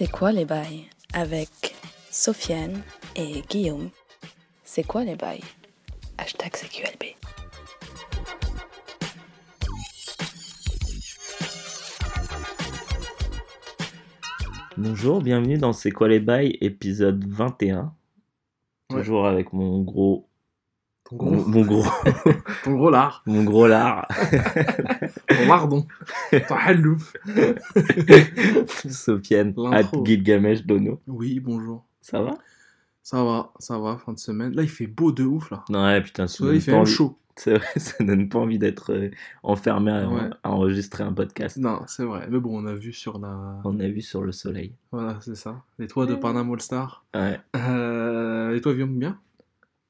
C'est quoi les bails avec Sofiane et Guillaume. C'est quoi les bails Hashtag CQLB. Bonjour, bienvenue dans C'est quoi les bails, épisode 21. Ouais. Toujours avec mon gros. Ton Mon, gros, mon gros. ton gros lard. mon gros lard. Lardon. Ton hallouf. Sofiane, at. Gilgamesh Dono. Oui, bonjour. Ça va? Ça va, ça va, fin de semaine. Là, il fait beau de ouf, là. Non, ouais, putain, ça Là, il fait envie- chaud. C'est vrai, ça donne pas envie d'être euh, enfermé à, Ouais. à enregistrer un podcast. Non, c'est vrai. Mais bon, on a vu sur la... On a vu sur le soleil. Voilà, c'est ça. Les toits de Panama All Star. Ouais, Euh... Et toi, Guillaume, bien?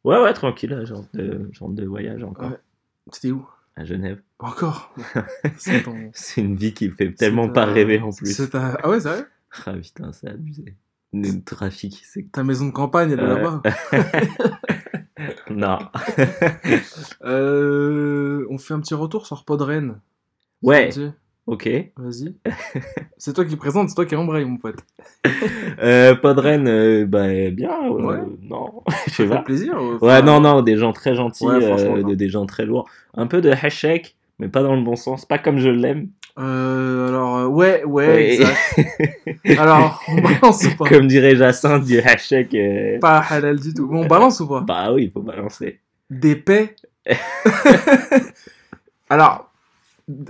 Ouais, ouais tranquille, genre de, genre de voyage encore. Ouais. C'était où? À Genève. Encore C'est ton... Une vie qui fait tellement pas rêver en plus. ta- Ah ouais, sérieux Ah putain, c'est abusé. Le trafic, c'est. Ta maison de campagne, elle est là-bas. non. Euh... On fait un petit retour sur Podren. Ouais, ok. Vas-y. c'est toi qui présente, c'est toi qui embraye, mon pote. Euh, Podren, euh, bah, bien. euh, Ouais. Non, je sais Ça fait pas. plaisir. euh, Ouais, non, non, des gens très gentils, Ouais, euh, des gens très lourds. Un peu de hashek, mais pas dans le bon sens, pas comme je l'aime. Euh, alors, ouais, ouais, Ouais. exact. Alors, on balance ou pas? Comme dirait Jacinthe du hashek. euh, Pas halal du tout. Mais on balance ou pas? Bah oui, il faut balancer. Des paix? alors,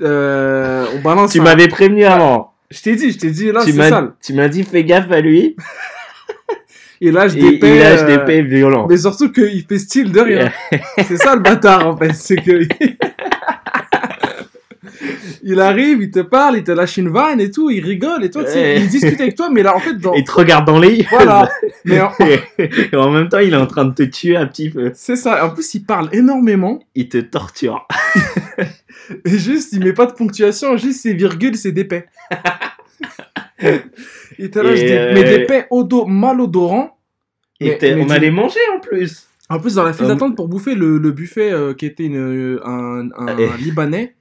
euh, on balance. Tu un- m'avais prévenu avant. Je t'ai dit, je t'ai dit, là, Tu c'est m'as sale. tu m'as dit fais gaffe à lui. Il lâche des il paix. lâche des euh, paix violents. Mais surtout qu'il fait style de rien. c'est ça le bâtard, en fait. C'est que. il arrive, il te parle, il te lâche une vanne et tout, il rigole et toi, tu sais, il discute avec toi, mais là, en fait, dans. Il te regarde dans les yeux. Voilà. Mais en- Et en même temps, il est en train de te tuer un petit peu. c'est ça. En plus, il parle énormément. Il te torture. Et juste, il met pas de ponctuation, juste ses virgules, c'est des paix. il te lâche des, euh, mais des paix odo, malodorants. Et Mais- t'es- mais on allait manger en plus. En plus, dans la file Euh, d'attente pour bouffer le, le buffet euh, qui était une, un, un Et- Libanais.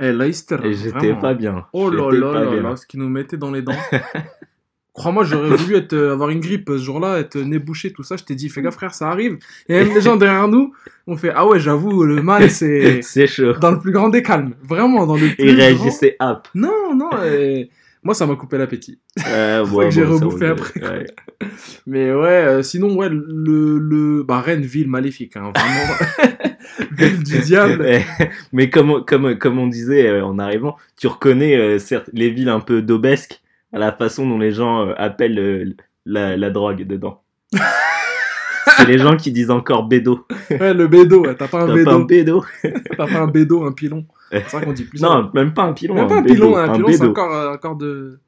Eh, Leicester. Et j'étais pas bien. Oh là là là là, ce qu'ils nous mettaient dans les dents. Crois-moi, j'aurais voulu être, euh, avoir une grippe ce jour-là, être nez bouché, tout ça. Je t'ai dit, fais gaffe, frère, ça arrive. Et même les gens derrière nous, on fait, ah ouais, j'avoue, le mal, c'est C'est chaud. dans le plus grand des calmes. Vraiment, dans le plus Il grand- réagissait hop. Non, non, et moi, ça m'a coupé l'appétit. Euh, que j'ai rebouffé après. Ouais. Mais ouais, euh, sinon, ouais, le, le, bah, Rennes, ville maléfique, hein, vraiment. ville du diable. Ouais. Mais comme, comme, comme on disait euh, en arrivant, tu reconnais euh, certes, les villes un peu daubesques à la façon dont les gens appellent la, la drogue dedans. C'est les gens qui disent encore bédo. Ouais, le bédo, ouais, t'as pas un T'as pas un bédo. bédo T'as pas un bédo, un pilon. C'est vrai qu'on dit plus. Non, même pas un pilon. Même pas un pilon, un pilon, c'est encore, euh, encore de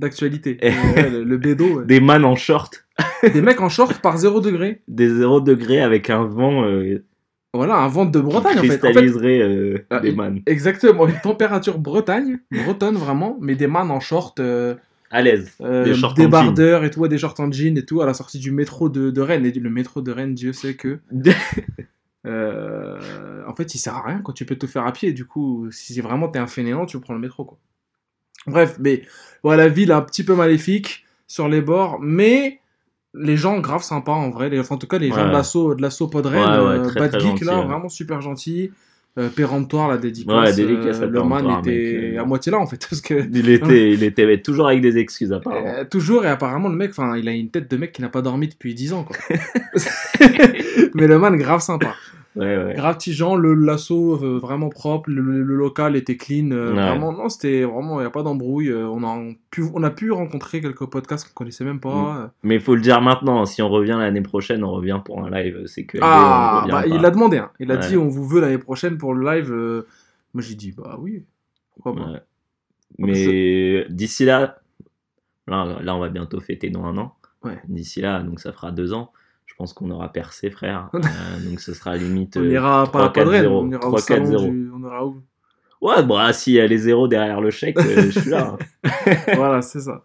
d'actualité. Eh. Ouais, le, le bédo, ouais. Des man en short, des mecs en short par 0 degré. des 0 degrés avec un vent euh, Voilà, un vent de Bretagne en fait. En fait, cristalliserait euh, Ah, des man. exactement, une température Bretagne, bretonne vraiment, mais des man en short, euh, À l'aise. euh, Des shorts débardeurs et tout, ouais, des shorts en jean et tout, à la sortie du métro de, de Rennes. Et le métro de Rennes, Dieu sait que. euh, en fait, il sert à rien quand tu peux te faire à pied. Du coup, si vraiment t'es un fainéant, tu prends le métro, quoi. Bref, mais voilà, la ville un petit peu maléfique sur les bords, mais les gens grave sympas en vrai. Les, enfin, en tout cas, les gens de l'assaut, de l'assaut Podren, Ouais, ouais, euh, très, Bad très Geek gentil, là, ouais. vraiment super gentil. Euh, péremptoire, la dédicace. Euh, le man était mec, à moitié là en fait, parce que Il était, il était toujours avec des excuses apparemment. toujours et apparemment le mec, enfin, il a une tête de mec qui n'a pas dormi depuis 10 ans quoi. mais le man grave sympa. Ouais. Grave le lasso euh, vraiment propre, le, local était clean, euh, Ouais. vraiment non c'était vraiment il y a pas d'embrouille. euh, on a pu on a pu rencontrer quelques podcasts qu'on connaissait même pas. Mais il faut le dire maintenant, si on revient l'année prochaine, on revient pour un live. C'est que Ah, bah, il a demandé, hein. il a dit on vous veut l'année prochaine pour le live. Moi j'ai dit bah oui, pourquoi pas. Mais d'ici là, là, là, on va bientôt fêter dans un an. D'ici là, donc ça fera deux ans. Je pense qu'on aura percé, frère. Euh, donc ce sera limite. On euh, ira pas à 3-4-0, Podren, on ira au 3-4-0. salon du... On ira où? Ouais, bah s'il y a les zéros derrière le chèque, euh, je suis là. hein. voilà, c'est ça.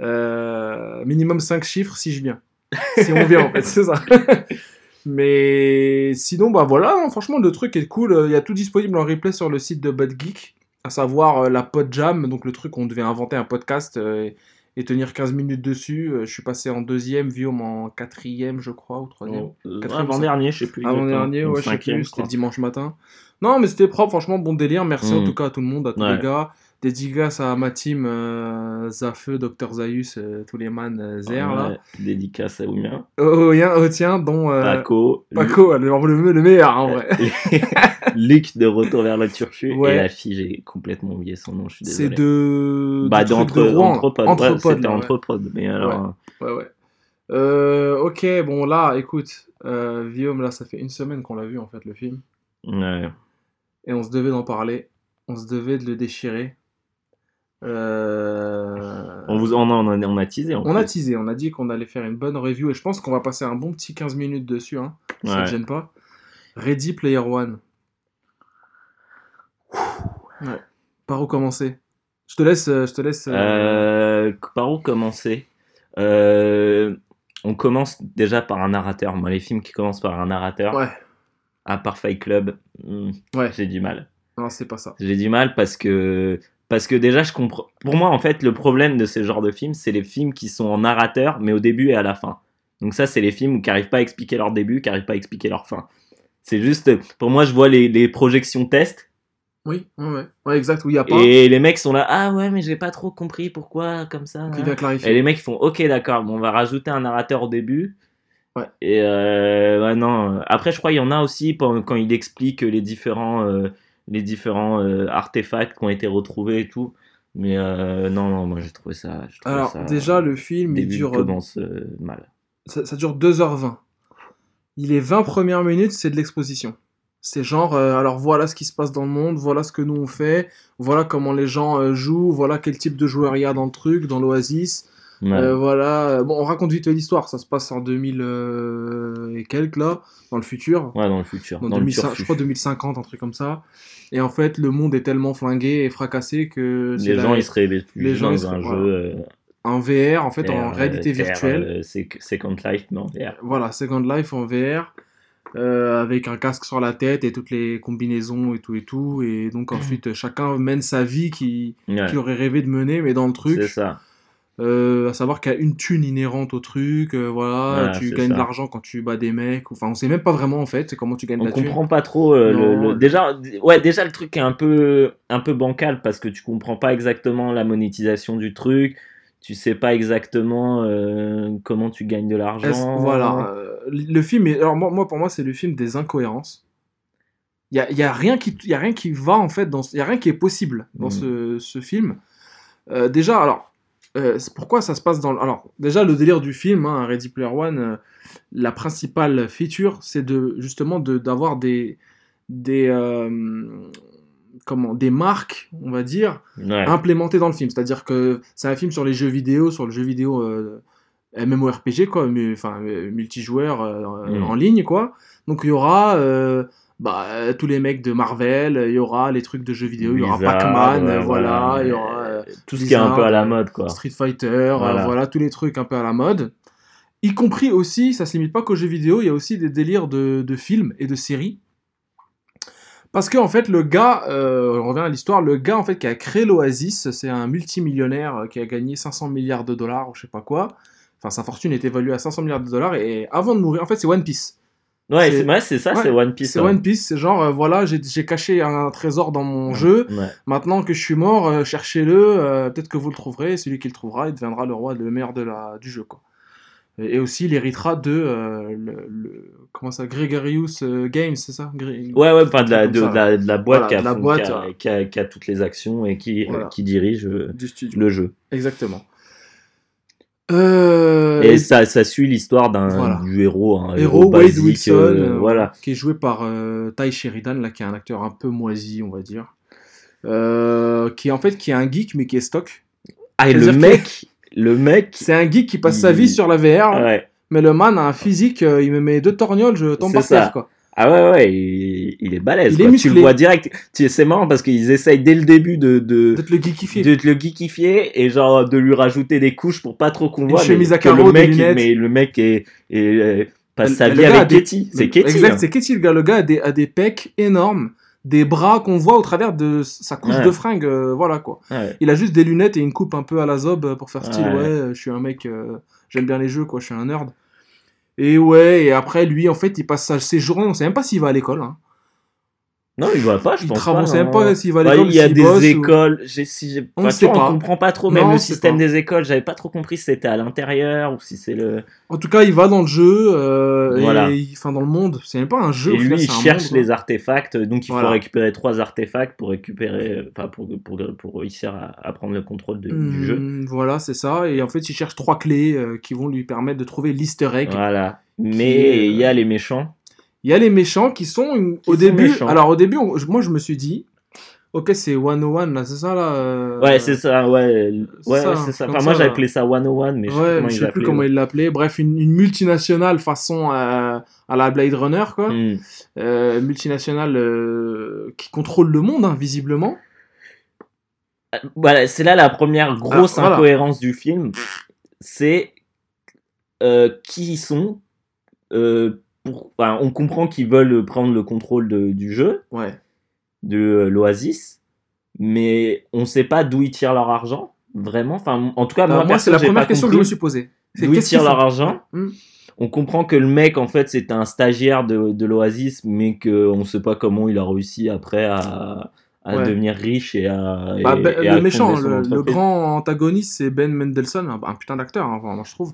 Euh, minimum 5 chiffres si je viens. Si on vient, en fait, c'est ça. Mais sinon, bah voilà, hein, franchement, le truc est cool. Il y a tout disponible en replay sur le site de Bud Geek, à savoir euh, la Pod Jam, donc le truc où on devait inventer un podcast euh, et tenir 15 minutes dessus. Euh, je suis passé en deuxième, Viom en quatrième, je crois, ou troisième. Euh, Quatrième, avant dernier, je sais plus. Avant exactement. dernier, Ou ouais, je sais cinquième, plus, c'était dimanche matin. Non, mais c'était propre, franchement, bon délire. Merci en Mm. tout cas à tout le monde, à tous Ouais. les gars. Dédicace à ma team, euh, Zafeu, Dr Zaius, euh, tous les man euh, Zer, là. Ouais, Dédicace à Oumia. Oh, rien, oh, tiens, dont euh, Paco. Paco, le, le, le meilleur, en vrai. Luc de Retour vers le Turfu. Ouais. Et la fille, j'ai complètement oublié son nom, je suis C'est désolé. de. Bah, du truc d'entre de Rouen, Entrepod. Ouais, Entrepod, C'était. Entrepod. Mais alors. Ouais, ouais. Euh, ok, bon, là, écoute, euh, Guillaume, là, ça fait une semaine qu'on l'a vu, en fait, le film. Ouais. Et on se devait d'en parler. On se devait de le déchirer. Euh, On, vous, on, a, on, a, on a teasé. en On a plus. teasé, on a dit qu'on allait faire une bonne review et je pense qu'on va passer un bon petit 15 minutes dessus, hein, ça te gêne pas. Ready Player One. Ouais. Par où commencer? Je te laisse. euh, Je te laisse euh, Euh, par où commencer? Euh, On commence déjà par un narrateur. Moi, les films qui commencent par un narrateur, Ouais, à part Fight Club, hmm, ouais. j'ai du mal. Non, c'est pas ça. J'ai du mal parce que parce que déjà je comprends. Pour moi, en fait, le problème de ces genres de films, c'est les films qui sont en narrateur, mais au début et à la fin. Donc ça, c'est les films qui n'arrivent pas à expliquer leur début, qui n'arrivent pas à expliquer leur fin. C'est juste, pour moi, je vois les, les projections test Oui, ouais, ouais. Exact, où il y a pas. et les mecs sont là, ah ouais, mais j'ai pas trop compris pourquoi comme ça. Qui hein. Et les mecs font ok d'accord, bon, on va rajouter un narrateur au début. Ouais. Et euh, ouais, non. Après je crois il y en a aussi quand il explique les différents euh, les différents euh, artefacts qui ont été retrouvés et tout. Mais euh, non non moi j'ai trouvé ça. trouvé Alors, ça- déjà, le film, il dure, commence mal. ça, ça dure 2h20. Il est 20 premières minutes, c'est de l'exposition. C'est genre, euh, alors voilà ce qui se passe dans le monde, voilà ce que nous on fait, voilà comment les gens euh, jouent, voilà quel type de joueur il y a dans le truc, dans l'Oasis. Ouais. Euh, voilà, bon, on raconte vite l'histoire, ça se passe en 2000 euh, et quelques là, dans le futur. Ouais dans le futur. Dans Dans, 2005 le turfu. je crois 2050, un truc comme ça. Et en fait, le monde est tellement flingué et fracassé que Les la- gens ils se réveillent plus les gens, dans ils un voilà. jeu. euh, en VR, en fait, en VR, réalité euh, virtuelle. euh, c'est Second Life mais en VR. Voilà, Second Life en VR, euh, avec un casque sur la tête et toutes les combinaisons et tout et tout. Et donc ensuite, chacun mène sa vie qui- Ouais. qu'il aurait rêvé de mener, mais dans le truc. C'est ça. Euh, à savoir qu'il y a une thune inhérente au truc, euh, voilà, tu gagnes de ça. l'argent quand tu bats des mecs, enfin on sait même pas vraiment en fait comment tu gagnes de on la thune. comprend pas trop euh, le, Non. le- déjà ouais déjà le truc est un peu un peu bancal parce que tu comprends pas exactement la monétisation du truc tu sais pas exactement comment tu gagnes de l'argent Voilà, le film est, alors moi, pour moi c'est le film des incohérences. Il y a, il y a rien qui y a rien qui va en fait dans il y a rien qui est possible dans Mhm. ce, ce film. Déjà alors euh, pourquoi ça se passe dans le- alors déjà le délire du film hein, Ready Player One euh, la principale feature c'est de justement de d'avoir des des euh, comment des marques on va dire ouais implémenté dans le film. C'est-à-dire que c'est un film sur les jeux vidéo, sur le jeu vidéo MMORPG, quoi, mais, enfin multijoueur Mm. en ligne, quoi. Donc il y aura bah, euh, tous les mecs de Marvel, il y aura les trucs de jeux vidéo, il y aura Pac-Man, ouais, euh, voilà, il y aura euh, tout ce qui est un peu à la mode quoi Street Fighter, euh, Voilà. voilà. tous les trucs un peu à la mode. Y compris aussi, ça se limite pas qu'aux jeux vidéo, il y a aussi des délires de, de films et de séries. Parce que en fait, le gars, euh, on revient à l'histoire, le gars en fait qui a créé l'Oasis, c'est un multimillionnaire euh, qui a gagné 500 milliards de dollars ou je sais pas quoi. Enfin, sa fortune est évaluée à 500 milliards de dollars et avant de mourir, en fait, c'est One Piece. Ouais c'est- ouais, ça ouais, c'est One Piece C'est ouais. One Piece, c'est genre euh, voilà, j'ai caché un trésor dans mon jeu. Maintenant que je suis mort, euh, cherchez-le, euh, peut-être que vous le trouverez, et celui qui le trouvera, il deviendra le roi, le meilleur de la, du jeu. Quoi. Et, et aussi, il héritera de, le, le- comment ça, Gregarious Games, c'est ça? Ouais, ouais, enfin de la, de, ça, de la, de la boîte, Voilà, qui, a, de la fond- boîte, qui, a, ouais. qui a- qui a toutes les actions et qui, Voilà. qui dirige du le jeu. Exactement. Euh, Et ça, ça suit l'histoire d'un Voilà. du héros, un héros héros Wade basique, Wilson, euh, euh, voilà. qui est joué par euh, Ty Sheridan, là, qui est un acteur un peu moisi, on va dire. Qui est en fait qui est un geek mais qui est stock. Ah, et le que- mec, le mec, C'est un geek qui passe sa vie sur la VR. ouais. Mais le man a un physique, il me met deux torgnoles, je tombe par terre, quoi. Ah ouais, ouais, il, il est balèze. Il est Tu le vois direct. C'est marrant parce qu'ils essayent dès le début de, de, le de te le geekifier et genre de lui rajouter des couches pour pas trop qu'on voit. chemise à le carreaux, des mec, mais le mec est, est- euh, passe Le- sa le vie avec Katie. C'est Le- Katie. Exact, hein. c'est Katie, le gars. Le gars a des, a des pecs énormes. des bras qu'on voit au travers de sa couche Ouais. de fringues, euh, voilà quoi. Ouais. Il a juste des lunettes et une coupe un peu à la zob euh, pour faire style, Ouais. ouais, euh, je suis un mec, euh, j'aime bien les jeux, quoi, je suis un nerd. Et ouais, et après, lui, en fait, il passe sa- ses journées, on sait même pas s'il va à l'école. Hein. Non, il va pas, je Il pense on pas. sait même pas s'il va à Ouais, l'école, il y a des ou- écoles, j'ai, si On ne pas. comprend pas trop, même le système des écoles, j'avais pas trop compris si c'était à l'intérieur ou si c'est le. En tout cas, il va dans le jeu, euh, Voilà. et enfin dans le monde. C'est même pas un jeu. Et final, lui, il cherche monde, les artefacts, donc il Voilà. faut récupérer trois artefacts pour récupérer, euh, enfin, pour, pour, pour réussir à, à prendre le contrôle de- Hmm, du jeu. Voilà, c'est ça. Et en fait, il cherche trois clés euh, qui vont lui permettre de trouver l'easter egg. Voilà. Mais il y a euh, les méchants. Il y a les méchants qui sont une- Qui au sont début. méchants. Alors au début, on- moi je me suis dit, ok, c'est 101 là, c'est ça là. euh, Ouais, c'est ça, ouais. Ouais, c'est ça. moi, j'ai appelé ça 101, mais je sais, Ouais, pas comment je ils sais plus comment ouais. il l'appelait. Bref, une, une multinationale façon à la Blade Runner, quoi. Euh, multinationale euh, qui contrôle le monde, hein, visiblement. Voilà, c'est là la première grosse Ah, voilà. incohérence du film. C'est qui ils sont. euh, pour... enfin, on comprend qu'ils veulent prendre le contrôle de- du jeu, Ouais. de euh, l'Oasis, mais on sait pas d'où ils tirent leur argent, vraiment. Enfin, en tout cas, Euh, moi, c'est la première question que je me suis posée. D'où ils tirent leur argent Hmm. On comprend que le mec, en fait, c'est un stagiaire de, de l'Oasis, mais qu'on ne sait pas comment il a réussi après à, à Ouais. devenir riche et à. Bah, et- Ben- et à le méchant, le, grand antagoniste, c'est Ben Mendelsohn, un, un putain d'acteur, hein, moi je trouve,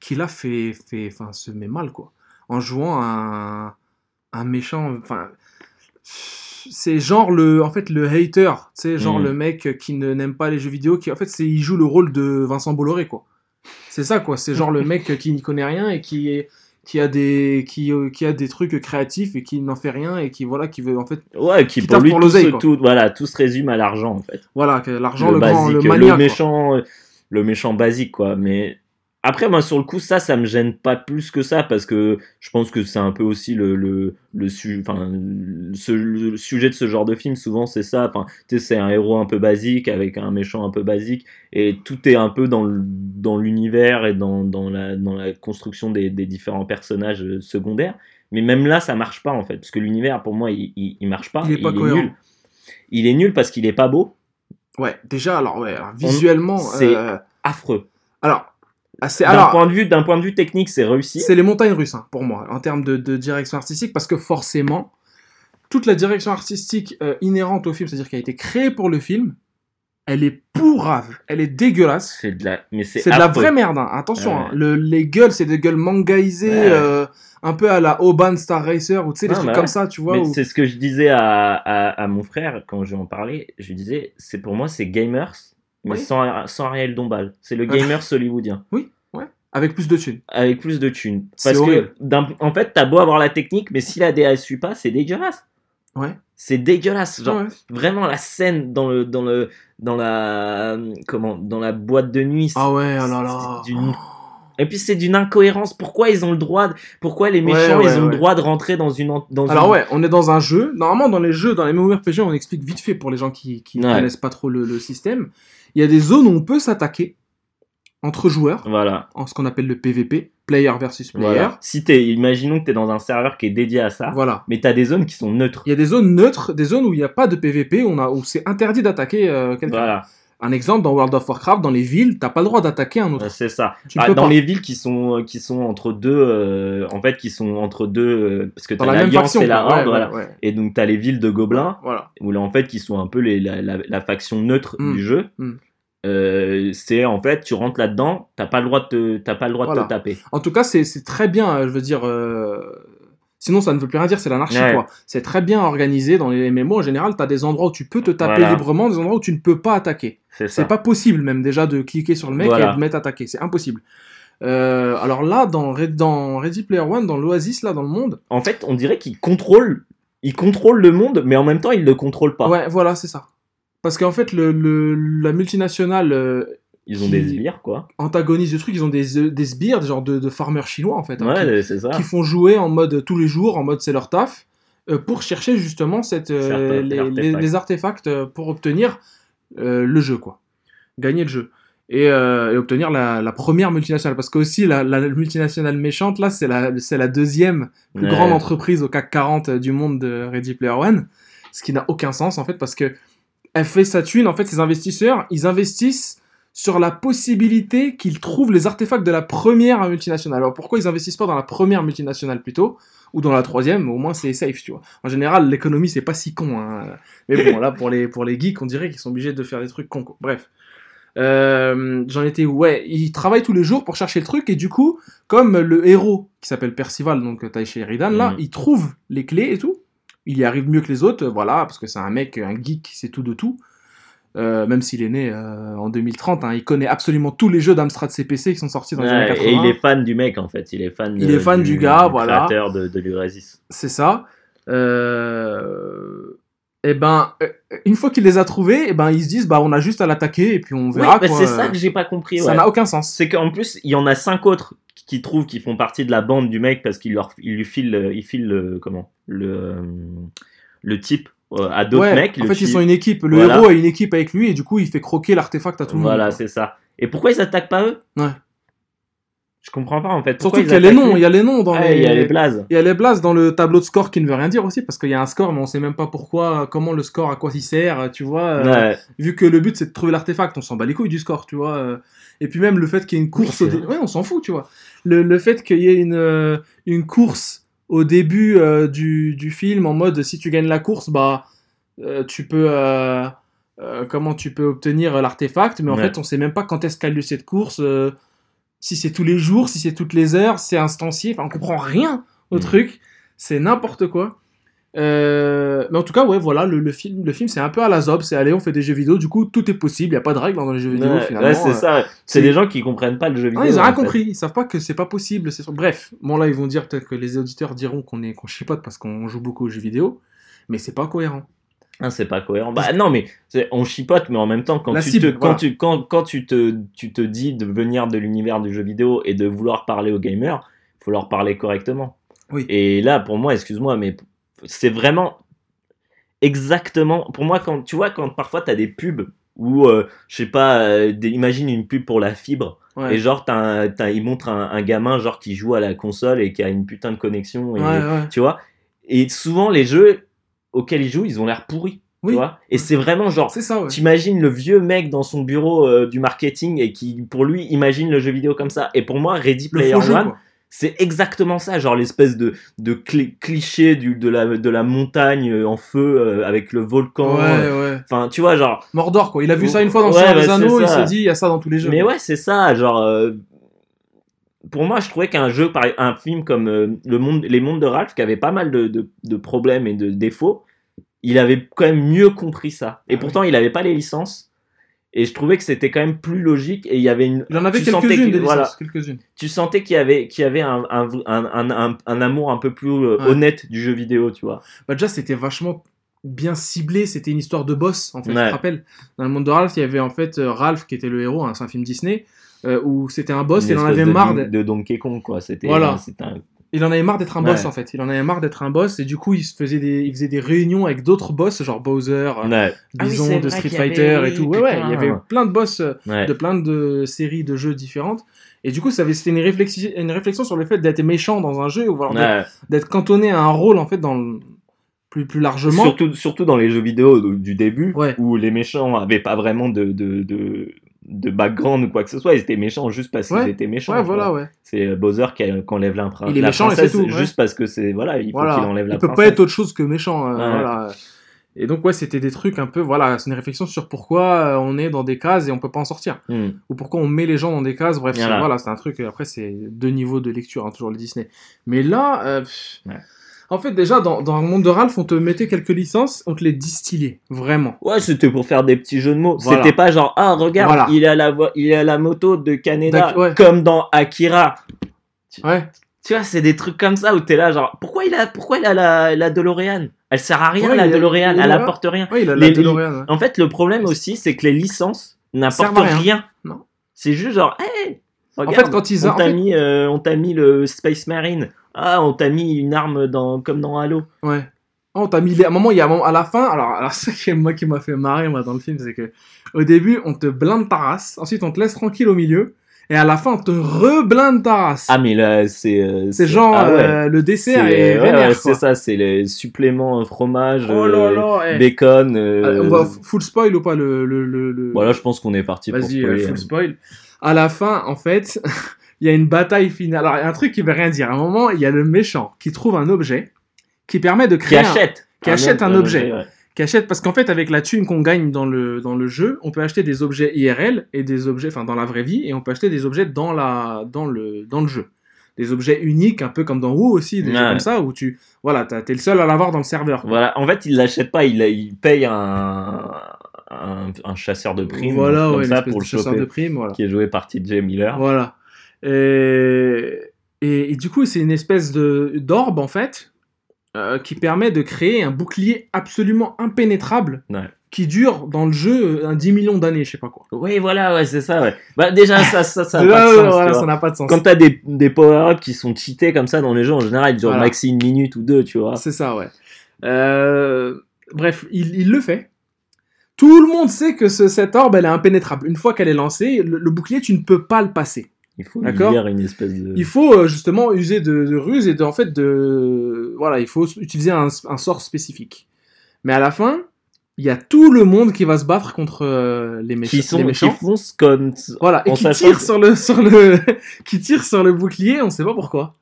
qui là fait, fait, enfin, se met mal quoi, en jouant un, un méchant, enfin, c'est genre le, en fait, le hater, tu sais, genre Mm. le mec qui ne n'aime pas les jeux vidéo, qui en fait, c'est, il joue le rôle de Vincent Bolloré quoi. C'est ça quoi, c'est genre le mec qui n'y connaît rien et qui est qui a des qui, euh, qui a des trucs créatifs et qui n'en fait rien et qui voilà qui veut en fait Ouais, qui Qui pour lui, pour tout, se- tout, voilà, tout se résume à l'argent, en fait. voilà l'argent le, le, grand basique, le mania quoi. méchant, le méchant basique, quoi. Mais après, moi, sur le coup, ça, ça me gêne pas plus que ça, parce que je pense que c'est un peu aussi le, le, le, su- enfin, ce- le sujet de ce genre de film, souvent, c'est ça. C'est un héros un peu basique, avec un méchant un peu basique, et tout est un peu dans dans l'univers et dans, dans, la, dans la construction des, des différents personnages euh, secondaires. Mais même là, ça marche pas, en fait, parce que l'univers, pour moi, il, il, il marche pas. Il est pas cohérent. nul. Il est nul parce qu'il est pas beau, Ouais, déjà, alors, ouais, alors, visuellement, c'est- euh, affreux. alors, D'un alors, point de vue, d'un point de vue technique, c'est réussi. c'est les montagnes russes, hein, pour moi, en termes de, de direction artistique, parce que forcément, toute la direction artistique euh, inhérente au film, c'est-à-dire qui a été créée pour le film, elle est pourrave, elle est dégueulasse. C'est de la, mais c'est C'est de la vraie merde, hein. attention, Ouais. hein. Le- les gueules, c'est des gueules mangaisées, Ouais. euh, un peu à la Oban Star Racer, ou tu sais, des Ah, trucs comme ça, tu vois. Où- c'est ce que je disais à, à, à mon frère quand je lui en parlais. Je lui disais, c'est pour moi, c'est gamers, mais Oui. sans, sans Ariel Dombal. C'est le Ah. gamers hollywoodien, Avec plus de thunes. avec plus de thunes. Parce que, en fait, t'as beau avoir la technique, mais si la DA suit pas, c'est dégueulasse. Ouais. C'est dégueulasse. Genre, Ouais. vraiment, la scène dans le, dans le, dans la, comment, dans la boîte de nuit. Ah ouais, oh là là. d'une- Et puis c'est d'une incohérence. Pourquoi ils ont le droit de... Pourquoi les méchants Ouais, ouais, ils ont ouais. le droit de rentrer dans une dans Alors une... ouais, on est dans un jeu. Normalement, dans les jeux, dans les MMORPG, on explique vite fait pour les gens qui, qui ne Ouais. connaissent pas trop le, le système. Il y a des zones où on peut s'attaquer entre joueurs, Voilà. en ce qu'on appelle le PVP, player versus player. Voilà. Si t'es, imaginons que t'es dans un serveur qui est dédié à ça, Voilà. mais t'as des zones qui sont neutres. Il y a des zones neutres, des zones où il n'y a pas de PVP, où, on a, où c'est interdit d'attaquer euh, quelqu'un. Voilà, Un exemple, dans World of Warcraft, dans les villes, t'as pas le droit d'attaquer un autre. Ouais, c'est ça. Tu Ah, dans pas. les villes qui sont qui sont entre deux, euh, en fait, qui sont entre deux, euh, parce que t'as l'alliance et la horde, Ouais, voilà. ouais. Et donc t'as les villes de gobelins, Voilà. où là en fait qui sont un peu les, la, la, la faction neutre Mm. du jeu. Mm. Euh, c'est en fait tu rentres là-dedans, t'as pas le droit de te, t'as pas le droit de te taper. En tout cas, c'est très bien, euh, je veux dire. euh, Sinon, ça ne veut plus rien dire, c'est l'anarchie, Ouais. quoi. C'est très bien organisé dans les MMO. En général, t'as des endroits où tu peux te taper Voilà. librement, des endroits où tu ne peux pas attaquer. C'est ça. C'est pas possible, même déjà, de cliquer sur le mec Voilà. et de mettre attaquer. C'est impossible. Euh, alors là, dans, Ready Player One, dans l'Oasis, là, dans le monde, En fait, on dirait qu'il contrôle, il contrôle le monde, mais en même temps il le contrôle pas. ouais, voilà, c'est ça. Parce qu'en fait, le, le- la multinationale euh, Ils ont des sbires quoi. antagonise le truc. Ils ont des, euh, des sbires, des genres de, de farmers chinois, en fait. hein, Ouais, c'est ça. qui font jouer en mode tous les jours, en mode c'est leur taf, euh, pour chercher justement cette, euh, les, artefacts. les- les artefacts pour obtenir le jeu, quoi. Gagner le jeu. Et, euh, et obtenir la, la première multinationale. Parce que aussi, la, la multinationale méchante, là, c'est la, la deuxième plus Ouais. grande entreprise au CAC 40 du monde de Ready Player One. ce qui n'a aucun sens en fait parce que elle fait sa thune. En fait, ces investisseurs, ils investissent sur la possibilité qu'ils trouvent les artefacts de la première multinationale. Alors pourquoi ils investissent pas dans la première multinationale plutôt ou dans la troisième, au moins c'est safe, tu vois. En général, l'économie c'est pas si con. Hein. Mais bon, là pour les pour les geeks, on dirait qu'ils sont obligés de faire des trucs quoi. Bref. Euh, J'en étais où? Ouais, ils travaillent tous les jours pour chercher le truc et du coup, comme le héros qui s'appelle Percival, donc Taï Sheridan, là, Mhm. il trouve les clés et tout. Il y arrive mieux que les autres, voilà, parce que c'est un mec, un geek sait tout de tout. Euh, même s'il est né euh, en 2030, hein, il connaît absolument tous les jeux d'Amstrad CPC qui sont sortis dans les années Ouais, 80. et il est fan du mec en fait. Il est fan. Il de- est fan du gars, voilà. Créateur de, de l'Urasis. C'est ça. Euh... Et ben, euh, une fois qu'il les a trouvés, et ben ils se disent bah on a juste à l'attaquer et puis on Oui, verra. bah, quoi. c'est ça que j'ai pas compris. Ça ouais. n'a aucun sens. C'est qu'en plus, il y en a cinq autres qui trouvent qu'ils font partie de la bande du mec parce qu'il leur, il lui file, le- il file le, comment, le, le type euh, à d'autres Ouais, mecs. en fait, ils sont une équipe. Le Voilà. héros a une équipe avec lui et du coup, il fait croquer l'artefact à tout le Voilà, monde. c'est ça. Et pourquoi ils attaquent pas eux? Ouais. Je comprends pas en fait. Pourquoi Surtout qu'il y a les noms, il y a les noms dans Ah, les. il y a les blazes. Il y a les blasts dans le tableau de score qui ne veut rien dire aussi, parce qu'il y a un score, mais on sait même pas pourquoi, comment le score, à quoi il sert, tu vois. euh. Vu que le but c'est de trouver l'artefact, on s'en bat les couilles du score, tu vois. euh. Et puis même le fait qu'il y ait une course au dé-. Ouais, on s'en fout, tu vois. Le, le fait qu'il y ait une, euh, une course au début euh, du, du film en mode si tu gagnes la course, bah euh, tu peux. comment tu peux obtenir l'artefact, mais en Ouais. fait on sait même pas quand est-ce qu'a lieu cette course. si c'est tous les jours, si c'est toutes les heures, c'est instancié, enfin on comprend rien au Mm. truc, c'est n'importe quoi. Euh, mais en tout cas, ouais, voilà, le, le film, le film c'est un peu à la zob, c'est allez, on fait des jeux vidéo, du coup tout est possible, il y a pas de règles dans les jeux vidéo Ouais, finalement. ouais, c'est euh. ça. c'est- des gens qui comprennent pas le jeu vidéo. Ah, ils ont en rien fait. compris, ils savent pas que c'est pas possible. Bref, bon là ils vont dire peut-être que les auditeurs diront qu'on est qu'on chipote parce qu'on joue beaucoup aux jeux vidéo, mais c'est pas cohérent. Ah, c'est pas cohérent. Bah non, mais on chipote, mais en même temps, quand La tu cible, te, quand voilà. tu, quand, quand tu te, tu te dis de venir de l'univers du jeu vidéo et de vouloir parler aux gamers, faut leur parler correctement. Oui. Et là, pour moi, excuse-moi, mais c'est vraiment exactement. Pour moi, quand tu vois, quand parfois t'as des pubs où, euh, je sais pas, euh, des- imagine une pub pour la fibre Ouais. et genre, t'as t'as- ils montrent un, un gamin genre qui joue à la console et qui a une putain de connexion. Et, Ouais, ouais. Tu vois Et souvent, les jeux auxquels ils jouent, ils ont l'air pourris. Oui. Tu vois Et c'est vraiment genre, C'est ça, t'imagines le vieux mec dans son bureau euh, du marketing et qui, pour lui, imagine le jeu vidéo comme ça. Et pour moi, Ready Player One. C'est exactement ça, genre l'espèce de, de cli- cliché du, de, la, de la montagne euh, en feu euh, avec le volcan. Ouais, euh, ouais. Enfin, tu vois, genre. Mordor, quoi. Il a vu ça une fois dans Ouais, des Anneaux, il s'est dit, il y a ça dans tous les jeux. Mais ouais, c'est ça, genre. euh, pour moi, je trouvais qu'un jeu, par un film comme le monde, Les Mondes de Ralph, qui avait pas mal de, de, de problèmes et de défauts, il avait quand même mieux compris ça. Et Ah pourtant, il avait pas les licences. Et je trouvais que c'était quand même plus logique et il y avait une. Il en avait quelques-unes, que- voilà. tu sentais qu'il y avait, qu'il y avait un, un, un, amour un peu plus euh, Ouais. honnête du jeu vidéo, tu vois. Bah déjà, c'était vachement bien ciblé, c'était une histoire de boss, en fait, Ouais. je te rappelle. Dans le monde de Ralph, il y avait en fait euh, Ralph qui était le héros, hein, c'est un film Disney, euh, où c'était un boss, Une et il en avait de, marre de, Donkey Kong, quoi. C'était Voilà. c'était un. Il en avait marre d'être un boss Ouais. en fait. Il en avait marre d'être un boss et du coup il se faisait des, il faisait des réunions avec d'autres boss genre Bowser, euh, Ouais. Ah oui, Bison de Street avait- Fighter et tout. Ouais ouais, il y avait plein de boss euh, Ouais. de plein de séries de jeux différentes. Et du coup ça avait c'était une réflexion, une réflexion sur le fait d'être méchant dans un jeu ou d'être- Ouais. d'être cantonné à un rôle en fait dans le- plus plus largement. Surtout, surtout dans les jeux vidéo du du début, Ouais. où les méchants avaient pas vraiment de, de, de, de background ou quoi que ce soit, ils étaient méchants juste parce qu'ils Ouais. étaient méchants. Ouais voilà ouais. C'est euh, Bowser qui, qui enlève la, Il est la méchant princesse c'est tout, juste parce que c'est voilà, il faut Voilà. qu'il enlève la il peut princesse. pas être autre chose que méchant. euh, voilà. Et donc ouais, c'était des trucs un peu voilà, c'est une réflexion sur pourquoi euh, on est dans des cases et on peut pas en sortir, Hmm. ou pourquoi on met les gens dans des cases. Bref, c'est- Voilà. c'est un truc. Après, c'est deux niveaux de lecture, hein, toujours le Disney. Mais là, euh, pff. En fait, déjà dans, dans le monde de Ralph, on te mettait quelques licences, on te les distillait vraiment. Ouais, c'était pour faire des petits jeux de mots. Voilà. C'était pas genre ah regarde, Voilà. il a la il a la moto de ouais. comme dans Akira. Ouais. Tu vois, c'est des trucs comme ça où t'es là genre pourquoi il a pourquoi il a la la DeLorean? Elle sert à rien Ouais, la DeLorean, elle apporte rien. Ouais, il a Les- la DeLorean. ouais. En fait, le problème aussi, c'est que les licences n'apportent rien. rien. Non. C'est juste genre, hey, regarde, fait, quand ils- on en t'a fait- mis, euh, on t'a mis le Space Marine. Ah, on t'a mis une arme dans, comme dans Halo. Ouais. Oh, t'as mis les... à un moment, il y a un moment, à la fin, alors, alors ça qui moi qui m'a fait marrer moi dans le film, c'est que au début, on te blinde ta race, ensuite on te laisse tranquille au milieu, et à la fin, on te reblinde ta race. Ah, mais là, c'est. euh, c'est genre, ah ouais. euh, le dessert C'est- est ouais, c'est ça, c'est les suppléments fromage, Oh là euh, eh. bacon. Euh, On va full spoil ou pas le. le, le, le- Voilà, je pense qu'on est parti pour Vas-y, spoiler. full spoil. À la fin, en fait, il y a une bataille finale. Alors, il y a un truc qui veut rien dire. À un moment, il y a le méchant qui trouve un objet qui permet de Qui créer. un- achète. qui achète un objet. ouais. qui achète parce qu'en fait avec la thune qu'on gagne dans le dans le jeu on peut acheter des objets IRL et des objets enfin dans la vraie vie et on peut acheter des objets dans la dans le dans le jeu des objets uniques un peu comme dans WoW aussi des Ouais. jeux comme ça où tu voilà t'es le seul à l'avoir dans le serveur. Voilà, en fait, il l'achète pas, il, il paye un, un, un chasseur de primes voilà ouais, ça pour le chasseur choper, de primes voilà qui est joué par TJ Miller. voilà et, et, et du coup c'est une espèce de d'orbe en fait euh, qui permet de créer un bouclier absolument impénétrable Ouais. qui dure dans le jeu un 10 millions d'années je sais pas quoi Oui, voilà, ouais, c'est ça, ouais. Bah, déjà, ça, ça, ça pas voilà, n'a pas de sens Quand t'as des, des power-ups qui sont cheatés comme ça dans les jeux, en général, ils durent Voilà. maxi une minute ou deux, tu vois. C'est ça, ouais. Euh, Bref, il, il le fait. Tout le monde sait que ce, cette orbe, elle est impénétrable. Une fois qu'elle est lancée, le, le bouclier, tu ne peux pas le passer. Il faut D'accord. lire une espèce de... Il faut euh, justement user de, de ruse et de, en fait, de... Voilà, il faut utiliser un, un sort spécifique. Mais à la fin, il y a tout le monde qui va se battre contre euh, les, mécha- qui, sont, les qui méchants. foncent comme... Voilà, et qui tire sur le, sur le, qui tire sur le bouclier, on sait pas pourquoi.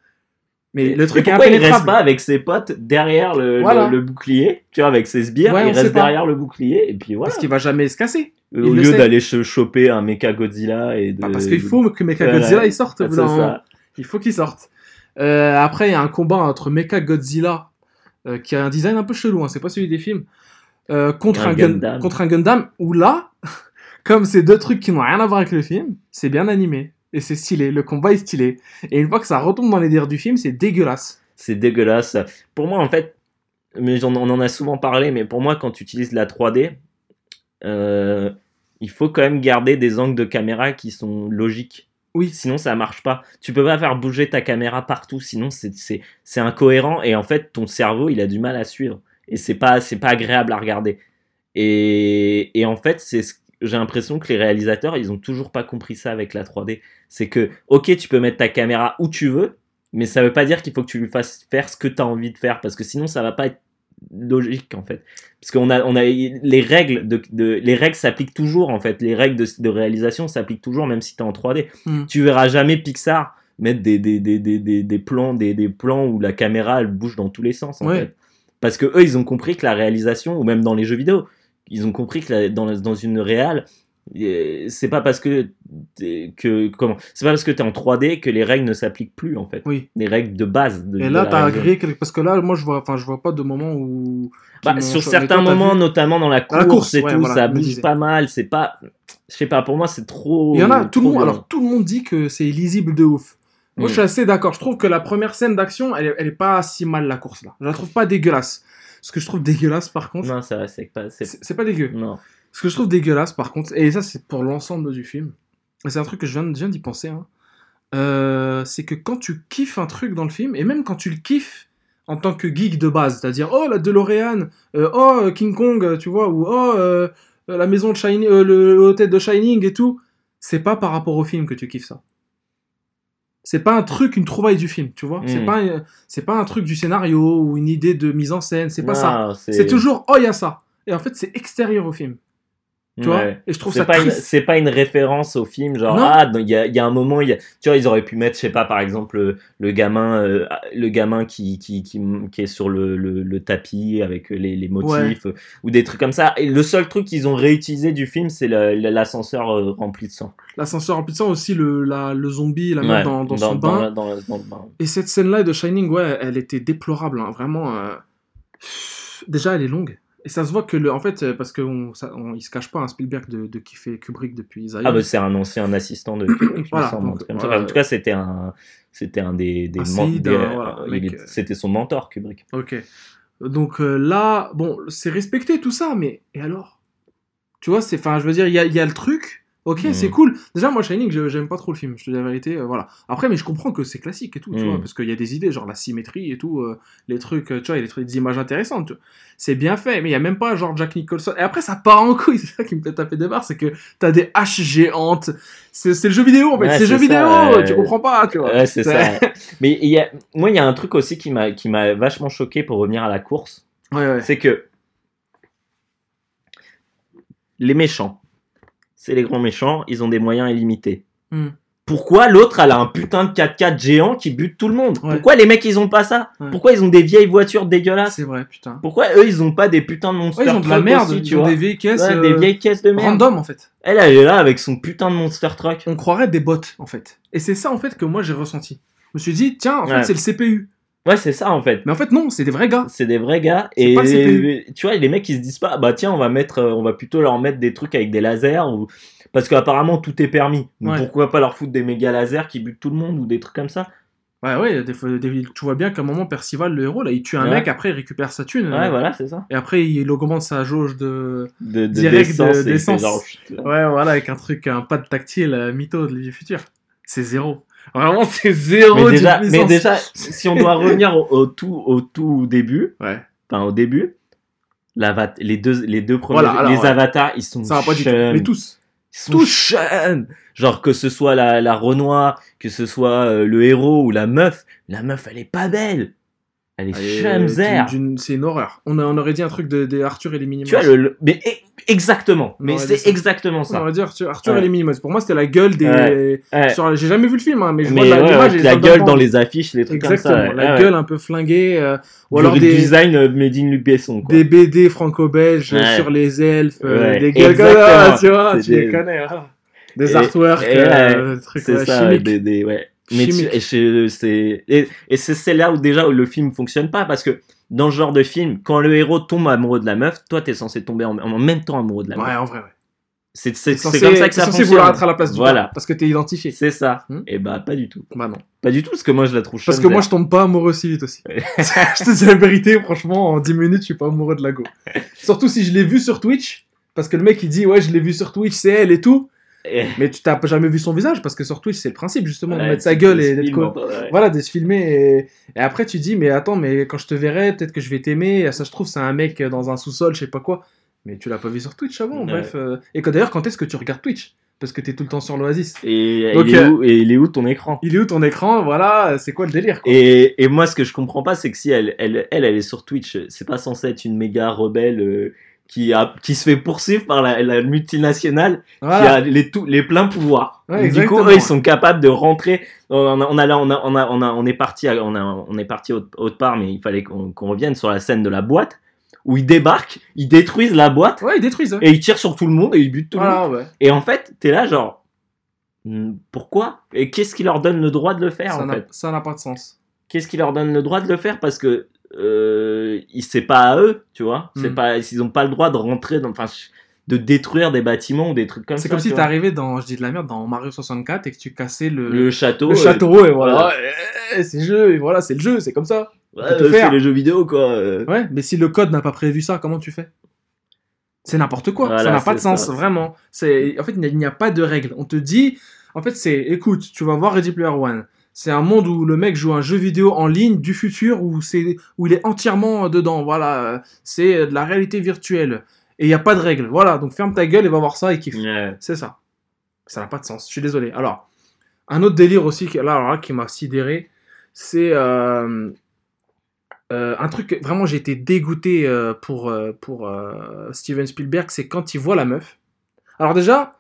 Mais le truc pourquoi il reste pas avec ses potes derrière le, Voilà. le, le bouclier, tu vois, avec ses sbires, Ouais, il reste derrière le bouclier, et puis voilà. Parce qu'il va jamais se casser. Au il lieu d'aller choper un mecha Godzilla et de... Bah, parce qu'il faut que Mecha Voilà. Godzilla il sorte. Ah. Il faut qu'il sorte. Euh, après, il y a un combat entre Mecha Godzilla, euh, qui a un design un peu chelou, hein, c'est pas celui des films, euh, contre, Un un Gun- Gundam. contre un Gundam, où là, comme c'est deux trucs qui n'ont rien à voir avec le film, c'est bien animé. Et c'est stylé, le combat est stylé. Et une fois que ça retombe dans les dires du film, c'est dégueulasse. C'est dégueulasse. Pour moi, en fait, mais on en a souvent parlé, mais pour moi, quand tu utilises la 3D, euh, il faut quand même garder des angles de caméra qui sont logiques. Oui. Sinon, ça marche pas. Tu peux pas faire bouger ta caméra partout, sinon c'est- incohérent et en fait, ton cerveau, il a du mal à suivre. Et c'est pas, pas agréable à regarder. Et, et en fait, c'est j'ai l'impression que les réalisateurs, ils ont toujours pas compris ça avec la 3D. C'est que, ok, tu peux mettre ta caméra où tu veux, mais ça veut pas dire qu'il faut que tu lui fasses faire ce que tu as envie de faire, parce que sinon, ça va pas être logique en fait. Parce qu'on a, on a les règles de, de- les règles s'appliquent toujours en fait. Les règles de, de réalisation s'appliquent toujours, même si tu es en 3D. Mm. Tu verras jamais Pixar mettre des, des, des, des, des, des plans, des, plans où la caméra elle bouge dans tous les sens en Ouais. fait. Parce que eux, ils ont compris que la réalisation, ou même dans les jeux vidéo, ils ont compris que la- dans, dans une réal, c'est pas parce que t'es- que comment c'est pas parce que tu es en 3D que les règles ne s'appliquent plus en fait Oui. les règles de base de, Et là, t'as agréé quelque... parce que là, moi, je vois, enfin, je vois pas de moment où. Bah, sur certains moments, vu- notamment dans la course, la course, et ouais, tout, voilà, ça bouge pas mal. C'est pas, je sais pas, pour moi, c'est trop. Il y en a, tout le monde, alors tout le monde dit que c'est lisible de ouf. Moi, Mm. je suis assez d'accord. Je trouve que la première scène d'action, elle, est- elle est pas si mal la course là. Je la trouve pas dégueulasse. Ce que je trouve dégueulasse, par contre, Non, ça, c'est pas. c'est pas dégueu. Non. Ce que je trouve dégueulasse, par contre, et ça, c'est pour l'ensemble du film. Et c'est un truc que je viens, d'y penser. hein. Euh, c'est que quand tu kiffes un truc dans le film, et même quand tu le kiffes en tant que geek de base, c'est-à-dire oh la DeLorean, euh, oh euh, King Kong, euh, tu vois, ou oh euh, la maison de Shining, le l'hôtel de Shining et tout, c'est pas par rapport au film que tu kiffes ça. C'est pas un truc, une trouvaille du film, tu vois. C'est Mm. pas, c'est pas un truc du scénario ou une idée de mise en scène. C'est pas ça. C'est toujours oh il y a ça. Et en fait c'est extérieur au film, tu vois? Et je trouve C'est ça pas, une, triste. c'est pas une référence au film, genre, Non. ah, il y a, il y a un moment, y a, tu vois, ils auraient pu mettre, je sais pas, par exemple, le, le gamin, euh, le gamin qui, qui, qui, qui est sur le, le, le tapis avec les, les motifs, euh, ou des trucs comme ça. Et le seul truc qu'ils ont réutilisé du film, c'est l'ascenseur euh, rempli de sang. L'ascenseur en puissant aussi le, la, le zombie, la Ouais, dans, dans son bain. la- dans la- dans le bain. Et cette scène-là de Shining, ouais, elle était déplorable, hein, vraiment. Déjà, elle est longue. Et ça se voit que, le... en fait, euh, parce qu'il se cache pas, un Spielberg de, de kiffer Kubrick depuis Zion. Ah, bah, c'est un ancien assistant de Kubrick, je me donc, voilà. En tout cas, c'était un, c'était un des, des, voilà, il c'était son mentor, Kubrick. Ok. Donc euh, là, bon, c'est respecté tout ça, mais et alors? Tu vois, c'est, enfin, je veux dire, il y a, il y a le truc Ok, Mhm. c'est cool. Déjà, moi, Shining, j'aime pas trop le film, je te dis la vérité. euh, voilà. Après, mais je comprends que c'est classique et tout, tu Mhm. vois, parce qu'il y a des idées, genre la symétrie et tout, euh, les trucs, euh, tu vois, il y a des, trucs, des images intéressantes. C'est bien fait, mais il y a même pas genre Jack Nicholson. Et après, ça part en couille, c'est ça qui me fait taper des barres, c'est que t'as des haches géantes. C'est le jeu vidéo, en fait. Ouais, c'est le jeu vidéo, tu comprends pas, tu vois. Ouais, c'est ça. Mais y a, moi, il y a un truc aussi qui m'a, qui m'a vachement choqué pour revenir à la course. Ouais, ouais. C'est que les méchants, c'est les grands méchants, ils ont des moyens illimités. Hmm. Pourquoi l'autre, elle a un putain de 4x4 géant qui bute tout le monde? Ouais. Pourquoi les mecs, ils ont pas ça? Ouais. Pourquoi ils ont des vieilles voitures dégueulasses? C'est vrai, putain. Pourquoi eux, ils ont pas des putains de monster Ouais, ils ont de la merde, aussi, tu ont vois? des vieilles caisses. Ouais, euh, des vieilles caisses de merde. Random, en fait. Elle, elle est là avec son putain de monster truck. On croirait des bots, en fait. Et c'est ça, en fait, que moi, j'ai ressenti. Je me suis dit, tiens, en fait, c'est le CPU. Ouais, c'est ça en fait. Mais en fait, non, c'est des vrais gars. C'est des vrais gars et pas tu vois les mecs ils se disent pas bah tiens on va mettre euh, on va plutôt leur mettre des trucs avec des lasers ou parce qu'apparemment tout est permis. Donc Ouais. pourquoi pas leur foutre des méga lasers qui butent tout le monde ou des trucs comme ça? Ouais, ouais, des fois, des- tu vois bien qu'à un moment, Percival, le héros, là, il tue un Ouais. mec, après, il récupère sa thune. Ouais euh, voilà c'est ça. Et après, il augmente sa jauge de. De, de Direct de- d'essence là. Ouais, voilà, avec un truc, un pad tactile euh, mytho de vie future. C'est zéro. Vraiment, c'est zéro Mais déjà, mais déjà si on doit revenir au, au tout au tout début Ouais. enfin au début les deux les deux premiers Voilà, alors, les ouais. avatars ils sont Ça va pas du tout. chums. Mais tous. Ils sont chums. Genre que ce soit la, la Renoir, que ce soit euh, le héros ou la meuf, la meuf elle est pas belle. Elle est d'une- C'est une horreur. On, a- on aurait dit un truc de, de Arthur et les Minimoys. Tu vois, le, le- mais exactement. On Mais c'est exactement On ça. aurait dit Arthur, Arthur Ouais. et les Minimoys. Pour moi, c'était la gueule des. Ouais. Ouais. sur- J'ai jamais vu le film, hein, mais je mais vois la, la gueule dans les affiches, les trucs Exactement. comme ça. La Ouais, gueule un peu flinguée. euh, ou alors des. design euh, made in Luc Besson. Quoi. des BD franco-belges sur les elfes, euh, des gueules comme ça, tu vois, tu les des- connais, artworks, C'est ça, des, ouais. Mais et c'est là où déjà le film fonctionne pas parce que dans ce genre de film, quand le héros tombe amoureux de la meuf, toi t'es censé tomber en, en même temps amoureux de la meuf. Ouais, en vrai, ouais. C'est censé- comme ça que ça censé fonctionne. vouloir être à la place du Voilà. parce que t'es identifié. C'est ça. Hmm. Et bah pas du tout. Bah non. Pas du tout parce que moi je la trouve Parce que moi, je tombe pas amoureux si vite aussi. je te dis la vérité, franchement, en 10 minutes, je suis pas amoureux de la go. Surtout si je l'ai vu sur Twitch, parce que le mec, il dit, ouais, je l'ai vu sur Twitch, c'est elle et tout. Mais tu t'as jamais vu son visage, parce que sur Twitch, c'est le principe, justement, de mettre sa tu- gueule tu et d'être co- ouais. Voilà, de se filmer et... et après tu dis mais attends mais quand je te verrai peut-être que je vais t'aimer. Ça se trouve c'est un mec dans un sous-sol je sais pas quoi. Mais tu l'as pas vu sur Twitch avant Ouais. bref euh, et que d'ailleurs quand est-ce que tu regardes Twitch? Parce que t'es tout le temps sur l'Oasis. Et, Donc, il est où, et il est où ton écran? Il est où ton écran? Voilà c'est quoi le délire quoi? Et, et moi ce que je comprends pas c'est que si elle, elle, elle, elle est sur Twitch, c'est pas censé être une méga rebelle euh, qui, a, qui se fait poursuivre par la, la multinationale qui a les, tout, les pleins pouvoirs. Ouais, du coup, eux, ils sont capables de rentrer. On a, on a là, on a, on a, on a, on est parti, on a, on est parti autre, autre part, mais il fallait qu'on revienne sur la scène de la boîte où ils débarquent, ils détruisent la boîte ouais ils détruisent et ils tirent sur tout le monde et ils butent tout le monde. ouais. Et en fait, t'es là genre, hmm, pourquoi? Et qu'est-ce qui leur donne le droit de le faire ça en n'a fait? ça n'a pas de sens. Qu'est-ce qui leur donne le droit de le faire? Parce que euh, c'est pas à eux, tu vois. C'est Mm. pas, ils ont pas le droit de rentrer dans, enfin, de détruire des bâtiments ou des trucs comme ça. c'est comme si t'arrivais dans je dis de la merde dans Mario 64 et que tu cassais le le château. le château et voilà voilà. C'est le jeu et voilà c'est le jeu c'est comme ça Ouais, euh, c'est les jeux vidéo quoi. euh. Ouais, mais si le code n'a pas prévu ça, comment tu fais? C'est n'importe quoi, Voilà, ça n'a pas de sens, ça. vraiment. C'est en fait il n'y a- pas de règles. On te dit en fait c'est écoute, tu vas voir Ready Player One. C'est un monde où le mec joue un jeu vidéo en ligne du futur où c'est où il est entièrement dedans. Voilà, c'est de la réalité virtuelle et il n'y a pas de règles. Voilà, donc ferme ta gueule et va voir ça et kiffe. C'est ça. Ça n'a pas de sens. Je suis désolé. Alors, un autre délire aussi qui, là, alors là, qui m'a sidéré, c'est euh, euh, un truc que vraiment j'ai été dégoûté euh, pour, pour Steven Spielberg, c'est quand il voit la meuf. Alors déjà,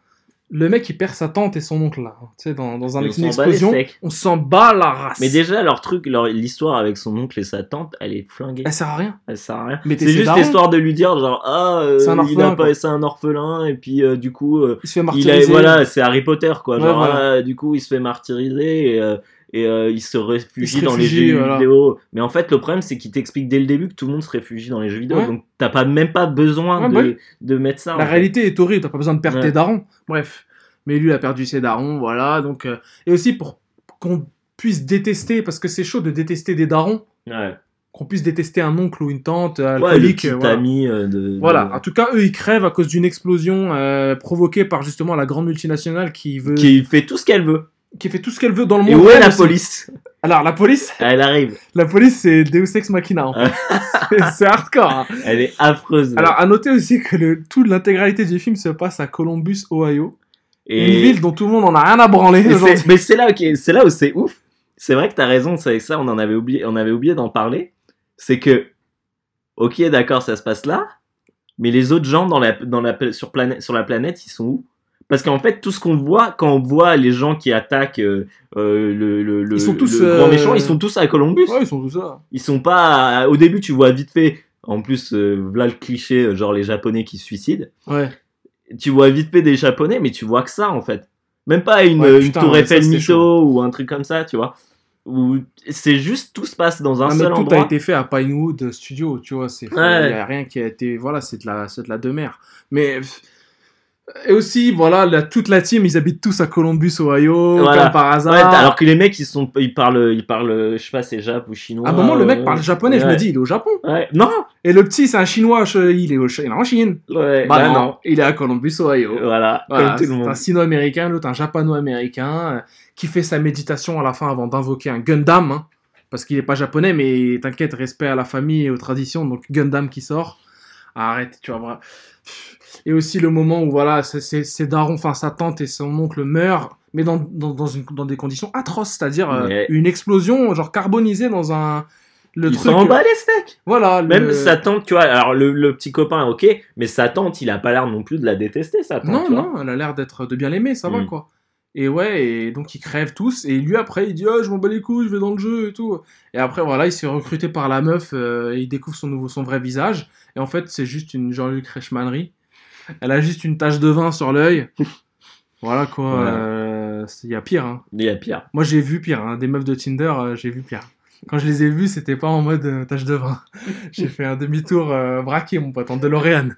le mec il perd sa tante et son oncle là, tu sais, dans, dans un, On une explosion, on s'en bat la race. Mais déjà leur truc, leur l'histoire avec son oncle et sa tante, elle est flinguée. elle sert à rien. Elle sert à rien. Mais C'est juste darons. histoire de lui dire genre ah euh, C'est un il orphelin, a pas c'est un orphelin et puis euh, du coup euh, Il se fait il martyriser. a, voilà c'est Harry Potter quoi Ouais, genre voilà. ah, du coup il se fait martyriser et, euh, et euh, il se réfugie Il se dans réfugie, les jeux voilà. vidéo mais en fait le problème c'est qu'il t'explique dès le début que tout le monde se réfugie dans les jeux vidéo Ouais. donc t'as pas même pas besoin Ouais, de, bah de mettre ça La fait. réalité est horrible, t'as pas besoin de perdre Ouais. tes darons. Bref. Mais lui a perdu ses darons, voilà. Donc, euh, Et aussi pour qu'on puisse détester, parce que c'est chaud de détester des darons, ouais. qu'on puisse détester un oncle ou une tante euh, Ouais, le alcoolique. voilà. ami euh, de. Voilà. En tout cas, eux, ils crèvent à cause d'une explosion euh, provoquée par justement la grande multinationale qui veut, Qui fait tout ce qu'elle veut. Qui fait tout ce qu'elle veut dans le Et monde. où est la aussi. police Alors la police, Elle arrive. la police, c'est Deus ex machina. En fait. c'est hardcore. hein. Elle est affreuse. Alors, à noter aussi que le, toute l'intégralité du film se passe à Columbus, Ohio. Une et... ville dont tout le monde en a rien à branler. et mais c'est là, ok, c'est là où c'est ouf. C'est vrai que t'as raison, c'est ça, on en avait oublié, on avait oublié d'en parler. C'est que, ok, d'accord, ça se passe là, mais les autres gens dans la, dans la, sur, planète, sur la planète, ils sont où? Parce qu'en fait, tout ce qu'on voit, quand on voit les gens qui attaquent euh, euh, le, le, le, Ils sont tous, le grand euh, méchant, ils sont tous à Columbus. Ouais, ils sont tous ça. Ils sont pas. à- Au début, tu vois vite fait. En plus, euh, voilà le cliché, genre les Japonais qui se suicident. Ouais. Tu vois vite fait des Japonais, mais tu vois que ça en fait. Même pas une, Ouais, putain, une tour ouais, Eiffel c'était mytho ou un truc comme ça, tu vois. Où c'est juste tout se passe dans un seul tout endroit. a été fait à Pinewood Studio, tu vois. C'est, il Ouais. y a rien qui a été, voilà, c'est de la, c'est de la demeure. Mais et aussi, voilà, la- toute la team, ils habitent tous à Columbus, Ohio, Voilà. comme par hasard. Ouais, alors que les mecs, ils sont, ils parlent, ils parlent, je sais pas, c'est jap ou chinois. à un moment, le mec euh, parle japonais, je me dis, il est au Japon. Ouais. Non. Et le petit, c'est un chinois, il est, au, il est en Chine. Ouais. Bah, bah non, il est à Columbus, Ohio. Voilà. Voilà, comme tout le un monde. sino-américain, l'autre un japano-américain, euh, qui fait sa méditation à la fin avant d'invoquer un Gundam, hein, parce qu'il est pas japonais, mais t'inquiète, respect à la famille et aux traditions, donc Gundam qui sort. Arrête, tu vois. Et aussi le moment où voilà, c'est- c'est c'est Daron, enfin sa tante et son oncle meurent, mais dans, dans, dans, une- dans des conditions atroces, c'est-à-dire euh, une explosion genre carbonisée dans un le Ils truc. s'en bat les steaks. Voilà, le- Même sa tante, tu vois, alors le, le petit copain, ok, mais sa tante, il a pas l'air non plus de la détester, sa tante. Non, tu vois. non, elle a l'air d'être de bien l'aimer, ça va Mm. quoi. Et ouais, et donc ils crèvent tous, et lui après il dit oh, je m'en bats les couilles, je vais dans le jeu et tout. Et après voilà, il se fait recruter par la meuf, euh, et il découvre son nouveau, son vrai visage, et en fait c'est juste une Jean-Luc Reichmannerie. Elle a juste une tache de vin sur l'œil. voilà quoi, Voilà. euh, il y a pire. Hein. Il y a pire. Moi j'ai vu pire, hein. des meufs de Tinder, euh, j'ai vu pire. Quand je les ai vues, c'était pas en mode euh, tache de vin. j'ai fait un demi-tour euh, braqué, mon pote, en DeLorean.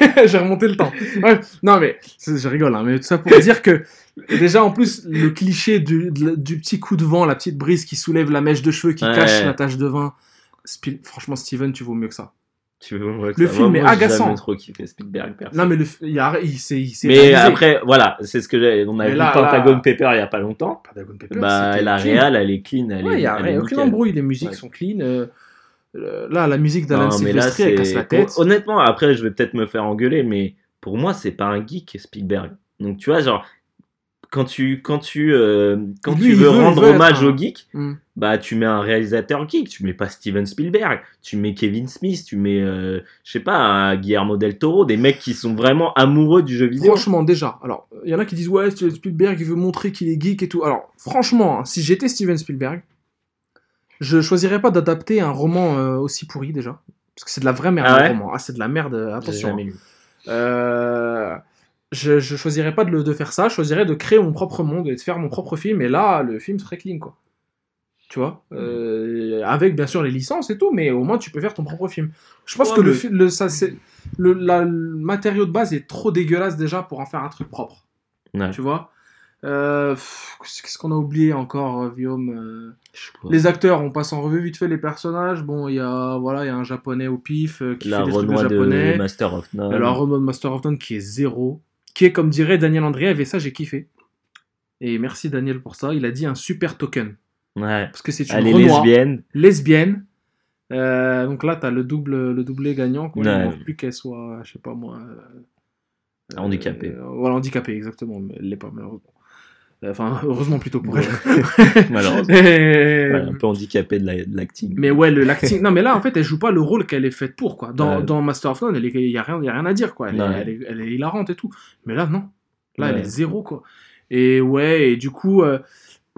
j'ai remonté le temps. Ouais, non, mais je rigole, hein, mais tout ça pour dire que déjà, en plus, le cliché du, petit coup de vent, la petite brise qui soulève la mèche de cheveux, qui Ouais. cache la tache de vin. Franchement, Steven, tu vaux mieux que ça. Tu veux, moi, que Le ça- film moi, est moi, agaçant. jamais trop kiffé Spielberg. Non, mais le, il, y a, il s'est il s'est Mais réalisé. après, voilà, c'est ce que j'ai. On a Mais vu là, Pentagon là- Paper il y a pas longtemps. Pentagon Paper, Bah, la réal, elle est clean. Elle Ouais, est, il y a elle aucun nickel. embrouille, les musiques Ouais. sont clean. euh, là, la musique d'Alan Silvestri, elle casse la tête. Honnêtement, après, je vais peut-être me faire engueuler, mais pour moi, c'est pas un geek, Spielberg. Donc, tu vois, genre, quand tu, quand tu, euh, quand Lui, tu veux veut- rendre veut hommage un- au geek, Hmm. bah, tu mets un réalisateur geek. Tu mets pas Steven Spielberg. Tu mets Kevin Smith. Tu mets, euh, je sais pas, Guillermo del Toro. Des mecs qui sont vraiment amoureux du jeu vidéo. Franchement, déjà, alors, il y en a qui disent ouais, Steven Spielberg, il veut montrer qu'il est geek et tout. Alors, franchement, hein, si j'étais Steven Spielberg, je choisirais pas d'adapter un roman euh, aussi pourri déjà. Parce que c'est de la vraie merde, Ah roman. Ah, c'est de la merde, euh, attention. lu. Euh, je, je choisirais pas de, le- de faire ça, je choisirais de créer mon propre monde et de faire mon propre film. Et là, le film serait clean, quoi. Tu vois Euh, Avec bien sûr les licences et tout, mais au moins tu peux faire ton propre film. Je pense Ouais, que le, mais- fi- le, ça, le, la- le matériau de base est trop dégueulasse déjà pour en faire un truc propre. Ouais. Tu vois Euh, Qu'est-ce qu'on a oublié encore, euh, Guillaume. Les acteurs, on passe en revue vite fait les personnages. Bon, il y a voilà, il y a un japonais au pif euh, qui La fait des trucs de Renoir de japonais. Master of None. Alors, Roman Master of None qui est zéro, qui est comme dirait Daniel Andriev, et ça j'ai kiffé. Et merci Daniel pour ça. Il a dit un super token. Ouais. Parce que c'est une Elle lesbienne. lesbienne. Euh, donc là, t'as le double, le doublé gagnant. Ouais. manque plus qu'elle soit, je sais pas moi. euh, Handicapée. euh, voilà, handicapée, exactement. Mais elle l'est pas, malheureusement. Enfin, heureusement plutôt pour elle. Malheureusement. Et- Ouais, un peu handicapé de la- l'acting. Mais ouais, le l'acting. non, mais là, en fait, elle joue pas le rôle qu'elle est faite pour, quoi. Dans, Ouais. dans Master of None, il y a rien, y a rien à dire, quoi. Elle, est, Ouais. elle, est, elle est hilarante et tout. Mais là, non. Là, elle est zéro, quoi. Et ouais, et du coup, euh,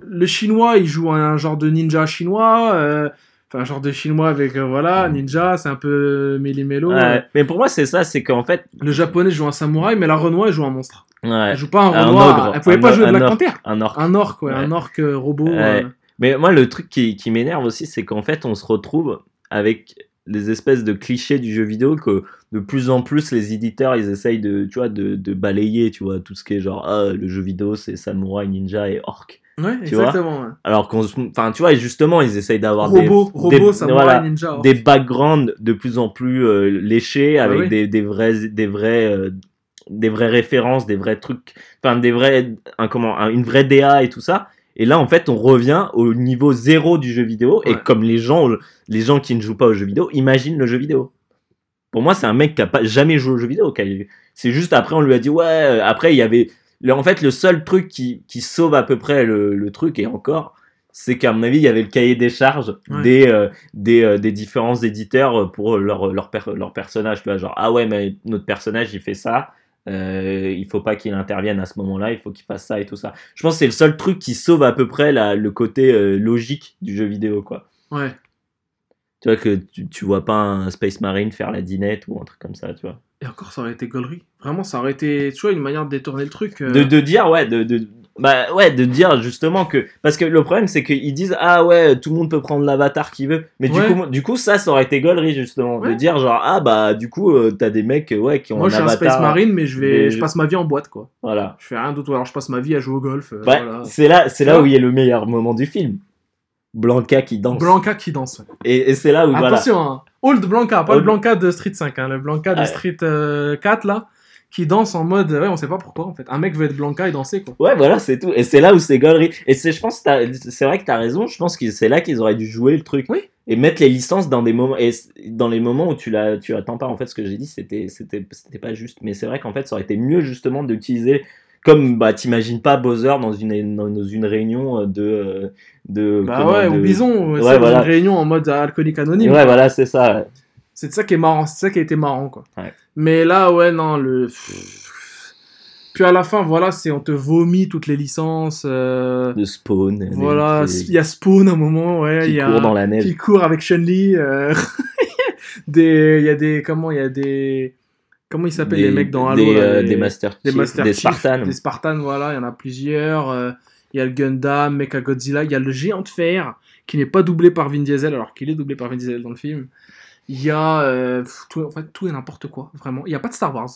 le chinois, il joue un genre de ninja chinois. euh, Enfin, un genre de chinois avec, euh, voilà, ninja, c'est un peu méli-mélo. Mais pour moi, c'est ça, c'est qu'en fait, Le japonais joue un samouraï, mais la Renoir, elle joue un monstre. Ouais, Elle joue pas un Un Renoir. ogre. Elle pouvait Un pas jouer un Black. Panther. un orc. Un orc, ouais, un orc euh, robot. Ouais. euh, Mais moi, le truc qui, qui m'énerve aussi, c'est qu'en fait, on se retrouve avec des espèces de clichés du jeu vidéo que de plus en plus les éditeurs ils essayent de tu vois de, de balayer tu vois tout ce qui est genre ah, le jeu vidéo c'est samouraï ninja et orc Ouais, Tu vois exactement. ouais. Alors qu'on, enfin, tu vois, justement, ils essayent d'avoir Robot, des, robot, des- samouraï, voilà, ninja. des backgrounds de plus en plus euh, léchés avec oui. des, des vrais, des vrais, euh, des vraies références, des vrais trucs, enfin, des vrais, un, comment, un- une vraie DA et tout ça. Et là, en fait, on revient au niveau zéro du jeu vidéo. Et comme les gens, les gens qui ne jouent pas au jeu vidéo, imaginent le jeu vidéo. Pour moi, c'est un mec qui a pas jamais joué au jeu vidéo. qui a- C'est juste après, on lui a dit ouais. euh, Après, il y avait, en fait, le seul truc qui, qui sauve à peu près le, le truc et encore, c'est qu'à mon avis, il y avait le cahier des charges Ouais. des, euh, des, euh, des différents éditeurs pour leur, leur, per- leur personnage. Tu vois, genre ah ouais, mais notre personnage il fait ça. Euh, il faut pas qu'il intervienne à ce moment-là, il faut qu'il fasse ça et tout ça. Je pense que c'est le seul truc qui sauve à peu près la, le côté euh, logique du jeu vidéo, quoi. Ouais. Tu vois que tu, tu vois pas un Space Marine faire la dinette ou un truc comme ça, tu vois. Et encore, ça aurait été gaulerie. Vraiment, ça aurait été, tu vois, une manière de détourner le truc. euh, De, de dire, ouais, de, de, bah, ouais, de dire justement que. Parce que le problème, c'est qu'ils disent, ah ouais, tout le monde peut prendre l'avatar qu'il veut. Mais Ouais. du, coup, du coup, ça, ça aurait été gaulerie, justement. De dire, genre, ah bah, du coup, euh, t'as des mecs ouais, qui ont Moi, un je suis un. Space Marine, mais je vais, je passe ma vie en boîte, quoi. Voilà. Je fais rien d'autre. Alors, je passe ma vie à jouer au golf. euh, voilà. c'est là, c'est là vois où il y a le meilleur moment du film. Blanca qui danse. Blanca qui danse. Et, et c'est là où, voilà. Attention, hein. Old Blanca, pas Old- le Blanca de Street 5, hein, le Blanca de. Street euh, 4, là, qui danse en mode. Ouais, on sait pas pourquoi, en fait. Un mec veut être Blanca et danser, quoi. Ouais, voilà, c'est tout. Et c'est là où c'est gaulerie. Et c'est, je pense, c'est vrai que t'as raison. Je pense que c'est là qu'ils auraient dû jouer le truc. Oui. Et mettre les licences dans des moments, et dans les moments où tu l'as, tu attends pas. En fait, ce que j'ai dit, c'était, c'était, c'était pas juste. Mais c'est vrai qu'en fait, ça aurait été mieux justement d'utiliser. Comme, bah, t'imagines pas Bowser dans une, dans une réunion de, euh, de. Bah ouais, de- ou Bison, Ouais, voilà. une réunion en mode alcoolique anonyme. Ouais, voilà, c'est ça. C'est ça qui est marrant, c'est ça qui a été marrant, quoi. Ouais. Mais là, ouais, non, le. Puis à la fin, voilà, c'est on te vomit toutes les licences. euh, De spawn. Voilà, il y a Spawn à un moment, ouais, il qui y a. court dans la neige. qui court avec Chun-Li. euh, des, il y a des, comment, il y a des, comment ils s'appellent les mecs dans Halo des, euh, les- des Master des Master des Chief, Spartans. Des Spartans, voilà, il y en a plusieurs. euh, Il y a le Gundam, Mechagodzilla, il y a le géant de fer qui n'est pas doublé par Vin Diesel alors qu'il est doublé par Vin Diesel dans le film. Il y a euh, tout, en fait, tout et n'importe quoi, vraiment. Il n'y a pas de Star Wars.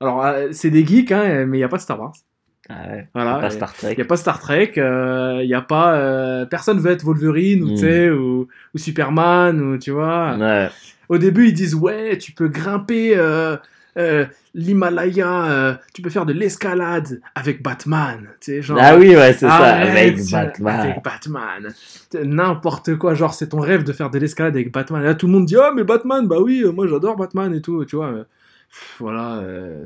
Alors, euh, c'est des geeks, hein, mais il n'y a pas de Star Wars. Ah ouais, Voilà. pas euh, Star Trek. il n'y a pas Star Trek, euh, il n'y a pas. euh, personne veut être Wolverine ou, Mm. tu sais, ou, ou Superman, ou tu vois. Ouais. Au début, ils disent Ouais, tu peux grimper euh, euh, l'Himalaya, euh, tu peux faire de l'escalade avec Batman. Tu sais, genre. ah oui, ouais, c'est ça, avec Batman. Avec Batman. C'est N'importe quoi, genre c'est ton rêve de faire de l'escalade avec Batman. Et là tout le monde dit oh mais Batman, bah oui, euh, moi j'adore Batman et tout, tu vois. pff, voilà, euh,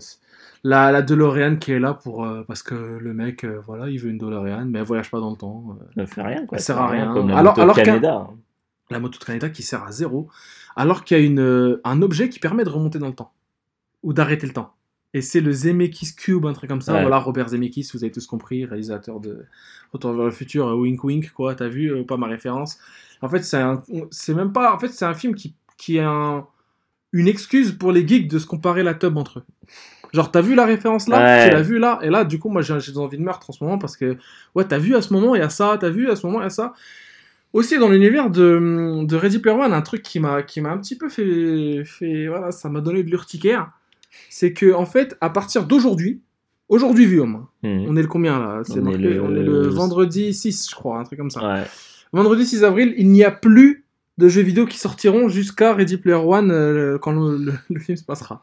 la, la DeLorean qui est là pour euh, parce que le mec, euh, voilà, il veut une DeLorean, mais elle voyage pas dans le temps. euh. Ne fait rien, quoi. Ça sert à rien. Comme la Alors- moto alors qu'un- Canada. La moto de Canada qui sert à zéro, alors qu'il y a une, un objet qui permet de remonter dans le temps ou d'arrêter le temps. Et c'est le Zemeckis Cube, un truc comme ça. Ouais. Voilà, Robert Zemeckis, vous avez tous compris, réalisateur de Retour vers le futur, euh, wink wink, quoi, t'as vu, euh, pas ma référence. En fait, c'est un, même pas, en fait, c'est un film qui, qui est un, une excuse pour les geeks de se comparer la tub entre eux. Genre, t'as vu la référence là, Ouais. tu l'as vu là, et là, du coup, moi, j'ai des envies de meurtre en ce moment parce que, ouais, t'as vu à ce moment, il y a ça, t'as vu à ce moment, il y a ça. Aussi, dans l'univers de, de Ready Player One, un truc qui m'a qui m'a un petit peu fait, fait voilà, ça m'a donné de l'urticaire, c'est que, en fait, à partir d'aujourd'hui, aujourd'hui, vu, Mhm. on est le combien là? C'est On est marqué, le- on est le vendredi 6, je crois, un truc comme ça. Ouais. Vendredi 6 avril, il n'y a plus de jeux vidéo qui sortiront jusqu'à Ready Player One euh, quand le, film se passera.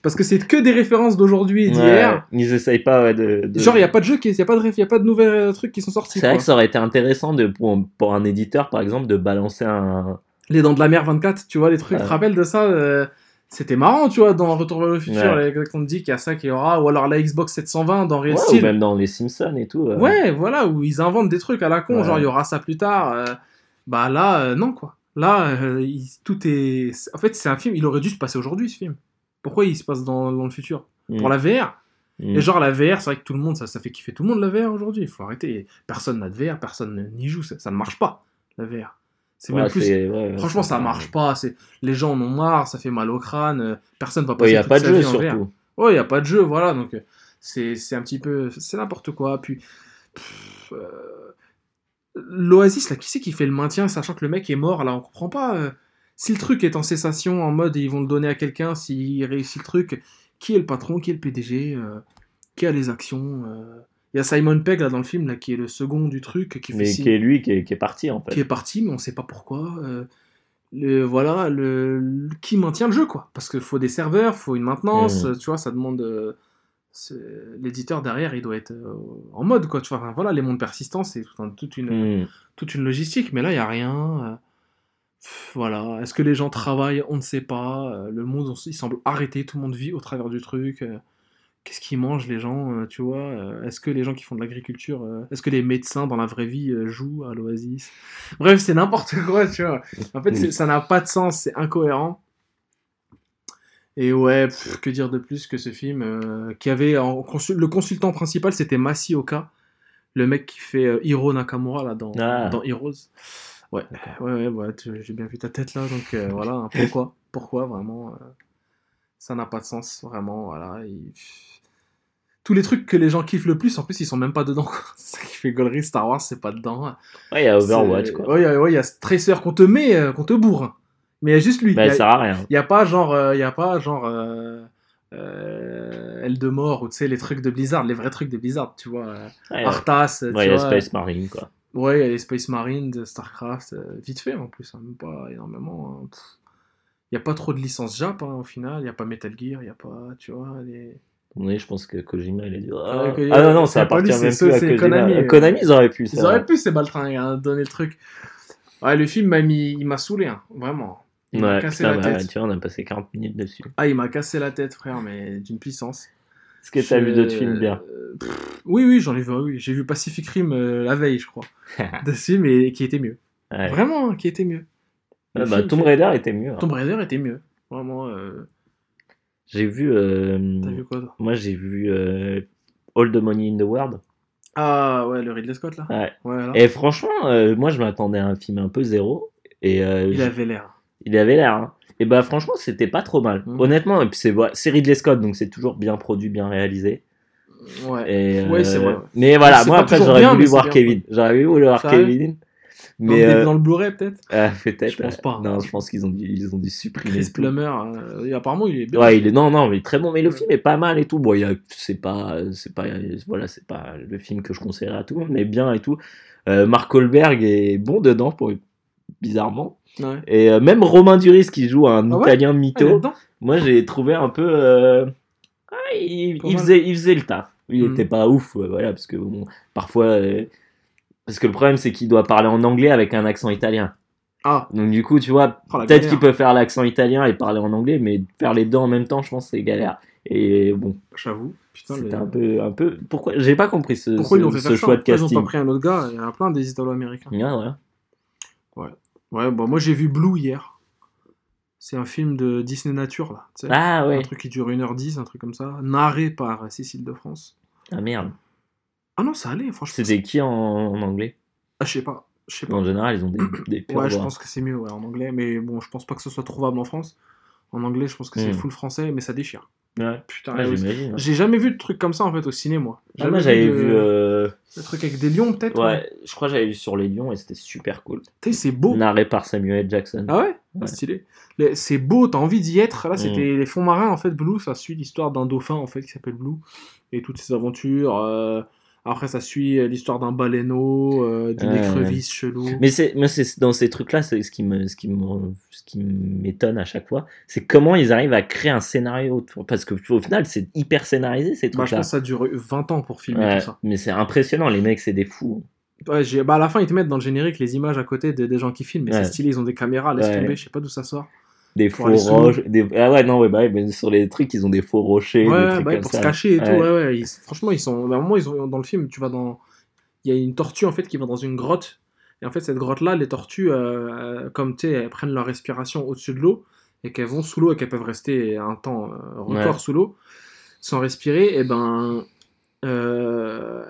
Parce que c'est que des références d'aujourd'hui et d'hier. Ouais, Ils essayent pas ouais, de, de- Genre, il n'y a pas de jeu, il n'y a, pas de y a pas de nouvelles euh, trucs qui sont sortis. C'est vrai que ça aurait été intéressant de, pour, pour un éditeur, par exemple, de balancer un. Les Dents de la Mer 24, tu vois, les trucs, Ouais. tu te rappelles de ça euh, C'était marrant, tu vois, dans Retour vers le futur, Ouais. on dit qu'il y a ça qui y aura, ou alors la Xbox 720 dans Real Ouais, ou même dans les Simpsons et tout. euh. Ouais, voilà, où ils inventent des trucs à la con, Ouais. genre il y aura ça plus tard. euh, bah là, euh, non quoi. Là, il- tout est. En fait, c'est un film, il aurait dû se passer aujourd'hui ce film. Pourquoi il se passe dans, dans le futur? Mm. Pour la VR. Mm. Et genre la VR, c'est vrai que tout le monde, ça, ça fait kiffer tout le monde la VR aujourd'hui. Il faut arrêter. Personne n'a de VR, personne n'y joue, ça, ça ne marche pas, la VR. C'est Ouais, même plus. ouais, Franchement, ça marche pas. C'est les gens en ont marre, ça fait mal au crâne. euh, Personne va Ouais, passer Il n'y a toute pas de sa jeu surtout. Ouais, il n'y a pas de jeu, voilà. Donc, euh, c'est c'est un petit peu. C'est n'importe quoi. Puis. pff, euh, L'Oasis, là, qui c'est qui fait le maintien, sachant que le mec est mort, là, on comprend pas. euh, si le truc est en cessation, en mode ils vont le donner à quelqu'un, s'il réussit le truc, qui est le patron, qui est le PDG, euh, qui a les actions, Il y a Simon Pegg là dans le film là, qui est le second du truc, qui fait Mais signe- qui est lui qui est, qui est parti en fait. qui est parti, mais on sait pas pourquoi. euh, le, voilà, le, le- qui maintient le jeu, quoi. Parce qu'il faut des serveurs, faut une maintenance, Mhm. tu vois, ça demande. euh, L'éditeur derrière, il doit être euh, en mode, quoi. Tu vois, Enfin, voilà, les mondes persistants, c'est toute, une, Hmm. toute une logistique, mais là, il n'y a rien. pff, Voilà, est-ce que les gens travaillent? On ne sait pas. Le monde, il semble arrêté, tout le monde vit au travers du truc. Qu'est-ce qu'ils mangent les gens, euh, tu vois euh, Est-ce que les gens qui font de l'agriculture, euh, est-ce que les médecins dans la vraie vie jouent à l'Oasis? Bref, c'est n'importe quoi, tu vois. En fait, Oui. ça n'a pas de sens, c'est incohérent. Et ouais, pff, que dire de plus que ce film euh, qui avait en consul- le consultant principal, c'était Masi Oka, le mec qui fait euh, Hiro Nakamura là dans, Ah. dans Heroes. Ouais, ouais, ouais, j'ai bien vu ta tête là, donc euh, voilà, hein, pourquoi, pourquoi vraiment, ça n'a pas de sens, vraiment, voilà. il- Tous les trucs que les gens kiffent le plus, en plus, ils sont même pas dedans. quoi. C'est ça qui fait gaulerie, Star Wars, c'est pas dedans. Ouais, il y a Overwatch quoi. Ouais, il y a- ouais, il y a ce Tracer qu'on te met, euh, qu'on te bourre. hein. Mais il y a juste lui. Bah, il sert à rien. il y a pas genre, euh, il y a pas genre euh, euh, Eldemort ou tu sais les trucs de Blizzard, les vrais trucs de Blizzard, tu vois. euh, Ouais, Arthas, ouais, il y a. Space Marine quoi. Ouais, il y a les Space Marines, de Starcraft, euh, vite fait en plus, hein, même pas énormément. hein. Il y a pas trop de licences Jap hein, au final, il y a pas Metal Gear, il y a pas, tu vois, les... Je pense que Kojima il a dit Ah, Kojima, ah non, non, ça appartient même plus à. Konami, Euh, euh. Konami, ils auraient pu. Ils auraient pu ces baltringues hein, donner le truc. Ouais, le film m'a mis, il m'a saoulé, hein, vraiment. Il m'a cassé putain, la bah, tête. tu vois, on a passé 40 minutes dessus. Ah, il m'a cassé la tête, frère, mais d'une puissance. Est-ce que t'as Je- vu d'autres films bien? Pff, Oui, oui, j'en ai vu. Oui, j'ai vu Pacific Rim euh, la veille, je crois. Dessus, mais qui était mieux. Ouais. Vraiment, hein, qui était mieux. Ah, bah, film Tomb Raider était mieux. hein. Tomb Raider était mieux. Vraiment. euh, J'ai vu. euh, T'as vu quoi toi? Moi, j'ai vu euh, All the Money in the World. Ah ouais, le Ridley Scott là? Ouais. Ouais, là. Et franchement, euh, moi, je m'attendais à un film un peu zéro. Et Il avait l'air. il avait l'air. hein. Et bah, franchement, c'était pas trop mal. Mhm. Honnêtement, et puis c'est ouais, Ridley Scott, donc c'est toujours bien produit, bien réalisé. Ouais. Et, Ouais, c'est vrai. Mais voilà, moi après, j'aurais voulu voir Kevin. J'aurais voulu voir Kevin. Mais euh, dans le Blu-ray peut-être? euh, peut-être. Je pense pas. Non, je pense qu'ils ont dû, ils ont dû supprimer. Chris. Plummer. euh, apparemment il est bien. Ouais, il est non non mais très bon mais le film est pas mal et tout. Bon, c'est pas c'est pas voilà, c'est pas le film que je conseillerais à tout le monde mais bien et tout. Euh, Mark Wahlberg est bon dedans pour bizarrement Ouais. et euh, même Romain Duris qui joue un Ah ouais? Italien Ah, mytho. dedans? moi, j'ai trouvé un peu euh, ah, il, faisait il faisait le taf. Il Mhm. était pas ouf voilà parce que bon, parfois euh, parce que le problème c'est qu'il doit parler en anglais avec un accent italien. Ah, Donc du coup, tu vois, oh, Peut-être qu'il peut faire l'accent italien et parler en anglais, mais faire les deux en même temps, je pense que c'est galère. Et bon, J'avoue. Putain, c'était le- un peu, un peu. Pourquoi J'ai pas compris ce, Pourquoi ce, ils ont fait ce faire choix de Pourquoi Ils ont pas pris un autre gars? Il y en a plein des Italo-Américains. Ah, ouais. Ouais, bah moi j'ai vu Blue hier. C'est un film de Disney Nature là. tu sais. Ah ouais. Un truc qui dure 1h10, un truc comme ça. Narré par Cécile de France. Ah merde. Ah non, ça allait, franchement. C'était qui en, en anglais? Ah, je sais pas. Je sais pas. En général, ils ont des, des Ouais, je voix. pense que c'est mieux ouais, en anglais. Mais bon, je pense pas que ce soit trouvable en France. En anglais, je pense que c'est Hmm. full français, mais ça déchire. Ouais. Putain, Ouais, ouais, j'imagine. j'ai jamais vu de truc comme ça en fait au ciné, moi. Ah, moi, j'avais vu. euh, Le truc avec des lions, peut-être Ouais, je crois que j'avais vu sur les lions et c'était super cool. Tu sais, c'est beau. Narré par Samuel Jackson. Ah ouais, Ah, Ouais. Stylé. Les- C'est beau, t'as envie d'y être. Là, c'était les fonds marins, en fait, Blue, ça suit l'histoire d'un dauphin, en fait, qui s'appelle Blue, et toutes ses aventures. euh, Après, ça suit euh, l'histoire d'un baleineau, euh, d'une écrevisse chelou. Mais c'est, moi, c'est dans ces trucs-là, c'est ce qui me, ce qui me, ce qui m'étonne à chaque fois, c'est comment ils arrivent à créer un scénario. Parce que au final, c'est hyper scénarisé ces Bah, je trucs-là. pense que ça dure 20 ans pour filmer Ouais, tout ça. mais c'est impressionnant, les mecs, c'est des fous. Ouais, j'ai- bah, à la fin, ils te mettent dans le générique les images à côté de- des gens qui filment, mais c'est stylé, ils ont des caméras, laisse tomber, je sais pas d'où ça sort. Des faux roches. Des... Ah ouais, non, ouais, bah, ouais, sur les trucs, ils ont des faux rochers. Ouais, des trucs bah, comme pour ça. se cacher et tout, Ouais. ouais, ils- franchement, ils sont. À un moment, ils ont, dans le film, tu vas dans. Il y a une tortue en fait qui va dans une grotte. Et en fait, cette grotte-là, les tortues, euh, comme tu sais, elles prennent leur respiration au-dessus de l'eau et qu'elles vont sous l'eau et qu'elles peuvent rester un temps euh, record sous l'eau sans respirer. Et ben. euh,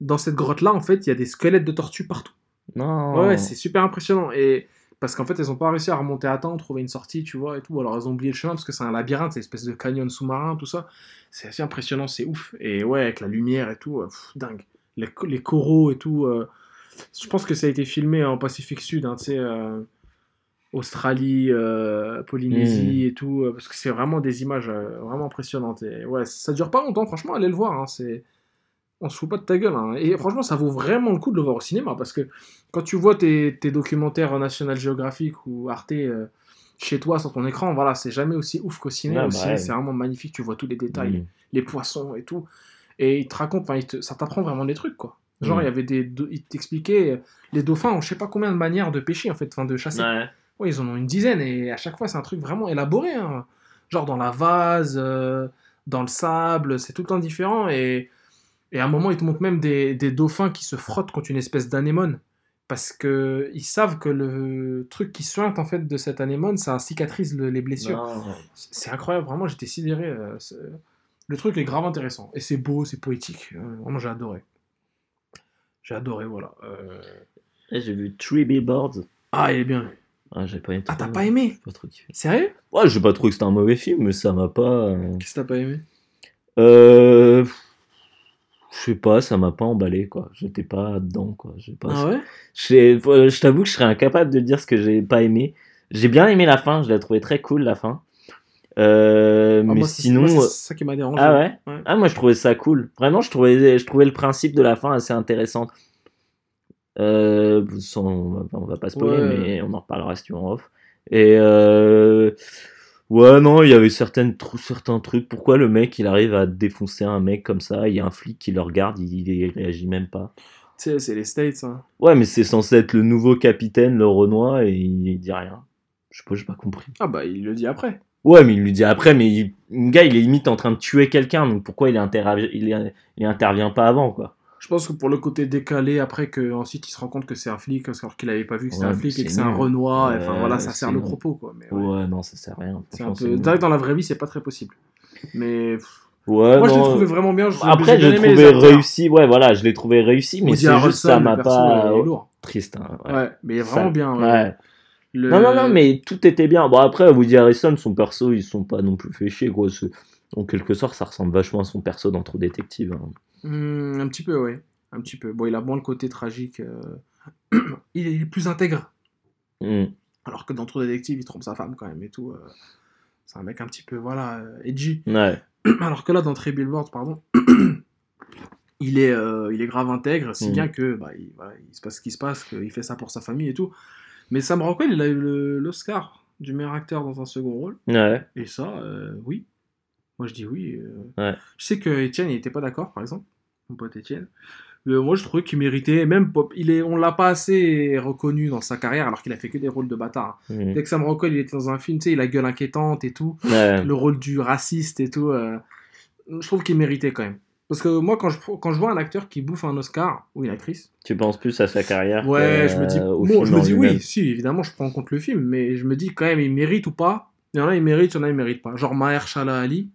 dans cette grotte-là, en fait, il y a des squelettes de tortues partout. Non. Ouais, ouais, c'est super impressionnant. Et parce qu'en fait, elles ont pas réussi à remonter à temps, trouver une sortie, tu vois, et tout. Alors, elles ont oublié le chemin parce que c'est un labyrinthe, c'est une espèce de canyon sous-marin, tout ça. C'est assez impressionnant, c'est ouf. Et ouais, avec la lumière et tout, euh, pff, dingue. Les, co- les coraux et tout. euh, je pense que ça a été filmé en Pacifique Sud, hein, tu sais, euh, Australie, euh, Polynésie et tout, parce que c'est vraiment des images vraiment impressionnantes. Et ouais, ça dure pas longtemps, franchement, allez le voir. hein, c'est On se fout pas de ta gueule. hein. Et franchement, ça vaut vraiment le coup de le voir au cinéma parce que quand tu vois tes, tes documentaires National Geographic ou Arte euh, chez toi sur ton écran, voilà, c'est jamais aussi ouf qu'au cinéma. Ouais, Au bah ciné, ouais. c'est vraiment magnifique. Tu vois tous les détails, Mm. les poissons et tout. Et il te raconte, enfin, il te- ça t'apprend vraiment des trucs, quoi. Genre, Mm. il y avait des. do- Il t'expliquait, euh, les dauphins ont je sais pas combien de manières de pêcher, en fait, enfin, de chasser. Ouais. Ouais, ils en ont une dizaine et à chaque fois, c'est un truc vraiment élaboré. hein. Genre dans la vase, euh, dans le sable, c'est tout le temps différent. Et, et à un moment, ils te montrent même des, des dauphins qui se frottent contre une espèce d'anémone. Parce que ils savent que le truc qui suinte en fait de cette anémone, ça cicatrise le- les blessures. C'est incroyable, vraiment, j'étais sidéré. euh, le truc est grave intéressant. Et c'est beau, c'est poétique. euh, vraiment, j'ai adoré. J'ai adoré, voilà. euh. Eh, J'ai vu Three Billboards. Ah, il est bien. Ah, j'ai pas aimé. Ah, t'as pas aimé? Pas trop kiffé. Sérieux? Ouais, j'ai pas trouvé que c'était un mauvais film, mais ça m'a pas. Qu'est-ce que t'as pas aimé? Euh. Je sais pas, ça m'a pas emballé, quoi. J'étais pas dedans, quoi. Pas... Ah ouais? euh, Je t'avoue que je serais incapable de dire ce que j'ai pas aimé. J'ai bien aimé la fin, je l'ai trouvé très cool, la fin. Euh, Ah, mais moi, c'est- sinon. moi, euh, c'est ça qui m'a dérangé. Ah ouais? Ouais. Ah, moi je trouvais ça cool. Vraiment, je trouvais, je trouvais le principe de la fin assez intéressant. Euh, sans- on, va, pas spoiler, Ouais. mais on en reparlera si tu en off. Et euh, ouais, non, il y avait certaines, certains trucs. Pourquoi le mec il arrive à défoncer un mec comme ça? Il y a un flic qui le regarde, il, il réagit même pas. Tu sais, c'est les States. Hein. Ouais, mais c'est censé être le nouveau capitaine, le Renoir, et il dit rien. Je sais pas, j'ai pas compris. Ah bah, il le dit après. Ouais, mais il lui dit après, mais il- le gars, il est limite en train de tuer quelqu'un, donc pourquoi il, intervient il, il intervient pas avant, quoi? Je pense que pour le côté décalé, après que ensuite il se rend compte que c'est un flic, alors qu'il avait pas vu que c'était Ouais, un flic et que c'est un. Renoir. Enfin voilà, ça sert le propos quoi. Mais ouais. Ouais, non, ça sert à rien. C'est un peu. dans la vraie vie, c'est pas très possible. Mais. Ouais, moi je l'ai trouvé vraiment bien. je- Après, je l'ai trouvé réussi. Ouais, voilà, je l'ai trouvé réussi, mais c'est juste ça m'a pas. lourd. Triste. hein, ouais. Ouais, mais Ça- vraiment bien. ouais. Ouais. Le- Non, non, non, mais tout était bien. Bon, après, Woody Harrison, son perso, ils sont pas non plus fait chier, quoi. En quelque sorte, ça ressemble vachement à son perso dans True Détective. hein. Hmm, un petit peu, ouais. Un petit peu. Bon, il a moins le côté tragique. euh, il est plus intègre. Hmm. Alors que dans True Detective, il trompe sa femme quand même et tout. euh, C'est un mec un petit peu, voilà, euh, edgy. Ouais. Alors que là, dans Three Billboards, pardon, il est, euh, il est grave intègre, si Mhm. bien que bah, il, voilà, il se passe ce qui se passe, qu'il fait ça pour sa famille et tout. Mais Sam Rockwell, il a eu l'Oscar du meilleur acteur dans un second rôle. Ouais. Et ça, euh, oui. Moi, je dis oui. euh. Ouais. Je sais que Étienne, il était pas d'accord, par exemple. Mon pote Étienne. Mais moi, je trouvais qu'il méritait. Même, pop- il est, on l'a pas assez reconnu dans sa carrière, alors qu'il a fait que des rôles de bâtard. Hmm. Dès que Sam Rockwell, il était dans un film, tu sais, il a gueule inquiétante et tout Ouais. le rôle du raciste et tout, euh, je trouve qu'il méritait quand même. Parce que moi, quand je, quand je vois un acteur qui bouffe un Oscar, ou une actrice, Tu penses plus à sa carrière ouais, que, je me dis, euh, au bon, je me dis oui, si, évidemment, je prends en compte le film, mais je me dis quand même, il mérite ou pas. Il y en a, il mérite, il y en a, il mérite pas. Genre Mahershala Ali,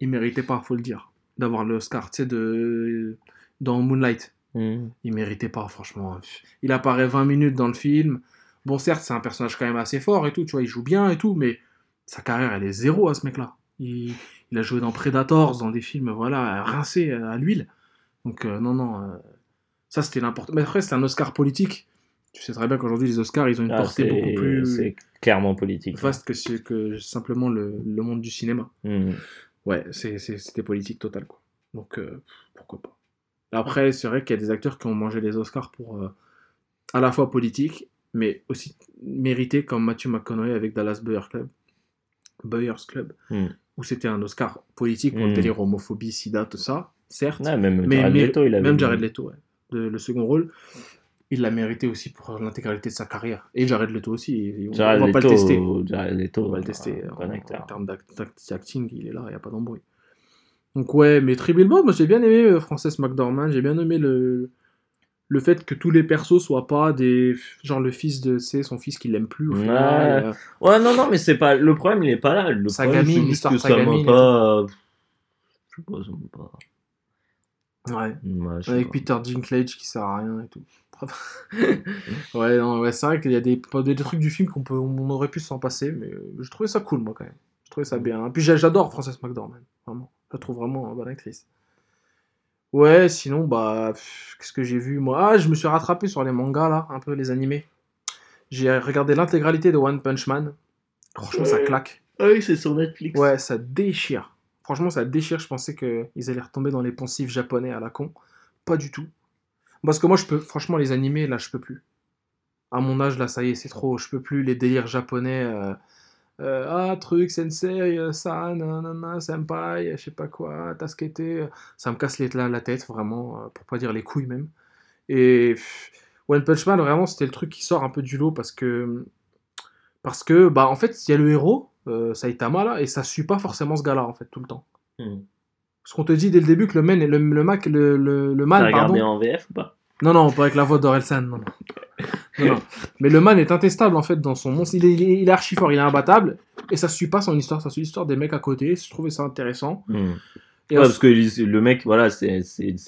il méritait pas, faut le dire, d'avoir l'Oscar, tu sais, de... dans Moonlight. Hmm. Il méritait pas, franchement. Il apparaît 20 minutes dans le film. Bon, certes, c'est un personnage quand même assez fort et tout, tu vois, il joue bien et tout, mais sa carrière, elle est zéro à ce mec-là. Il, il a joué dans Predators, dans des films, voilà, rincés à l'huile. Donc, euh, non, non, euh, ça c'était n'importe. Mais après, c'est un Oscar politique. Tu sais très bien qu'aujourd'hui, les Oscars, ils ont une Ah, portée beaucoup plus clairement politique. vaste que, ce- que simplement le, le monde du cinéma. Hmm. Ouais, c'était politique total, quoi. Donc, euh, pourquoi pas. Après, c'est vrai qu'il y a des acteurs qui ont mangé les Oscars pour euh, à la fois politique, mais aussi mérité, comme Matthew McConaughey avec Dallas Buyers Club, Buyers Club Hmm. où c'était un Oscar politique pour le Hmm. délire homophobie, sida, tout ça, certes. Ouais, même mais, Jared Leto, il avait même Jared Leto, ouais, de- le second rôle, il l'a mérité aussi pour l'intégralité de sa carrière. Et Jared Leto aussi, on, Jared on va pas le tester. Jared Leto, On va le euh, tester. un En, en termes d'act- d'act- d'acting, il est là, il n'y a pas d'embrouille. Donc ouais, mais Three Billboards, moi j'ai bien aimé euh, Frances McDormand, j'ai bien aimé le, le fait que tous les persos soient pas des... Genre le fils de... C'est son fils qui l'aime plus au Ouais. final. euh, Ouais, non, non, mais c'est pas. Le problème, il est pas là. Le Sa problème, c'est juste que ça m'a pas. Je sais pas, ça m'a pas. Ouais. Avec pas. Peter Dinklage qui sert à rien et tout. ouais, non, ouais, c'est vrai qu'il y a des, des trucs du film qu'on peut, on aurait pu s'en passer, mais euh, je trouvais ça cool moi quand même. Je trouvais ça bien. Et puis j'a- j'adore Frances McDormand, vraiment. Je la trouve vraiment une bonne actrice. Ouais, sinon, bah, qu'est-ce que j'ai vu moi? Ah, je me suis rattrapé sur les mangas là, un peu les animés. J'ai regardé l'intégralité de One Punch Man. Franchement, ça claque. Ah oui, c'est sur Netflix. Ouais, ça déchire. Franchement, ça déchire. Je pensais qu'ils allaient retomber dans les poncifs japonais à la con. Pas du tout. Parce que moi, je peux, franchement, les animés, là, je peux plus. À mon âge, là, ça y est, c'est trop. Je peux plus les délires japonais. euh, euh, ah, truc, sensei, euh, ça, nanana, senpai, je sais pas quoi, tasquete. euh, Ça me casse la, tête, vraiment, pour pas dire les couilles même. Et One Punch Man, vraiment, c'était le truc qui sort un peu du lot parce que. Parce que, bah, en fait, il y a le héros, euh, Saitama, là, et ça suit pas forcément ce gars-là, en fait, tout le temps. Hmm. Parce qu'on te dit dès le début que le, man, le, le, Mac- le, le, le man, pardon. regardé en VF ou pas? Non, non, pas avec la voix d'Orelsan, non, non. Non, non. Mais le man est intestable en fait dans son monstre. Il est, il est- il est archi fort, il est imbattable. Et ça suit pas son histoire, ça suit l'histoire des mecs à côté. Je trouvais ça intéressant. Hmm. Ouais, parce que le mec, voilà, c'est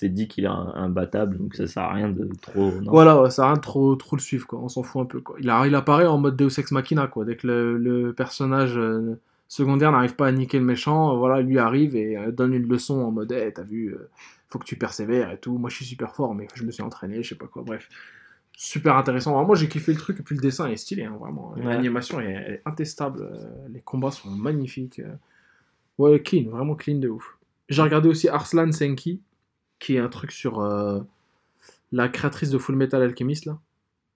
dit qu'il est un- imbattable, donc ça sert à rien de trop. non. Voilà, ouais, ça a rien de trop, trop le suivre, quoi. On s'en fout un peu, quoi. Il, a- il apparaît en mode Deus Ex Machina, quoi. Dès que le, le personnage euh, secondaire n'arrive pas à niquer le méchant, euh, voilà, lui arrive et euh, donne une leçon en mode, hey, t'as vu, faut que tu persévères et tout. Moi, je suis super fort, mais je me suis entraîné, je sais pas quoi. Bref, super intéressant. Alors, moi, j'ai kiffé le truc et puis le dessin est stylé, hein, vraiment. Ouais. L'animation est, est intestable. les combats sont magnifiques. Ouais, clean, vraiment clean de ouf. J'ai regardé aussi Arslan Senki, qui est un truc sur euh, la créatrice de Full Metal Alchemist, là,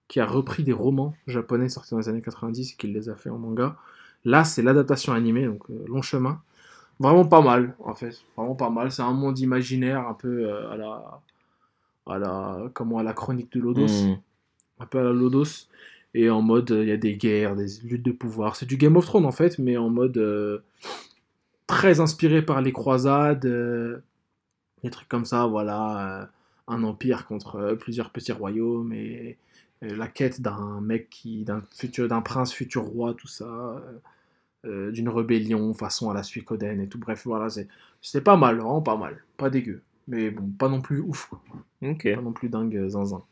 qui a repris des romans japonais sortis dans les années 90 et qui les a fait en manga. Là, c'est l'adaptation animée, donc euh, long chemin. Vraiment pas mal, en fait. Vraiment pas mal. C'est un monde imaginaire, un peu euh, à la. à la. comment à la chronique de Lodos Hmm. un peu à la Lodos, et en mode il y a des guerres, des luttes de pouvoir. C'est du Game of Thrones en fait, mais en mode très inspiré par les croisades, euh, des trucs comme ça, voilà, euh, un empire contre euh, plusieurs petits royaumes et, la quête d'un mec qui, d'un futur, d'un prince futur roi, tout ça. euh, d'une rébellion façon à la Suikoden et tout bref voilà c'est c'était pas mal vraiment pas mal pas dégueu mais bon pas non plus ouf quoi pas non plus dingue zinzin.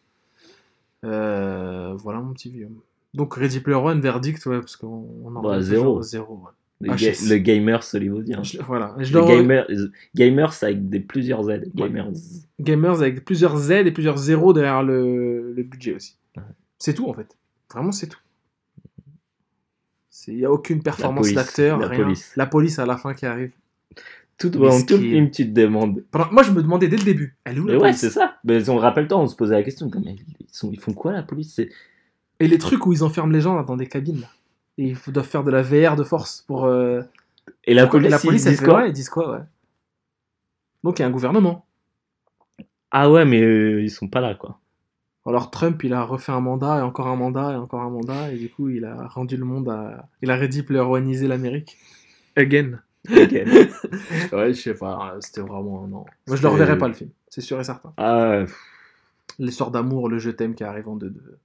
Euh, voilà mon petit vieux. Donc Ready Player One, verdict, ouais, parce qu'on on en Bah, zéro. zéro. ouais. Le, Ah, ga- le gamer. Je- voilà. Je Le gamer, gamers avec des plusieurs Z. Gamers. Gamers avec plusieurs Z et plusieurs zéros derrière le, le budget aussi. Ouais. C'est tout en fait. Vraiment, c'est tout. Il n'y a aucune performance police, d'acteur, la rien. police. La police à la fin qui arrive. Tout, ce tout qui film, tu te demandes. Moi, je me demandais dès le début, elle est où la Mais ouais, police? c'est ça. Mais on rappelle-toi, on se posait la question. mais ils, sont, ils font quoi la police? Et les trucs où ils enferment les gens là, dans des cabines. Là? Et ils doivent faire de la VR de force pour. euh, Et la police, la police ils disent quoi ouais, ils disent quoi, ouais. Donc il y a un gouvernement. Ah ouais, mais euh, ils sont pas là, quoi. Alors Trump, il a refait un mandat et encore un mandat et encore un mandat et du coup il a rendu le monde à, il a oneisé l'Amérique. Again. Ok. Ouais, je sais pas, c'était vraiment non. Moi je le reverrai pas le film, c'est sûr et certain. ah, pff, L'histoire d'amour, le je t'aime qui arrive en deux deux.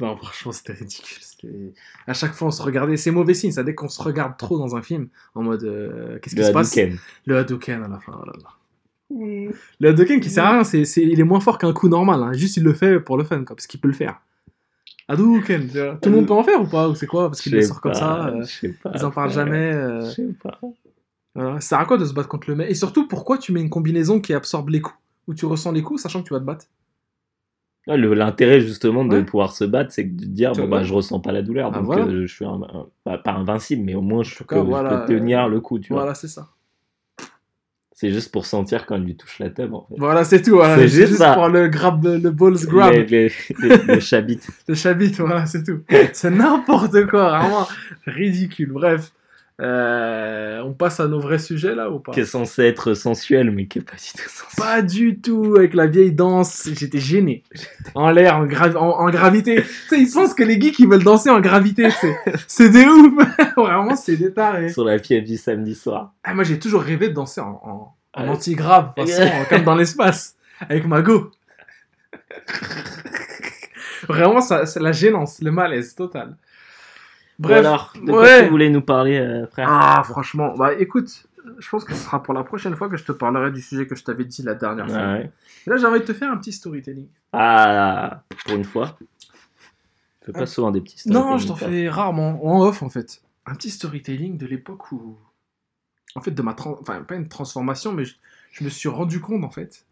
Non, franchement, c'était ridicule. À chaque fois, on se regardait. C'est mauvais signe, ça. Dès qu'on se regarde trop dans un film, en mode euh, qu'est-ce qui le se passe? Hadouken. Le Hadouken à la fin. oh là là. Le Hadouken qui sert à rien, c'est, c'est- il est moins fort qu'un coup normal. hein. Juste il le fait pour le fun, quoi, parce qu'il peut le faire. Hadouken, tout le monde peut en faire ou pas Ou c'est quoi? Parce qu'il Je le sais sort comme pas, ça. euh, je sais pas, ils en parlent frère. jamais. euh, Je sais pas. voilà. Ça sert à quoi de se battre contre le mec? Et surtout, pourquoi tu mets une combinaison qui absorbe les coups? Où tu ressens les coups, sachant que tu vas te battre? L'intérêt justement de Ouais. pouvoir se battre, c'est de dire bon, bah, je ressens pas la douleur, Ah, donc voilà. euh, je suis un- un- pas, pas invincible, mais au moins je, peux, je tenir euh, le coup, tu. Voilà, c'est ça. C'est juste pour sentir quand il lui touche la tête, en fait. Voilà, c'est tout. Voilà. C'est juste pour le grab, le balls grab. Les, les, les, les chabites. Le chabit, voilà, c'est tout. c'est n'importe quoi, vraiment ridicule. Bref, Euh, on passe à nos vrais sujets là ou pas qui est censé être sensuel, mais qui est pas du tout sensuel. Pas du tout, avec la vieille danse, j'étais gêné. En l'air, en, gra- en, en gravité. tu sais, ils pensent que les geeks ils veulent danser en gravité, c'est, des ouf. Vraiment, c'est des tarés. Sur la pièce du samedi soir. Ah, moi j'ai toujours rêvé de danser en, en, en Ouais. anti-grave, comme dans l'espace, avec ma go. Vraiment, ça, c'est la gênance, le malaise total. Bref, alors, de quoi tu voulais nous parler, euh, frère Ah, franchement, bah écoute, je pense que ce sera pour la prochaine fois que je te parlerai du sujet que je t'avais dit la dernière fois. Ah ouais. Et là, j'ai envie de te faire un petit storytelling. Ah, pour une fois. Je fais pas Ah. souvent des petits Non, storytelling, je t'en fais rarement, en off en fait. Un petit storytelling de l'époque où. En fait, de ma. tran- Enfin, pas une transformation, mais je, je me suis rendu compte en fait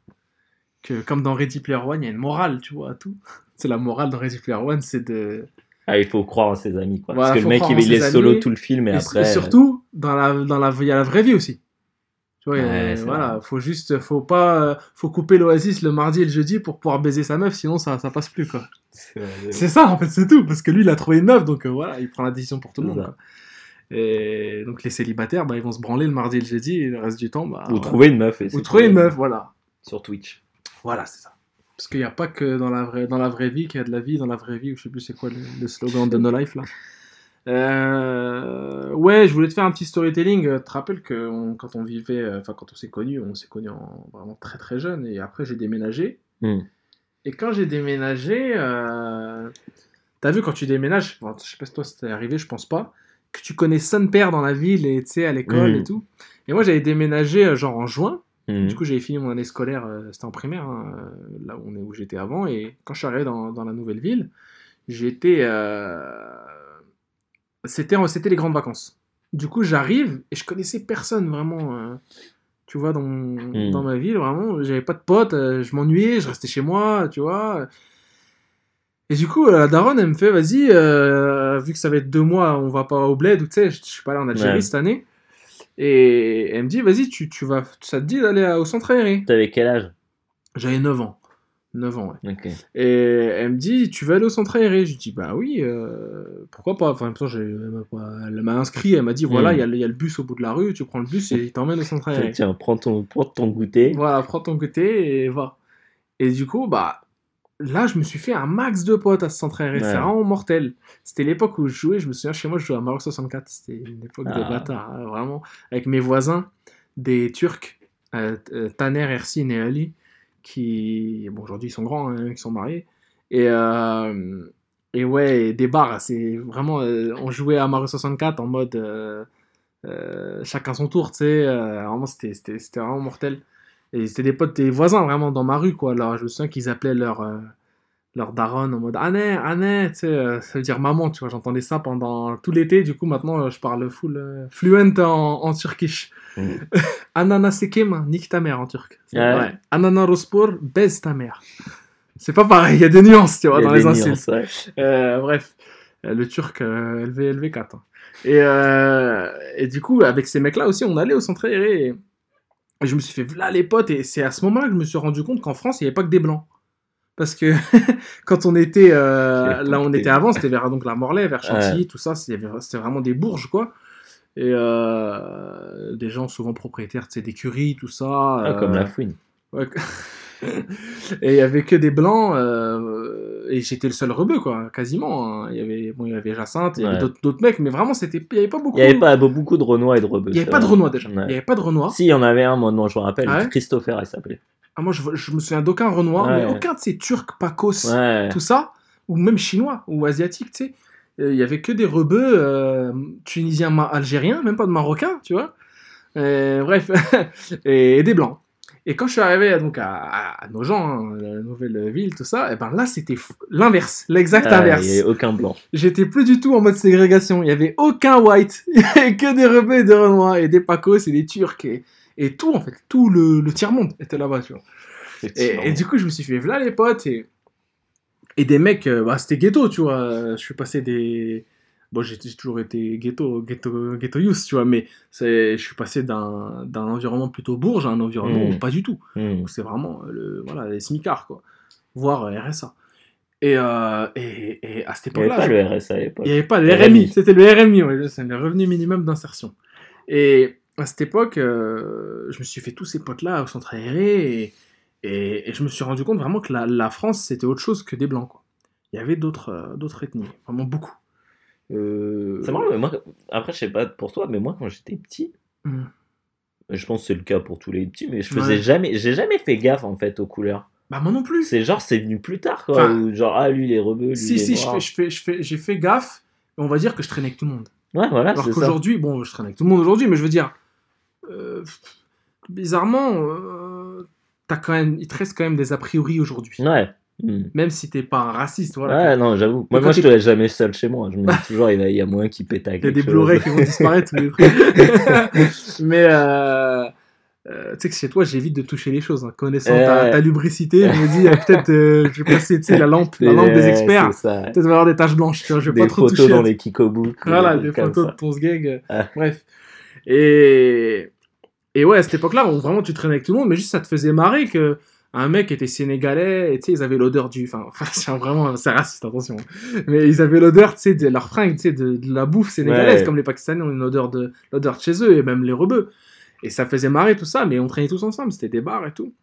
que, comme dans Ready Player One, il y a une morale, tu vois, à tout. C'est la morale dans Ready Player One, c'est de. Ah, il faut croire en ses amis, quoi. Voilà, Parce que le mec, il, est solo tout le film et, Et, après. et surtout, dans la, dans la, il y a la vraie vie aussi. Tu vois, Ouais, euh, voilà, vrai. faut juste, faut pas, euh, faut couper l'oasis le mardi et le jeudi pour pouvoir baiser sa meuf, sinon ça, ça passe plus, quoi. C'est ça, en fait, c'est tout. Parce que lui, il a trouvé une meuf, donc euh, voilà, il prend la décision pour tout le monde. quoi. Et donc les célibataires, bah, ils vont se branler le mardi et le jeudi, et le reste du temps, bah. Ou voilà. trouver une meuf. et Ou trouver une meuf, voilà. Sur Twitch. Voilà, c'est ça. Parce qu'il n'y a pas que dans la, vraie, dans la vraie vie qu'il y a de la vie, dans la vraie vie, ou je sais plus c'est quoi le, le slogan de No Life là. Euh, ouais, je voulais te faire un petit storytelling. Euh, Tu te rappelles que on- quand on vivait, euh, enfin quand on s'est connus, on s'est connus en vraiment très très jeune, et après j'ai déménagé. Hmm. Et quand j'ai déménagé, euh, t'as vu quand tu déménages, bon, je sais pas si toi c'était arrivé, je pense pas, que tu connais son père dans la ville et tu sais à l'école et tout. Et moi j'avais déménagé euh, genre en juin. Du coup, j'avais fini mon année scolaire, euh, c'était en primaire, hein, euh, là où, où j'étais avant. Et quand je suis arrivé dans, dans la nouvelle ville, j'étais. euh, C'était les grandes vacances. Du coup, j'arrive et je connaissais personne vraiment. euh, tu vois, dans, Hmm. dans ma ville, vraiment. J'avais pas de potes, euh, je m'ennuyais, je restais chez moi, tu vois. Et du coup, la daronne, elle me fait, vas-y, vu que ça va être deux mois, on va pas au bled, ou tu sais, je suis pas allé en Algérie Ouais. cette année. Et elle me dit, vas-y, tu, tu vas, ça te dit d'aller au centre aéré? T'avais quel âge? J'avais 9 ans. 9 ans, ouais. Et elle me dit, tu veux aller au centre aéré? Je lui dis, bah oui, euh, pourquoi pas? Enfin, en même temps, j'ai- elle m'a inscrit, elle m'a dit, voilà, il Mm. y, a le- il y a le bus au bout de la rue, tu prends le bus et il t'emmène au centre aéré. Tiens, prends ton, prends ton goûter. Voilà, prends ton côté et va. Et du coup, bah, là, je me suis fait un max de potes à ce centre aéré. Ouais. C'est vraiment mortel. C'était l'époque où je jouais, je me souviens, chez moi, je jouais à Mario 64. C'était une époque de Ah. bâtard, hein, vraiment. Avec mes voisins, des Turcs, euh, euh, Taner, Ersin et Ali, qui, bon, aujourd'hui, ils sont grands, hein, ils sont mariés. Et, euh, et ouais, des bars, c'est vraiment. euh, on jouait à Mario 64 en mode. chacun son tour, tu sais. vraiment, c'était vraiment mortel. Et c'était des potes, des voisins vraiment dans ma rue, quoi. Alors, je me souviens qu'ils appelaient leur, euh, leur daronne en mode Anne, Anne, tu sais, euh, ça veut dire maman, tu vois. J'entendais ça pendant tout l'été. Du coup, maintenant, euh, je parle full euh, fluent en, en turkish. Mm. Anana sekim, nique ta mère en turc. C'est- Ouais. Anana rospor, baise ta mère. C'est pas pareil, il y a des nuances, tu vois, dans les insultes. ouais. Euh, bref, le turc LV, LV4. hein. Et, et du coup, avec ces mecs-là aussi, on allait au centre aéré. Et, et je me suis fait voilà les potes. Et c'est à ce moment-là que je me suis rendu compte qu'en France, il n'y avait pas que des blancs. Parce que quand on était euh, là on était avant, c'était vers donc la Morlaix, vers Ouais. Chantilly, tout ça, c'était vraiment des bourges, quoi. Et euh, des gens souvent propriétaires, sais, d'écuries, tout ça. Ah, comme euh, la fouine. Ouais. et il y avait que des blancs euh, et j'étais le seul rebeu quoi quasiment hein. il y avait bon il y avait Jacinthe il y avait Ouais. d'autres- mecs mais vraiment c'était il y avait pas beaucoup Il n'y avait pas beaucoup de Renois et de Rebeux. il y avait pas de. Renois déjà Ouais. il y avait pas de Renois Si, il y en avait un, moi, non, je me rappelle. Ah ouais Christopher, il s'appelait. ah, moi je, je me souviens d'aucun Renoir mais aucun de ces Turcs Pacos tout ça ou même chinois ou asiatiques tu sais Euh, il y avait que des rebeux euh, tunisiens algériens même pas de marocains tu vois Euh, bref et, et des blancs et quand je suis arrivé donc à, à, à Nogent, hein, la nouvelle ville, tout ça, et ben là c'était l'inverse, l'exact Ah, inverse. Il n'y avait aucun blanc. J'étais plus du tout en mode ségrégation. Il y avait aucun white. Il y avait que des rebeux et des renois et des pacos et des turcs et, et tout en fait. Tout le, le tiers-monde était là-bas, tu vois. Et, et du coup, je me suis fait voilà les potes et, et des mecs, euh, bah, c'était ghetto, tu vois. Je suis passé des. Bon, j'ai toujours été ghetto, ghetto, ghetto youth, tu vois, mais c'est- je suis passé d'un d'un environnement plutôt bourge à un environnement Mm. où pas du tout. Hmm. C'est vraiment le, voilà, les smicards, quoi. Voire euh, RSA. Et, euh, et, et à cette Il n'y avait pas le RSA à l'époque. il n'y avait pas le Le RMI, RMI. c'était le RMI, ouais, c'est le revenu minimum d'insertion. Et à cette époque, euh, je me suis fait tous ces potes-là au centre aéré et, et, et je me suis rendu compte vraiment que la, la France, c'était autre chose que des blancs. Quoi. Il y avait d'autres euh, d'autres ethnies, vraiment beaucoup. Euh, C'est marrant, mais moi, après, je sais pas pour toi, mais moi, quand j'étais petit, Hmm. je pense que c'est le cas pour tous les petits, mais je Ouais. faisais jamais, j'ai jamais fait gaffe en fait aux couleurs. Bah moi non plus. C'est genre, c'est venu plus tard, quoi. Enfin, où genre, ah, lui, il est rebeu, lui, Si, il est si, je noir. fais, je fais, je fais, j'ai fait gaffe, on va dire que je traînais avec tout le monde. Ouais, voilà, Alors c'est ça. qu'aujourd'hui, bon, je traîne avec tout le monde aujourd'hui, mais je veux dire, euh, bizarrement, euh, t'as quand même, il te reste quand même des a priori aujourd'hui. Ouais. Hmm. Même si t'es pas un raciste, voilà. Ouais, non, j'avoue. Moi, moi je te laisse jamais seul chez moi. Je me dis toujours, il y a, y moyen qu'il pète à Il y a des. Blu-ray qui vont disparaître tous les mais, euh, euh, tu sais que chez toi, j'évite de toucher les choses. hein. Connaissant ta, ta lubricité, je me dis, euh, peut-être, je vais passer, la lampe, la lampe des experts. c'est ça. Peut-être avoir des taches blanches, tu vois, je vais Des pas trop photos toucher. à dans les Kikobooks. Voilà, des des photos de ton sgeg. Ah. Bref. Et, et ouais, à cette époque-là, vraiment, tu traînais avec tout le monde, mais juste ça te faisait marrer que un mec était sénégalais, et tu sais, ils avaient l'odeur du. Enfin, vraiment, c'est raciste, attention. Mais ils avaient l'odeur, tu sais, de leur fringue, tu sais, de, de la bouffe sénégalaise, Ouais. comme les Pakistanais ont une odeur de, l'odeur de chez eux, et même les rebeux. Et ça faisait marrer tout ça, mais on traînait tous ensemble, c'était des bars et tout.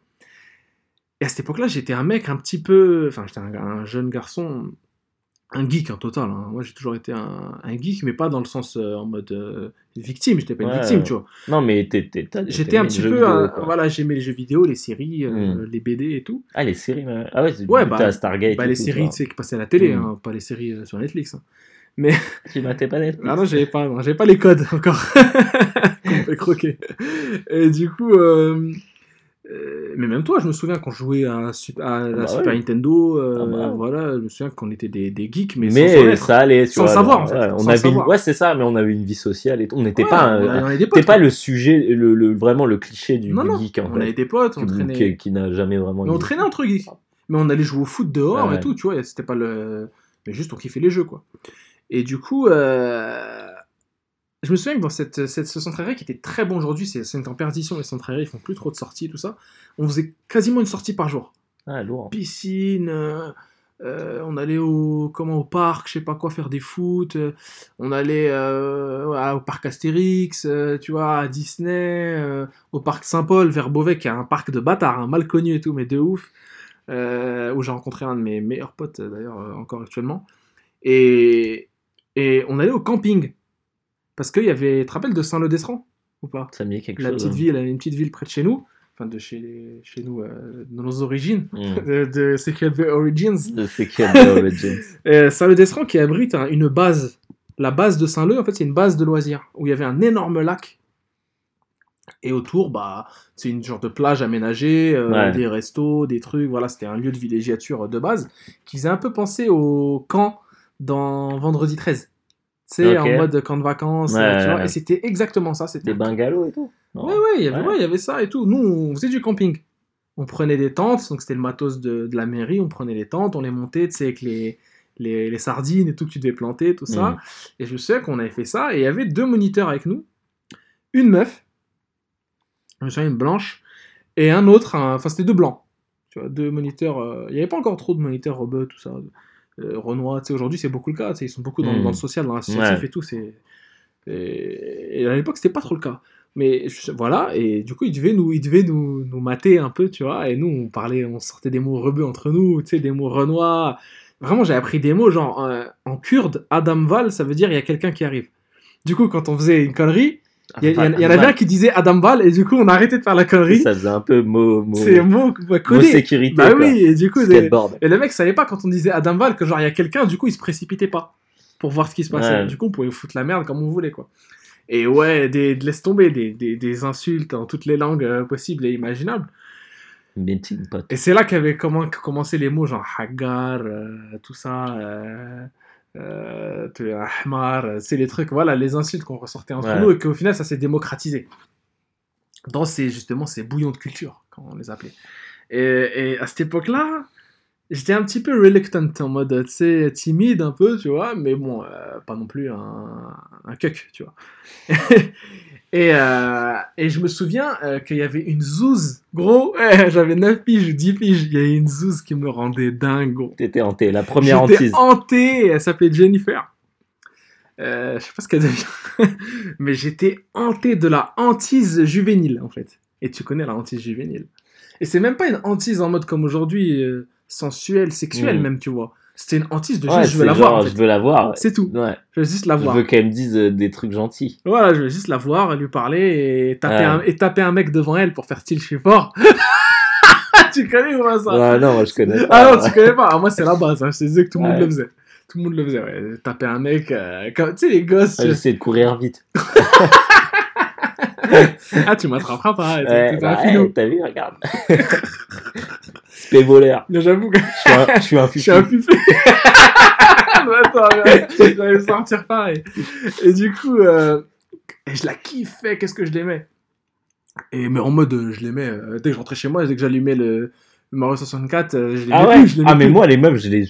Et à cette époque-là, j'étais un mec un petit peu. Enfin, j'étais un, un jeune garçon, un geek en total. hein. Moi, j'ai toujours été un, un geek, mais pas dans le sens euh, en mode euh, victime. J'étais pas une Ouais. victime, tu vois. Non, mais J'étais un petit peu. vidéo, un- quoi. voilà, j'aimais les jeux vidéo, les séries, euh, Hmm. les BD et tout. Ah, les séries. Ah ouais, Ouais, bah, Stargate. Bah, les tout, séries, tu sais, qui passaient à la télé, Hmm. hein, pas les séries euh, sur Netflix. hein. Tu matais pas Netflix Ah non, j'avais pas, j'avais pas les codes encore. Qu'on fait croquer. Et du coup, euh, mais même toi, je me souviens quand je jouais à, la bah Super ouais. Nintendo, euh, Ah bah. voilà, je me souviens qu'on était des, des geeks, mais, Mais, sans ça allait, tu Sans vois, savoir, en fait, ouais, sans on avait une-. Ouais, c'est ça, mais on avait une vie sociale et tout. On n'était Ouais, pas, on, un- on potes. pas le sujet, le, le- vraiment le cliché du, non, du non, geek en on fait, avait des potes, on traînait. qui, qui n'a jamais vraiment. Mais on traînait entre geeks. Mais on allait jouer au foot dehors Ouais, et tout, tu vois, c'était pas le. Mais juste on kiffait les jeux, quoi. Et du coup, euh, je me souviens que dans cette, cette, ce centre qui était très bon aujourd'hui, c'est en perdition, les centres aérés, ils font plus trop de sorties, tout ça. On faisait quasiment une sortie par jour. Ah, lourd. Piscine, euh, euh, on allait au, comment, au parc, je sais pas quoi, faire des foot. euh, on allait euh, au parc Astérix, euh, tu vois, à Disney, au parc Saint-Paul, vers Beauvais, qui est un parc de bâtards, hein, mal connu et tout, mais de ouf. où j'ai rencontré un de mes meilleurs potes, d'ailleurs, encore actuellement. Et, et on allait au camping. Parce qu'il y avait. Tu te rappelles de Saint-Leu-d'Estran Ou pas? Ça me dit quelque La chose. petite hein. ville, une petite ville près de chez nous. Enfin, de chez, chez nous, euh, de nos origines. Hmm. De, de CQLB Origins. De Secret Origins. Euh, Saint-Leu-d'Estran qui abrite un- une base. La base de Saint-Leu, en fait, c'est une base de loisirs. Où il y avait un énorme lac. Et autour, bah, c'est une genre de plage aménagée, euh, Ouais. des restos, des trucs. Voilà, c'était un lieu de villégiature de base qui faisait un peu penser au camp dans Vendredi 13. Tu sais, en mode camp de vacances. Ouais, euh, tu ouais, vois, ouais. et c'était exactement ça. C'était Des bungalows et tout? Non. Ouais, ouais, il y avait, Ouais. ouais, il y avait ça et tout. Nous, on faisait du camping. On prenait des tentes, donc c'était le matos de, de la mairie. On prenait les tentes, on les montait, tu sais, avec les, les, les sardines et tout que tu devais planter, tout ça. Mm. Et je souviens qu'on avait fait ça. Et il y avait deux moniteurs avec nous. Une meuf, je me souviens, une blanche, et un autre, enfin, c'était deux blancs. Tu vois, deux moniteurs. euh, Il n'y avait pas encore trop de moniteurs rebeux, tout ça. Euh, Renoir, tu sais, aujourd'hui, c'est beaucoup le cas. Ils sont beaucoup dans, Mm. dans le social, dans l'associatif Ouais. et tout. C'est... Et, et à l'époque, c'était pas trop le cas. Mais je- voilà, et du coup, il devait nous, il devait nous, nous mater un peu, tu vois. Et nous, on parlait, on sortait des mots rebeux entre nous, tu sais, des mots renois. Vraiment, j'ai appris des mots, genre, euh, en kurde, Adam Val, ça veut dire il y a quelqu'un qui arrive. Du coup, quand on faisait une connerie, il y, a- il y en- avait un qui disait Adam Val, et du coup, on a arrêté de faire la connerie. Ça faisait un peu mot, mot, C'est mot mot coller. sécurité. Bah quoi. oui, et du coup, Skateboard. et le mec savait pas quand on disait Adam Val que genre il y a quelqu'un, du coup il se précipitait pas pour voir ce qui se passait. Ouais. Du coup on pouvait foutre la merde comme on voulait quoi. Et ouais, des, laisse tomber, des, des, des insultes en toutes les langues euh, possibles et imaginables. Et c'est là qu'avaient commencé les mots genre hagar, euh, tout ça, euh, euh, ahmar, euh, c'est les trucs, voilà, les insultes qu'on ressortait entre Ouais. nous et qu'au final ça s'est démocratisé. Dans ces, justement, ces bouillons de culture, comme on les appelait. Et, et à cette époque-là, j'étais un petit peu reluctant, en mode, tu sais, timide un peu, tu vois, mais bon, euh, pas non plus un, un cuck, tu vois. et, euh, et je me souviens euh, qu'il y avait une zouze, gros, ouais, j'avais 9 piges ou 10 piges, il y avait une zouze qui me rendait dingue, gros. T'étais hanté. La première J'étais hantise. hanté, elle s'appelait Jennifer. Je sais pas ce qu'elle devient, mais j'étais hanté de la hantise juvénile en fait. Et tu connais la hantise juvénile. Et c'est même pas une hantise en mode comme aujourd'hui, euh, sensuelle, sexuelle Mm. même, tu vois. C'était une hantise de Ouais, juste je veux la genre, voir. en Je veux la voir. C'est tout. Ouais. Je veux juste la Je voir. veux qu'elle me dise euh, des trucs gentils. Voilà, je veux juste la voir, lui parler et taper, Ouais. un, et taper un mec devant elle pour faire style je suis fort. tu connais ou pas ça? Non, moi je connais Ah pas. non, tu connais pas. Ah, moi, c'est la base. Hein. Je te disais que tout le monde le faisait. Tout le monde le faisait, ouais. Taper un mec, euh, comme, tu sais, les gosses. Ah, J'essaie de courir vite. ah, tu m'attraperas pas. bah, t'as vu, regarde. Spé voleur. J'avoue que Je suis un, je suis un Attends, j'allais sortir pareil. Et du coup, euh, je la kiffais. Qu'est-ce que je l'aimais? Et, mais en mode, euh, je l'aimais. euh, dès que je rentrais chez moi, dès que j'allumais le, le Mario 64, euh, je l'aimais Ah ouais? plus. je l'aimais Ah, mais plus. moi, les meufs, je les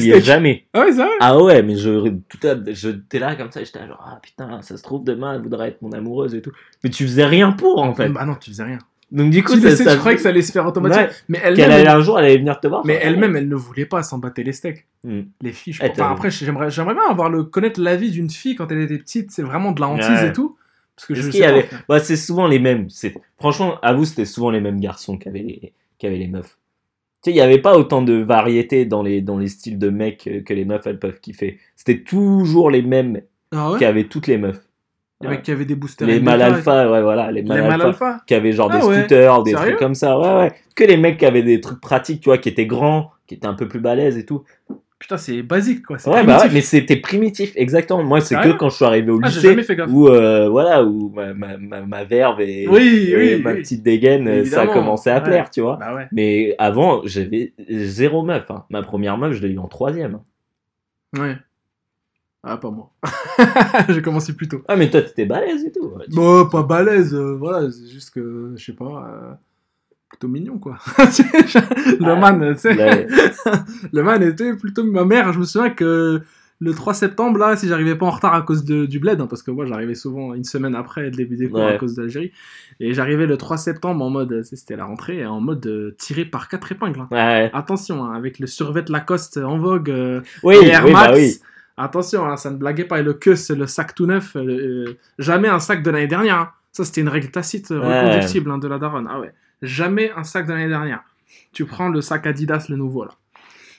steaks. jamais. Ah ouais, c'est vrai? Ah ouais, mais je, tout à, je t'es là comme ça, j'étais genre, ah putain, ça se trouve, demain, elle voudrait être mon amoureuse et tout. Mais tu faisais rien pour, en fait. Bah non, tu faisais rien. Donc, du coup, Tu ça, je croyais que ça allait se faire automatiquement. Ouais. Mais qu'elle elle-même, allait elle- un jour, elle allait venir te voir. mais elle-même, elle ne voulait pas s'en battre les steaks. Hmm. Les filles, je. Enfin, après, j'aimerais, j'aimerais bien avoir le, connaître la vie d'une fille quand elle était petite. C'est vraiment de la hantise Ouais. et tout. Parce que Est-ce je sais avait-. Bah, c'est souvent les mêmes. C'est... Franchement, à vous, c'était souvent les mêmes garçons qui avaient les, qui avaient les meufs. Tu sais, il n'y avait pas autant de variété dans les, dans les styles de mecs que les meufs, elles peuvent kiffer. C'était toujours les mêmes Ah ouais? qui avaient toutes les meufs. Les mecs qui avaient des boosters. Les mâles alpha, ouais, voilà. Les Les mâles mâles alpha, alpha. qui avaient genre Ah des ouais. scooters, des Sérieux trucs comme ça. Ouais, ouais. Que les mecs qui avaient des trucs pratiques, tu vois, qui étaient grands, qui étaient un peu plus balèzes et tout. Putain, c'est basique quoi. C'est Ouais, bah ouais, primitif. mais c'était primitif, exactement. Moi, c'est que quand je suis arrivé au Ah, lycée, gaffe. où, euh, voilà, où ma, ma, ma, ma verve et, Oui, et oui, ma oui. petite dégaine, euh, ça a commencé à Ouais. plaire, tu vois. Bah ouais. Mais avant, j'avais zéro meuf. hein. Ma première meuf, je l'ai eu en troisième. Ouais. Ah, pas moi. J'ai commencé plus tôt. Ah, mais toi, t'étais balèze et tout. Tu- Bon, pas balèze, euh, voilà, c'est juste que, je sais pas, euh, plutôt mignon, quoi. le Ah, man, tu sais, le man était plutôt... Ma mère, je me souviens que le 3 septembre, là, si j'arrivais pas en retard à cause de, du bled, hein, parce que moi, j'arrivais souvent une semaine après le début des cours Ouais. à cause de l'Algérie, et j'arrivais le 3 septembre en mode, c'était la rentrée, en mode euh, tiré par quatre épingles. hein. ouais. Attention, hein, avec le survêt Lacoste en vogue, Oui, et Air oui, Max. bah oui. Attention, hein, ça ne blaguait pas. Et le que, c'est le sac tout neuf. euh, jamais un sac de l'année dernière. hein. Ça, c'était une règle tacite euh, reconductible hein, de la daronne. Ah ouais. Jamais un sac de l'année dernière. Tu prends le sac Adidas, le nouveau, là.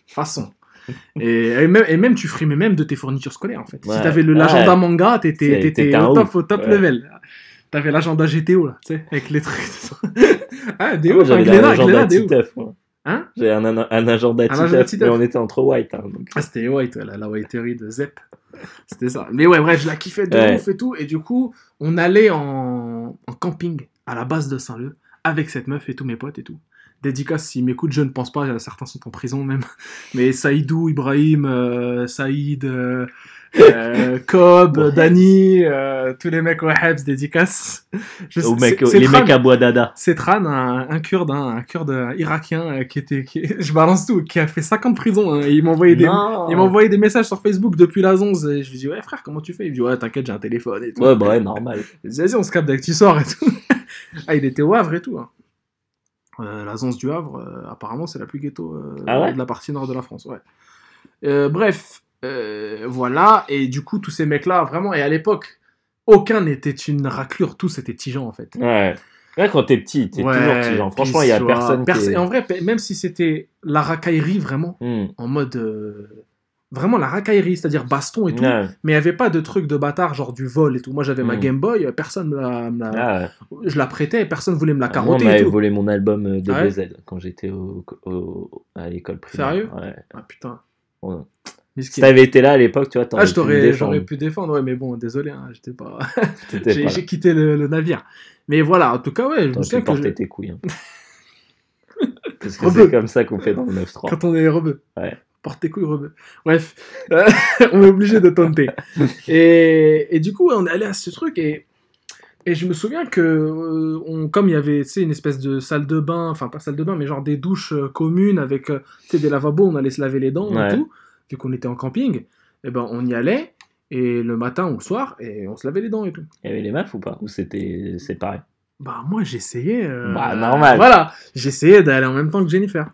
Façon. Et, et même, et même, tu frimais même de tes fournitures scolaires, en fait. Ouais. Si t'avais Ouais. l'agenda manga, t'étais au top, au top Ouais. level. T'avais l'agenda GTO, là, tu sais, avec les trucs. ah, des Moi, ouf, avec Glénat, des ouf. Hein? J'ai un, un, un Titeuf, Titeuf. mais on était entre white. hein, donc. Ah, c'était white, ouais, la, la de Zep. C'était ça. Mais ouais, bref, je la kiffais de Ouais. ouf et tout. Et du coup, on allait en, en camping à la base de Saint-Leu avec cette meuf et tous mes potes et tout. Dédicace, s'ils m'écoutent, je ne pense pas, certains sont en prison même. Mais Saïdou, Ibrahim, euh, Saïd, euh, euh, Cobb, Ouais. Dani, euh, tous les mecs au Habs, dédicace. Je- les Tran- mecs à bois dada. c'est Tran, un, un kurde, hein, un kurde irakien euh, qui était, qui- je balance tout, qui a fait 5 ans de prison. hein, et il m'a envoyé des, il m'a envoyé des messages sur Facebook depuis la 11 et je lui dis ouais frère comment tu fais? Il me dit ouais t'inquiète j'ai un téléphone et tout. Ouais, bah ouais, normal. Vas-y on se capte dès que tu sors et tout. ah il était au Havre et tout. hein. Euh, la Zance du Havre apparemment c'est la plus ghetto Ah ouais? de la partie nord de la France ouais. Bref euh, voilà et du coup tous ces mecs là vraiment et à l'époque aucun n'était une raclure tous étaient tigeants en fait. Ouais. Ouais, quand t'es petit, t'es Ouais, toujours. Genre, franchement, il y a soit- personne qui. Est- en vrai, même si c'était la racaillerie vraiment, Hmm. en mode. euh, Vraiment la racaillerie, c'est-à-dire baston et tout, Ouais. mais il n'y avait pas de truc de bâtard, genre du vol et tout. Moi j'avais ma Mm. Game Boy, personne me la, me la- Ah. Je la prêtais et personne voulait me la Ah, Moi, on carotter m'avait tout. volé mon album euh, Ah ouais DBZ quand j'étais au, au- à l'école primaire. Sérieux? Ouais. Ah putain. Si t'avais été là à l'époque, tu vois, Ah, j'aurais pu défendre, ouais, mais bon, désolé, hein, j'étais pas. J'ai, quitté le, le navire. Mais voilà, en tout cas, ouais, je me souviens que je- tes couilles. hein. Parce que c'est comme ça qu'on fait dans le 9-3. quand on est rebeu. Ouais. Porte tes couilles, rebeu. Bref, on est obligé de tenter. Et, et du coup, on est allé à ce truc et, et je me souviens que, euh, on, comme il y avait une espèce de salle de bain, enfin pas salle de bain, mais genre des douches euh, communes avec euh, des lavabos, on allait se laver les dents Ouais. et tout, vu qu'on était en camping, et ben on y allait. Et le matin ou le soir, et on se lavait les dents et tout. Il y avait les meufs ou pas? Ou c'était séparé? Bah moi j'essayais. euh, Bah, normal. Voilà, j'essayais d'aller en même temps que Jennifer.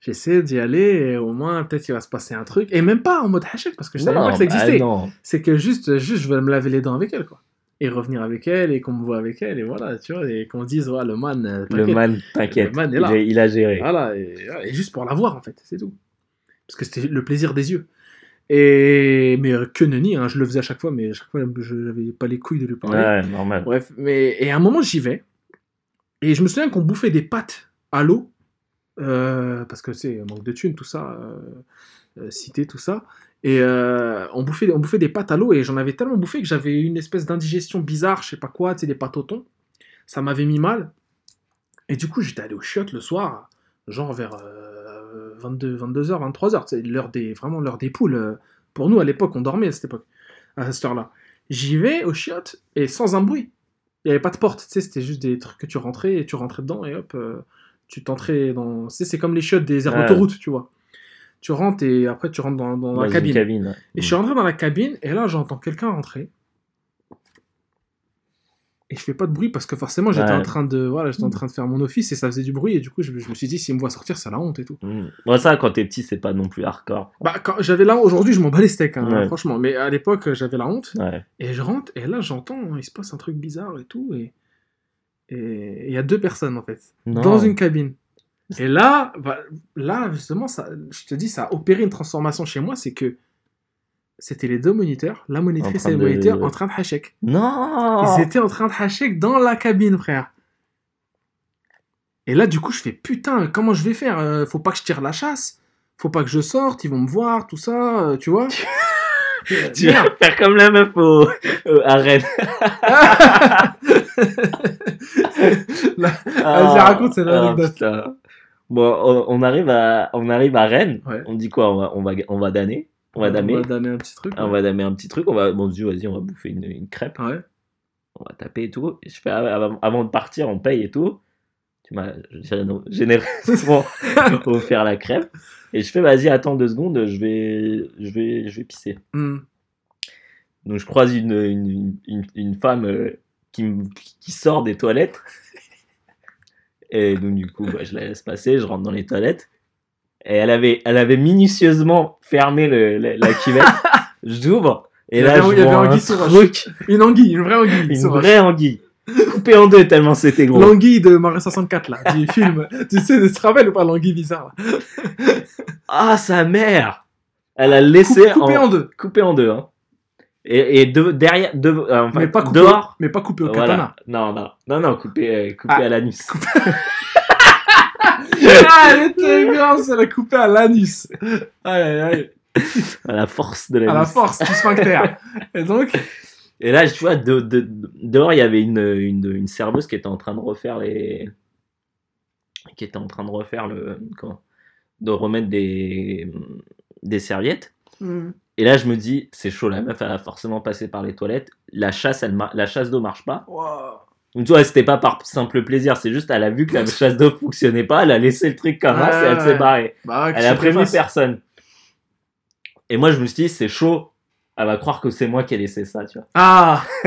J'essayais d'y aller et au moins peut-être il va se passer un truc. Et même pas en mode hachette parce que je savais pas que ça bah, existait. C'est que juste, juste je vais me laver les dents avec elle quoi. Et revenir avec elle et qu'on me voit avec elle et voilà, tu vois, et qu'on dise, ouais, le man, euh, Le man, t'inquiète. Le man est Il, il a géré. Voilà, et, et juste pour la voir en fait, c'est tout. Parce que c'était le plaisir des yeux. Et mais euh, que nenni, hein, je le faisais à chaque fois, mais à chaque fois je n'avais pas les couilles de lui parler. Ouais, normal. Bref, mais et à un moment j'y vais et je me souviens qu'on bouffait des pâtes à l'eau euh, parce que c'est manque de thunes tout ça, euh, euh, cité tout ça et on bouffait on bouffait des pâtes à l'eau et j'en avais tellement bouffé que j'avais une espèce d'indigestion bizarre, je sais pas quoi, tu sais des pâtes au thon. Ça m'avait mis mal et du coup j'étais allé au chiottes le soir, genre vers 22 22h 23h, c'est l'heure des vraiment l'heure des poules. Pour nous à l'époque on dormait à cette époque à cette heure-là. J'y vais au chiottes et sans un bruit. Il n'y avait pas de porte, tu sais, c'était juste des trucs que tu rentrais et tu rentrais dedans et hop, euh, tu t'entrais dans. Tu sais, c'est comme les chiottes des aires Ouais. d'autoroute, tu vois. Tu rentres et après tu rentres dans, dans Dans la cabine. cabine. ouais. Et je suis rentré dans la cabine et là j'entends quelqu'un rentrer. Et je fais pas de bruit parce que forcément j'étais Ouais. en train de voilà j'étais en train de faire mon office et ça faisait du bruit et du coup je, je me suis dit s'il me voit sortir c'est la honte et tout. Mm. Bon, ça, quand t'es petit, c'est pas non plus hardcore. Bah quand j'avais là aujourd'hui je m'en bats les steaks hein, Ouais. franchement mais à l'époque j'avais la honte Ouais. et je rentre et là j'entends il se passe un truc bizarre et tout et et il y a deux personnes en fait Non. dans une cabine. Et là, bah, là justement, ça, je te dis, ça a opéré une transformation chez moi, c'est que c'était les deux moniteurs, la monitrice et le de- moniteur, en train de hachek. Non Ils étaient en train de hachek dans la cabine, frère. Et là, du coup, je fais putain, comment je vais faire Euh, Faut pas que je tire la chasse, faut pas que je sorte, ils vont me voir, tout ça, euh, tu vois. Tu vas faire comme la meuf au, à Rennes. Vas-y, raconte cette Ah, anecdote. Bon, on, on arrive à, on arrive à Rennes. Ouais. On dit quoi on va, on va, on va damner. On va damer. On va damer un petit truc. On va damer un petit truc. On va, bon, dit, vas-y, on va bouffer une, une crêpe. Ouais. On va taper et tout. Et je fais, ah, avant, avant de partir, on paye et tout. Tu m'as géné- généreusement offert la crêpe. Et je fais, vas-y, attends deux secondes, je vais, je vais, je vais pisser. Hmm. Donc je croise une, une, une, une femme euh, qui, qui sort des toilettes. Et donc du coup, bah, je la laisse passer, je rentre dans les toilettes. Et elle avait, elle avait minutieusement fermé le, la, la cuvette. J'ouvre. Et là, je vois un truc, Une anguille, une vraie anguille. une sauvage. vraie anguille. Coupée en deux tellement c'était gros. L'anguille de Mario 64 là, du film. tu sais, tu te rappelles ou pas l'anguille bizarre là? Ah, sa mère Elle a laissé Coupe- Coupé en deux. coupé en deux. Hein. Et, et de- derrière, de, euh, enfin, mais pas coupé, dehors, mais pas coupé au Voilà. katana. Non, non, non, non, coupé, euh, coupé Ah. à l'anus. ah, elle était bien, elle a coupé à l'anus. Aïe, aïe, aïe. À la force de l'anus. À la force du sphincter. Et donc, Et là, tu vois, de, de- dehors, il y avait une, une, une serveuse qui était en train de refaire les. qui était en train de refaire le. Comment De remettre des, des serviettes. Et là, je me dis, c'est chaud, la meuf, elle a forcément passé par les toilettes. La chasse, elle la chasse d'eau marche pas. Wow. Donc, tu vois, c'était pas par simple plaisir, c'est juste, elle a vu que la chasse d'eau fonctionnait pas, elle a laissé le truc comme ça, Ouais, et elle s'est barrée. Bah, Elle a prévenu personne. Et moi, je me suis dit, c'est chaud. Elle va croire que c'est moi qui ai laissé ça, tu vois. Ah,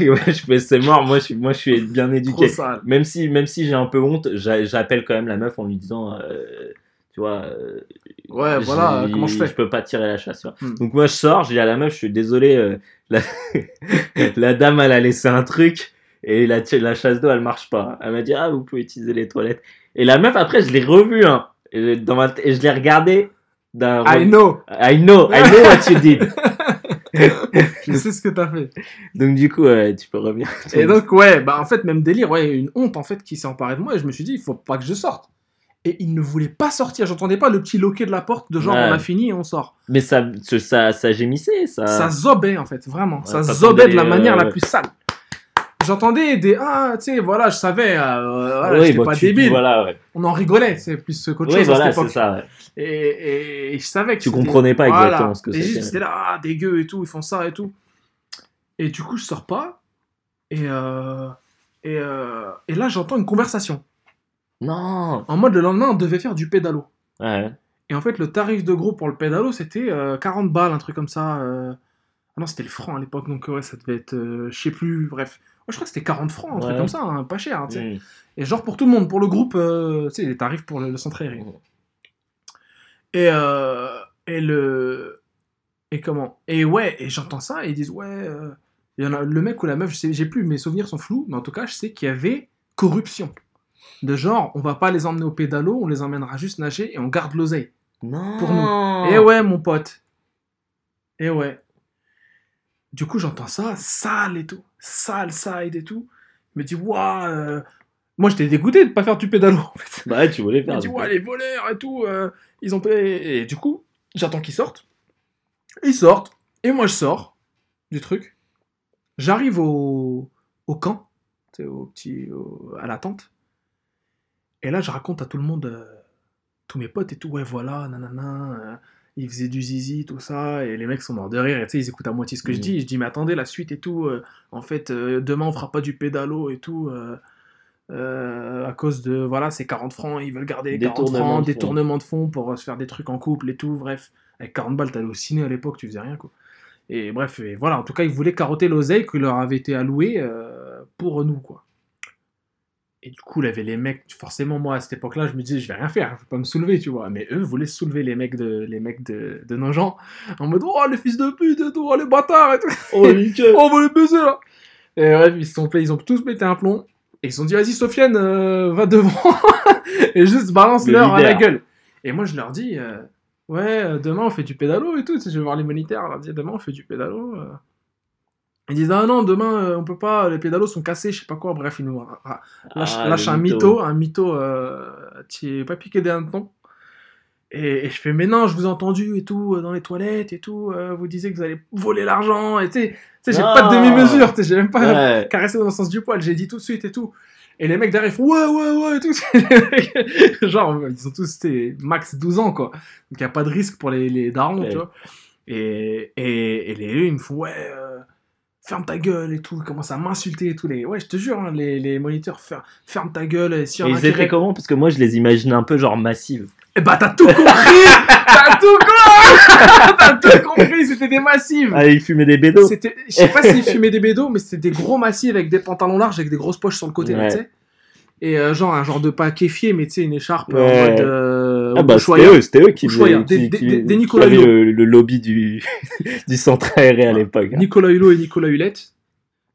Et ouais, je fais, c'est mort, moi je, suis, moi je suis bien éduqué. Même si, même si j'ai un peu honte, j'a- j'appelle quand même la meuf en lui disant, euh, tu vois, euh, Ouais, voilà, j'ai- comment je fais Je peux pas tirer la chasse. Hmm. Donc moi je sors, dis à la meuf, je suis désolé, euh, la... la dame elle a laissé un truc et la, la chasse d'eau elle marche pas. Elle m'a dit, ah, vous pouvez utiliser les toilettes. Et la meuf après, je l'ai revue, hein, et, dans ma et je l'ai regardée d'un. I know. I know, I know what you did. Je sais ce que t'as fait. Donc du coup, euh, tu peux revenir. Et donc, ouais, bah en fait, même délire, ouais, une honte en fait qui s'est emparée de moi et je me suis dit, il faut pas que je sorte. Et il ne voulait pas sortir, j'entendais pas le petit loquet de la porte de genre Ouais. on a fini et on sort. Mais ça, ça, ça, gémissait, ça. Ça zobait en fait, vraiment. ça zobait de la manière euh, la plus sale. J'entendais des ah, tu sais, voilà, je savais, euh, voilà, oui, j'étais bon, pas tu- débile. Voilà, ouais. On en rigolait, c'est plus qu'autre Oui, chose à voilà, cette époque. ça. Et, et- et je savais que Tu comprenais pas exactement ce que c'était. juste, là, ah, dégueu et tout, ils font ça et tout. Et du coup, je sors pas. Et, euh, et, euh, et là, j'entends une conversation. Non. En mode, le lendemain, on devait faire du pédalo. Ouais. Et en fait, le tarif de gros pour le pédalo, c'était euh, 40 balles, un truc comme ça. euh. Ah non, c'était le franc à l'époque, donc ouais, ça devait être, euh, je sais plus, bref. Moi, je crois que c'était 40 francs, un truc comme ça, hein, pas cher. hein. Et genre pour tout le monde, pour le groupe, euh, tu sais, les tarifs pour le, le centre aérien. Et, euh, et le. Et comment? Et ouais, et j'entends ça, et ils disent, ouais. euh, Il y en a, le mec ou la meuf, je sais, j'ai plus, mes souvenirs sont flous, mais en tout cas, je sais qu'il y avait corruption. De genre, on va pas les emmener au pédalo, on les emmènera juste nager et on garde l'oseille. Non. Pour nous. Et ouais, mon pote. Et ouais. Du coup, j'entends ça, sale et tout. Sale, side et tout. Je me dis, waouh. Moi, j'étais dégoûté de pas faire du pédalo, en fait. Bah, ouais, tu voulais Je faire. me dis, ouais, les voleurs et tout, euh, ils ont payé. Et du coup, j'attends qu'ils sortent. Ils sortent. Et moi, je sors du truc. J'arrive au, au camp, tu sais, au petit, au- à la tente. Et là, je raconte à tout le monde, euh, tous mes potes et tout, ouais, voilà, nanana. euh, il faisait du zizi, tout ça, et les mecs sont morts de rire, et tu sais, ils écoutent à moitié ce que je Mhm. dis. Je dis, mais attendez, la suite et tout, euh, en fait, demain on fera pas du pédalo et tout, à cause de, voilà, c'est 40 francs, ils veulent garder les 40 Détournement francs, de fonds. détournement de fonds pour se faire des trucs en couple et tout, bref. Avec 40 balles, t'allais au ciné à l'époque, tu faisais rien, quoi. Et bref, et voilà, en tout cas, ils voulaient carotter l'oseille qui leur avait été alloué euh, pour nous, quoi. Et du coup, il y avait les mecs, forcément, moi, à cette époque-là, je me disais, je vais rien faire, je vais pas me soulever, tu vois. Mais eux voulaient soulever les mecs de, les mecs de, de nos gens, en mode, oh, les fils de pute et tout, oh, les bâtards et tout. Oh, nickel. Oh, on va les baiser là Et bref, ils se sont fait- ils ont tous pété un plomb. Et ils se sont dit, vas-y, Sofiane, euh, va devant. et juste balance-leur Le à la gueule. Et moi, je leur dis, euh, ouais, euh, demain, on fait du pédalo et tout. Je vais voir les moniteurs. Leur dis, demain, on fait du pédalo. euh. Ils disent, ah non, demain, euh, on peut pas, les pédalos sont cassés, je sais pas quoi. Bref, ils nous lâchent, Ah, lâchent un mytho, un mytho, euh, qui est pas piqué des hannetons. Et, et je fais, mais non, je vous ai entendu et tout, euh, dans les toilettes et tout, euh, vous disiez que vous allez voler l'argent, et tu sais, tu j'ai pas de Ah. demi-mesure, tu sais, j'ai même pas Ouais. caressé dans le sens du poil, j'ai dit tout de suite et tout. Et les mecs derrière, ils font, ouais, ouais, ouais, et tout. Genre, ils sont tous, max 12 ans, quoi. Donc, il a pas de risque pour les, les darons, Ouais. tu vois. Et, et, et les eux, ils me font, ouais, euh, ferme ta gueule et tout, ils commencent à m'insulter et tout. Les... Ouais, je te jure, hein, les, les moniteurs, fer- ferme ta gueule, et si en Et ils étaient ré- comment? Parce que moi, je les imagine un peu genre massives. Eh bah, t'as tout compris T'as tout compris T'as tout compris, c'était des massifs Ah, ils fumaient des bédos. C'était, je sais pas s'ils fumaient des bédos, mais c'était des gros massifs avec des pantalons larges, avec des grosses poches sur le côté, Ouais. tu sais. Et euh, genre un genre de pas kéfier, mais tu sais, une écharpe en Ouais. mode. Euh, Ah bah c'était eux, c'était eux qui, Nicolas avaient le, le lobby du, du centre aéré à l'époque. hein. Nicolas Hulot et Nicolas Hulette,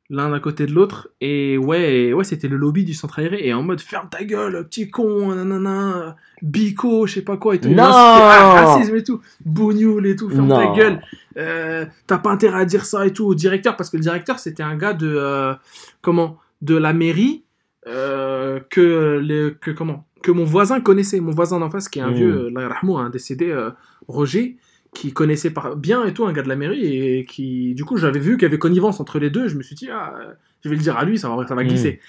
l'un à côté de l'autre. Et ouais, ouais c'était le lobby du centre aéré. Et en mode ferme ta gueule, petit con, nanana, bico, je sais pas quoi et tout. Non ah, racisme et tout. Bougnoul et tout, ferme ta gueule. Euh, T'as pas intérêt à dire ça et tout au directeur. Parce que le directeur, c'était un gars de. euh, comment De la mairie. euh, que, les, que comment que mon voisin connaissait, mon voisin d'en face qui est un Mm. vieux, euh, yarhamou, un décédé, euh, Roger, qui connaissait par- bien et tout, un gars de la mairie, et qui, du coup, j'avais vu qu'il y avait connivence entre les deux, je me suis dit, ah, euh, je vais le dire à lui, ça va, ça va Mm. glisser.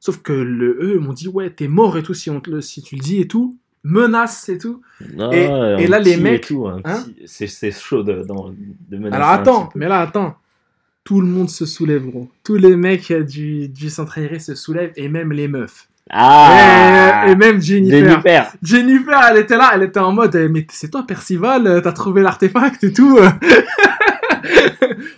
Sauf que le, eux m'ont dit, ouais, t'es mort et tout, si, on te le, si tu le dis et tout, menace et tout. Ah, Et- là, les mecs- hein c'est chaud de, menacer Alors attends, mais là, attends. Tout le monde se soulève, gros. Tous les mecs du, du centre aéré se soulèvent, et même les meufs. Ah et, et même Jennifer. Jennifer. Jennifer, elle était là, elle était en mode, mais c'est toi Percival, euh, t'as trouvé l'artefact et tout.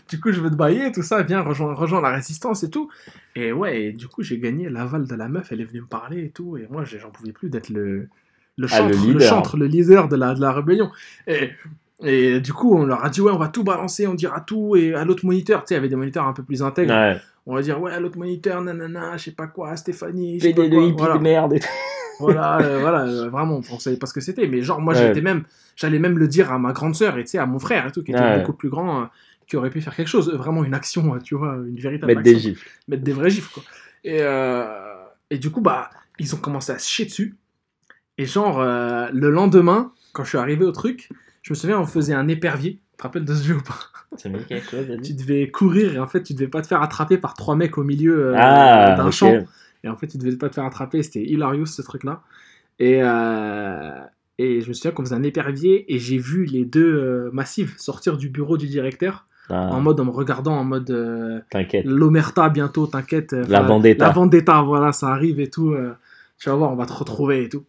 du coup, je veux te bailler, tout ça, viens, rejoins, rejoins la résistance et tout. Et ouais, et du coup, j'ai gagné l'aval de la meuf, elle est venue me parler et tout, et moi, j'en pouvais plus d'être le, le Ah, le chantre, le, leader. chantre, le leader de la, de la rébellion. Et, et du coup, on leur a dit, ouais, on va tout balancer, on dira tout, et à l'autre moniteur, tu sais, il y avait des moniteurs un peu plus intègres, Ouais. On va dire, ouais, à l'autre moniteur, nanana, je sais pas quoi, Stéphanie, je sais pas de quoi, voilà de merde. voilà, euh, voilà, euh, vraiment, on savait pas ce que c'était. Mais genre, moi, Ouais. j'étais même, j'allais même le dire à ma grande sœur et tu sais, à mon frère et tout, qui était Ouais. beaucoup plus grand, euh, qui aurait pu faire quelque chose, vraiment une action, tu vois, une véritable Mettre action. des gifles. Mettre des vrais gifs, quoi. Et, et du coup, bah, ils ont commencé à se chier dessus. Et genre, le lendemain, quand je suis arrivé au truc, je me souviens, on faisait un épervier. Tu te rappelles de ce jeu ou pas? Ça me dit quelque chose, Tu devais courir et en fait, tu devais pas te faire attraper par trois mecs au milieu euh, Ah, d'un ok. champ. Et en fait, tu devais pas te faire attraper. C'était hilarious ce truc-là. Et, euh, et je me souviens qu'on faisait un épervier et j'ai vu les deux euh, massifs sortir du bureau du directeur Ah, en mode en me regardant en mode euh, T'inquiète. l'omerta bientôt, t'inquiète. euh, La vendetta. La vendetta, voilà, ça arrive et tout. euh, tu vas voir, on va te retrouver et tout.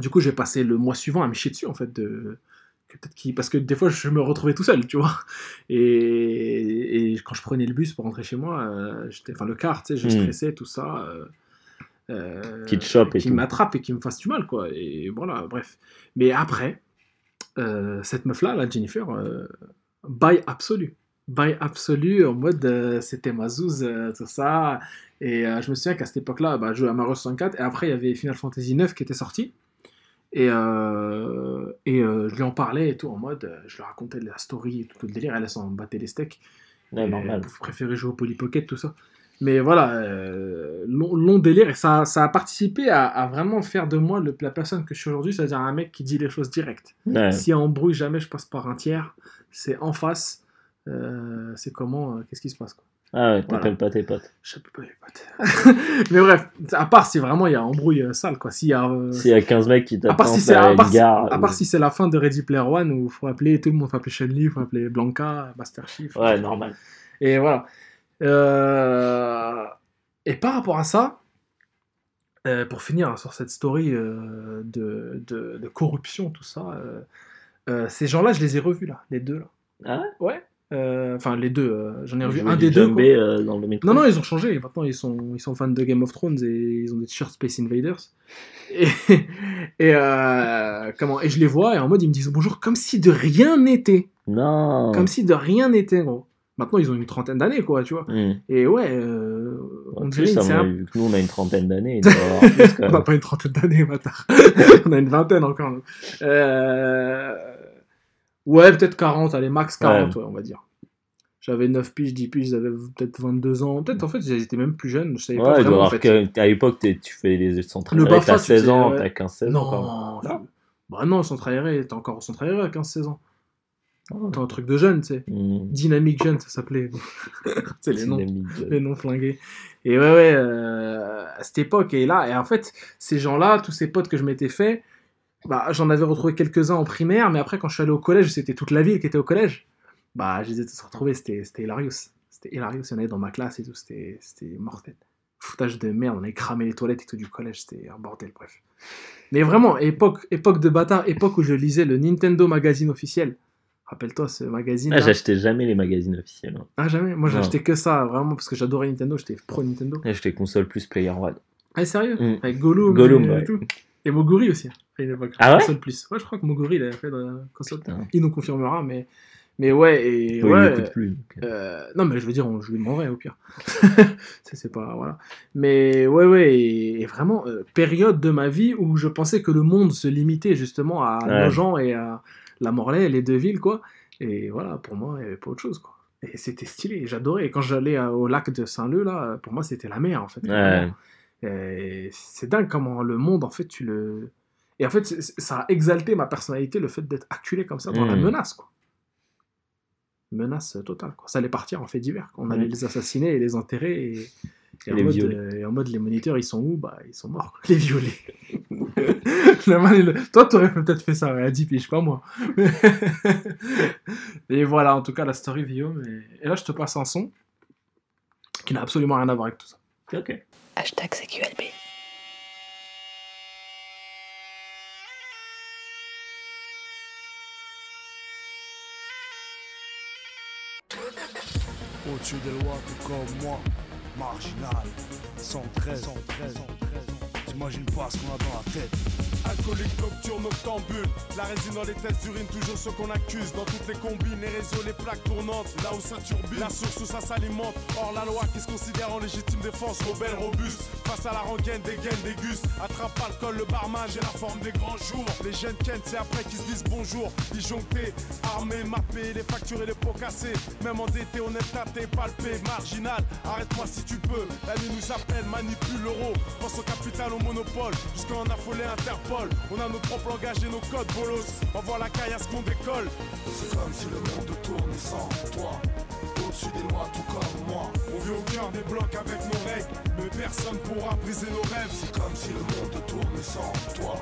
Du coup, j'ai passé le mois suivant à me chier dessus en fait de que peut-être qu'il- parce que des fois je me retrouvais tout seul, tu vois. Et, et quand je prenais le bus pour rentrer chez moi, euh, j'étais, enfin le car, tu sais, je Hmm. stressais tout ça. euh, euh, Qui te chope et qui m'attrape et qui me fasse du mal, quoi. Et voilà, bref. Mais après, euh, cette meuf-là, la Jennifer, bail absolu. Bail absolu, en mode c'était ma zouze, tout ça. Et je me souviens qu'à cette époque-là, bah, je jouais à Mario 64 et après il y avait Final Fantasy 9 qui était sorti. Et, euh, et euh, je lui en parlais et tout, en mode, euh, je lui racontais la story et tout, tout le délire, elle s'en battait les steaks. Ouais, normal. Vous préférez jouer au Poly Pocket, tout ça. Mais voilà, euh, long, long délire, et ça, ça a participé à, à vraiment faire de moi le, la personne que je suis aujourd'hui, c'est-à-dire un mec qui dit les choses directes. Ouais. Si en embrouille, jamais je passe par un tiers, c'est en face, c'est comment, qu'est-ce qui se passe quoi. Ah ouais, Voilà. t'appelles pas tes potes. Je sais pas les potes. Mais bref, à part si vraiment il y a embrouille euh, sale, quoi. S'il y a. euh, S'il y a 15 mecs qui à si t'attendent à à une part, si- à part si c'est la fin de Ready Player One où il faut appeler tout le monde faut appeler Shelly, il faut appeler Blanca, Master Chief. Ouais, normal. Et voilà. Euh, Et par rapport à ça, euh, pour finir sur cette story euh, de, de, de corruption, tout ça, euh, ces gens-là, je les ai revus là, les deux là. Ah Ouais. Euh, Enfin, les deux. euh, J'en ai revu un des deux. djembé, euh, dans le. Non, non, ils ont changé. Maintenant, ils sont, ils sont fans de Game of Thrones et ils ont des t-shirts Space Invaders. Et, et, euh, comment, et je les vois et en mode, ils me disent bonjour comme si de rien n'était. Non. Comme si de rien n'était, gros. Maintenant, ils ont une trentaine d'années, quoi, tu vois. Hmm. Et ouais, on dirait une vu que nous, on a une trentaine d'années, On n'a pas une trentaine d'années, bâtard. on a une vingtaine encore. Euh, Ouais, peut-être 40, allez, max 40, ouais, on va dire. J'avais 9 piges, 10 piges, j'avais peut-être 22 ans. Peut-être, en fait, j'étais même plus jeune. Je savais pas Ouais, il doit vraiment, en fait. à l'époque, t'es- tu fais les centres Le aérés, t'as tu 16 sais, ans, ouais. t'as 15-16 ans. Non, je- bah non, centre aéré, t'es encore au centre aéré à 15-16 ans. Oh. T'as un truc de jeune, tu sais. Hmm. Dynamique jeune, ça s'appelait. c'est les noms. Les noms flingués. Et ouais, ouais, euh, à cette époque, et là, et en fait, ces gens-là, tous ces potes que je m'étais fait, bah, j'en avais retrouvé quelques-uns en primaire, mais après, quand je suis allé au collège, c'était toute la ville qui était au collège. Bah, je les ai tous retrouvés, c'était Hilarious. C'était Hilarious, il y en avait dans ma classe et tout, c'était mortel. Foutage de merde, on avait cramé les toilettes et tout du collège, c'était un bordel, bref. Mais vraiment, époque, époque de bâtard, époque où je lisais le Nintendo Magazine officiel. Rappelle-toi ce magazine. Ah, j'achetais jamais les magazines officiels. hein. Ah, jamais? Moi, j'achetais que ça, vraiment, parce que j'adorais Nintendo, j'étais pro Nintendo. J'achetais console plus Player One. Ah, sérieux? Mm. Avec Gollum, Gollum, et, ouais. tout. Et Moguri aussi, à une époque. Ah ouais Console plus. Ouais, je crois que Moguri, il avait fait la console. Putain. Il nous confirmera, mais, mais ouais, et Oui, ouais. il écoute plus. donc, euh. non, mais je veux dire, on, je lui demanderai au pire. ça, c'est pas. Voilà. Mais ouais, ouais, et, et vraiment, euh, période de ma vie où je pensais que le monde se limitait justement à Ouais. Nogent et à La Morlaix, les deux villes, quoi. Et voilà, pour moi, il n'y avait pas autre chose, quoi. Et c'était stylé, j'adorais. Et quand j'allais au lac de Saint-Leu, là, pour moi, c'était la mer, en fait. Ouais. Et c'est dingue comment le monde, en fait, tu le. Et en fait, ça a exalté ma personnalité, le fait d'être acculé comme ça dans la Mm. menace, quoi. Menace totale, quoi. Ça allait partir en fait divers. quoi. On allait les assassiner et les enterrer. Et, et Et en, les mode, violer. euh, et en mode, les moniteurs, ils sont où? Bah, ils sont morts, quoi. Les violer. Le man, il- Toi, t'aurais peut-être fait ça, à 10 piges, pas moi. et voilà, en tout cas, la story Guillaume. Et... et là, je te passe un son qui n'a absolument rien à voir avec tout ça. Ok. Hashtag CQLB. Au-dessus des lois, tout comme moi, marginal, 113, 113, 113. T'imagines pas ce qu'on a dans la tête. Alcoolique, nocturne, noctambule. La résine dans les tests d'urine, toujours ceux qu'on accuse. Dans toutes les combines, les réseaux, les plaques tournantes. Là où ça turbine, la source où ça s'alimente. Hors la loi qui se considère en légitime défense, rebelle, robuste. Face à la rengaine, des gaines, des gus. Attrape alcool, le barman, j'ai la forme des grands jours. Les jeunes Ken, c'est après qu'ils se disent bonjour. Disjonctés, armés, mappés, les factures et les pots cassés. Même endetté, on est tâté, palpé, marginal. Arrête-moi si tu peux. La nuit nous appelle, manipule l'euro. Pense au capital, monopole. Jusqu'à en affoler Interpol. On a nos propres langages et nos codes bolos. Envoie la caillasse qu'on décolle. C'est comme si le monde tournait sans toi. Au-dessus des lois, tout comme moi. On vit au cœur des blocs avec nos règles. Mais personne pourra briser nos rêves. C'est comme si le monde tournait sans toi.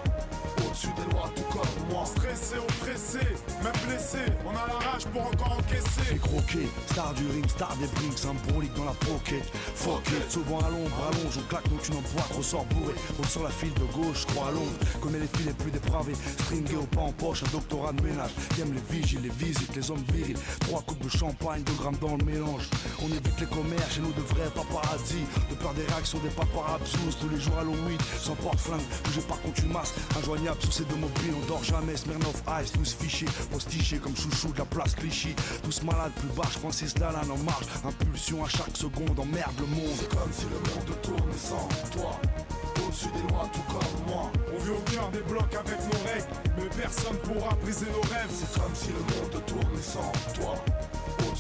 Au-dessus des lois, tout comme moi. Stressé, oppressé, même blessé. On a la rage pour encore encaisser. Fait croquer, star du ring, star des brings, symbolique dans la pocket. Fuck it, souvent à l'ombre, allonge, on claque, donc tu n'en bois, ressort bourré. Roule sur la file de gauche, crois à l'ombre. Connais les filles les plus dépravées, stringé au pas en poche, un doctorat de ménage. Qui aime les vigiles, les visites, les hommes virils. Trois coupes de champagne, deux grammes dans le mélange. On évite les commères, chez nous de vrais paparazzi. De peur des réactions des paparazzous, tous les jours Halloween, sans porte-flingue, bougez par contumace. Injoignable sous ces deux mobiles, on dort jamais. Smirnoff Ice, tous fichés, postichés comme chouchou de la place Clichy. Tous malades, plus barge, Francis Lalanne en marche. Impulsion à chaque seconde, emmerde le monde. C'est comme si le monde tournait sans toi. Au-dessus des lois, tout comme moi. On vit au cœur des blocs avec nos règles. Mais personne pourra briser nos rêves. C'est comme si le monde tournait sans toi.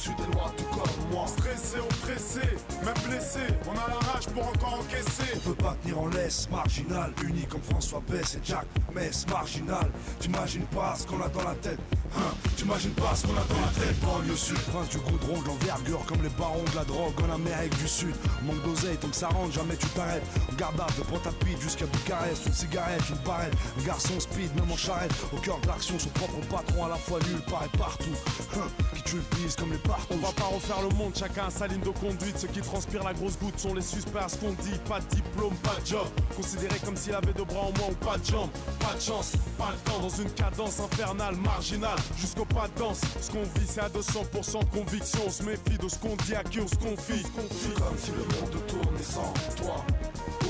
Au-dessus des lois, tout comme moi. Stressé, oppressé, même blessé, on a la rage pour encore encaisser. On peut pas tenir en laisse, marginal, uni comme François Bess et Jack Mess, marginal. T'imagines pas ce qu'on a dans la tête, hein? T'imagines pas ce qu'on a dans la tête. Banlieue sud, prince du goudron, de l'envergure comme les barons de la drogue en Amérique du Sud. Manque d'oseille, tant que ça rentre, jamais tu t'arrêtes. On garde à de Pointe-à-Pitre jusqu'à Bucarest, une cigarette, une barrette, un garçon speed, même en charrette. Au cœur de l'action, son propre patron à la fois nul, paraît partout. Hein, qui tue le comme les partout. On va pas refaire le monde, chacun a sa ligne de conduite. Ceux qui transpirent la grosse goutte sont les suspects à ce qu'on dit. Pas de diplôme, pas de job. Considéré comme s'il avait deux bras en moins ou pas de jambes. Pas de chance, pas le temps dans une cadence infernale, marginale. Jusqu'au pas de danse. Ce qu'on vit, c'est à 200% de conviction. On se méfie de ce qu'on dit, à qui on se confie. C'est comme si le monde tournait sans toi.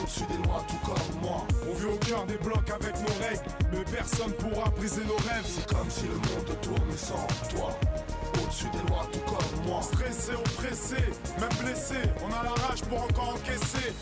Au-dessus des lois, tout comme moi. On vit au cœur des blocs avec nos règles. Mais personne pourra briser nos rêves. C'est comme si le monde tournait sans toi. Au-dessus des lois, tout comme moi. Stressé, oppressé, même blessé. On a la rage pour encore encaisser.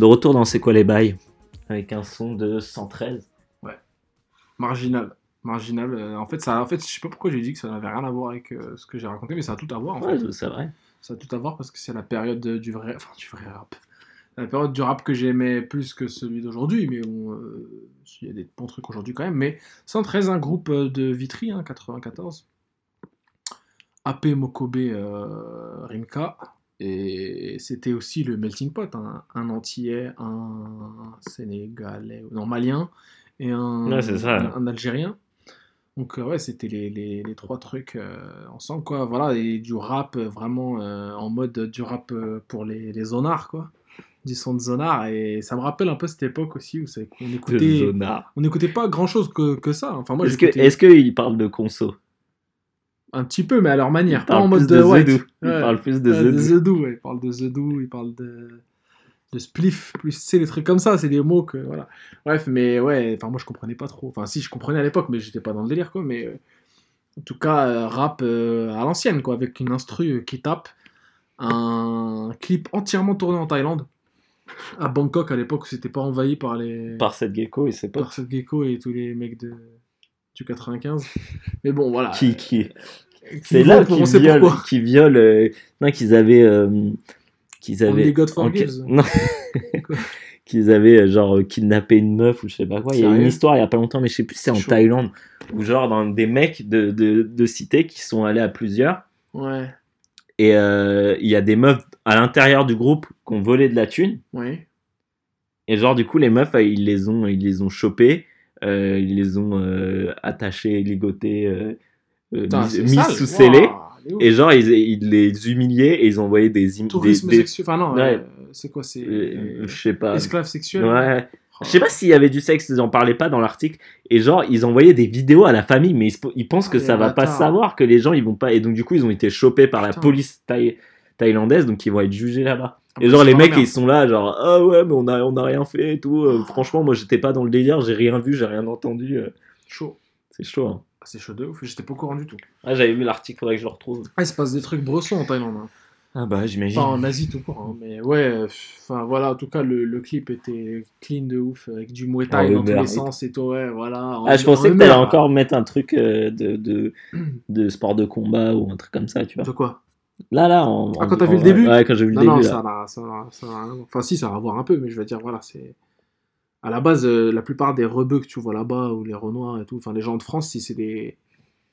De retour dans C'est quoi les bails Avec un son de 113. Marginal. Marginal. euh, en fait, ça, en fait, je sais pas pourquoi j'ai dit que ça n'avait rien à voir avec euh, ce que j'ai raconté, mais ça a tout à voir. En Ouais, fait. c'est vrai. Ça a tout à voir parce que c'est la période de- du vrai, enfin du vrai rap. La période du rap que j'aimais plus que celui d'aujourd'hui, mais bon, euh, il y a des bons trucs aujourd'hui quand même. Mais 113, un groupe euh, de Vitry, hein, 94. AP Mokobe Rimka. Et c'était aussi le melting pot, hein. un Antillais, un Sénégalais, non Malien et un, Ouais, c'est ça. un, un Algérien. Donc euh, ouais, c'était les, les, les trois trucs euh, ensemble, quoi. Voilà, et du rap euh, vraiment euh, en mode du rap euh, pour les, les zonards, quoi. Du son de zonard. Et ça me rappelle un peu cette époque aussi où De écoutait, on n'écoutait pas grand chose que, que ça. Enfin, moi, Est-ce que- est-ce qu'ils parlent de conso? Un petit peu, mais à leur manière, pas en mode de. Zedou. Ils parlent plus de Zedou. Ouais. Ils parlent de The Do, ils parlent de, de Spliff, plus, c'est des trucs comme ça, c'est des mots que, voilà. Bref, mais ouais, enfin, moi, je comprenais pas trop. Enfin, si, je comprenais à l'époque, mais j'étais pas dans le délire, quoi, mais euh, en tout cas, euh, rap euh, à l'ancienne, quoi, avec une instru qui tape, un clip entièrement tourné en Thaïlande, à Bangkok, à l'époque où c'était pas envahi par les... Par cette gecko et ses potes. par Seth Gecko et tous les mecs de... du 95. Mais bon, voilà. Qui, qui... Qui C'est là qu'ils violent, qui violent, euh, non, qu'ils avaient, euh, qu'ils avaient, Only God Forgives. non, qu'ils avaient euh, genre euh, kidnappé une meuf ou je sais pas quoi. Il y a une histoire il y a pas longtemps, mais je sais plus c'est en Chaud. Thaïlande ou genre dans des mecs de, de, de cité qui sont allés à plusieurs Ouais, et euh, il y a des meufs à l'intérieur du groupe qui ont volé de la thune ouais. et genre du coup les meufs euh, ils les ont ils les ont chopés, euh, ils les ont euh, attachés, ligotés, euh, euh, Putain, mis, sous scellés. Et genre, ils, ils les humiliaient et ils envoyaient des images. Tourisme des, des- sexuel. Enfin, non, Ouais. euh, c'est quoi C'est. euh, je sais pas. Esclave sexuel Ouais. Je sais pas s'il y avait du sexe, ils en parlaient pas dans l'article. Et genre, ils envoyaient des vidéos à la famille, mais ils, se- ils pensent Ah, que les ça va pas savoir, que les gens ils vont pas. Et donc, du coup, ils ont été chopés par la police thaï- thaïlandaise, donc ils vont être jugés là-bas. Et genre, les mecs, ils sont là, genre, ah ouais, mais on a, on a rien fait et tout. Euh, franchement, moi, j'étais pas dans le délire, j'ai rien vu, j'ai rien entendu. euh, Chaud. C'est chaud, hein. Ah, C'est chaud de ouf. J'étais pas au courant du tout. Ah, j'avais vu l'article, faudrait que je le retrouve. Ah, il se passe des trucs bressons en Thaïlande. hein. Ah bah, j'imagine. Enfin, en Asie tout court. hein. Mais ouais, euh, enfin voilà, en tout cas, le, le clip était clean de ouf, avec du Muay Thai Ah, dans tous les sens et tout. Ouais, voilà. Ah, je en pensais que t'allais encore mettre un truc euh, de, de, de sport de combat ou un truc comme ça, tu vois. De quoi? Là, là, en, Ah, quand t'as vu le début Ouais, quand j'ai vu le Non, début, non, ça ça ça. Enfin, si, ça a à voir un peu, mais je veux dire, voilà, c'est. À la base, euh, la plupart des rebeux que tu vois là-bas, ou les Renois et tout, enfin, les gens de France, si c'est des.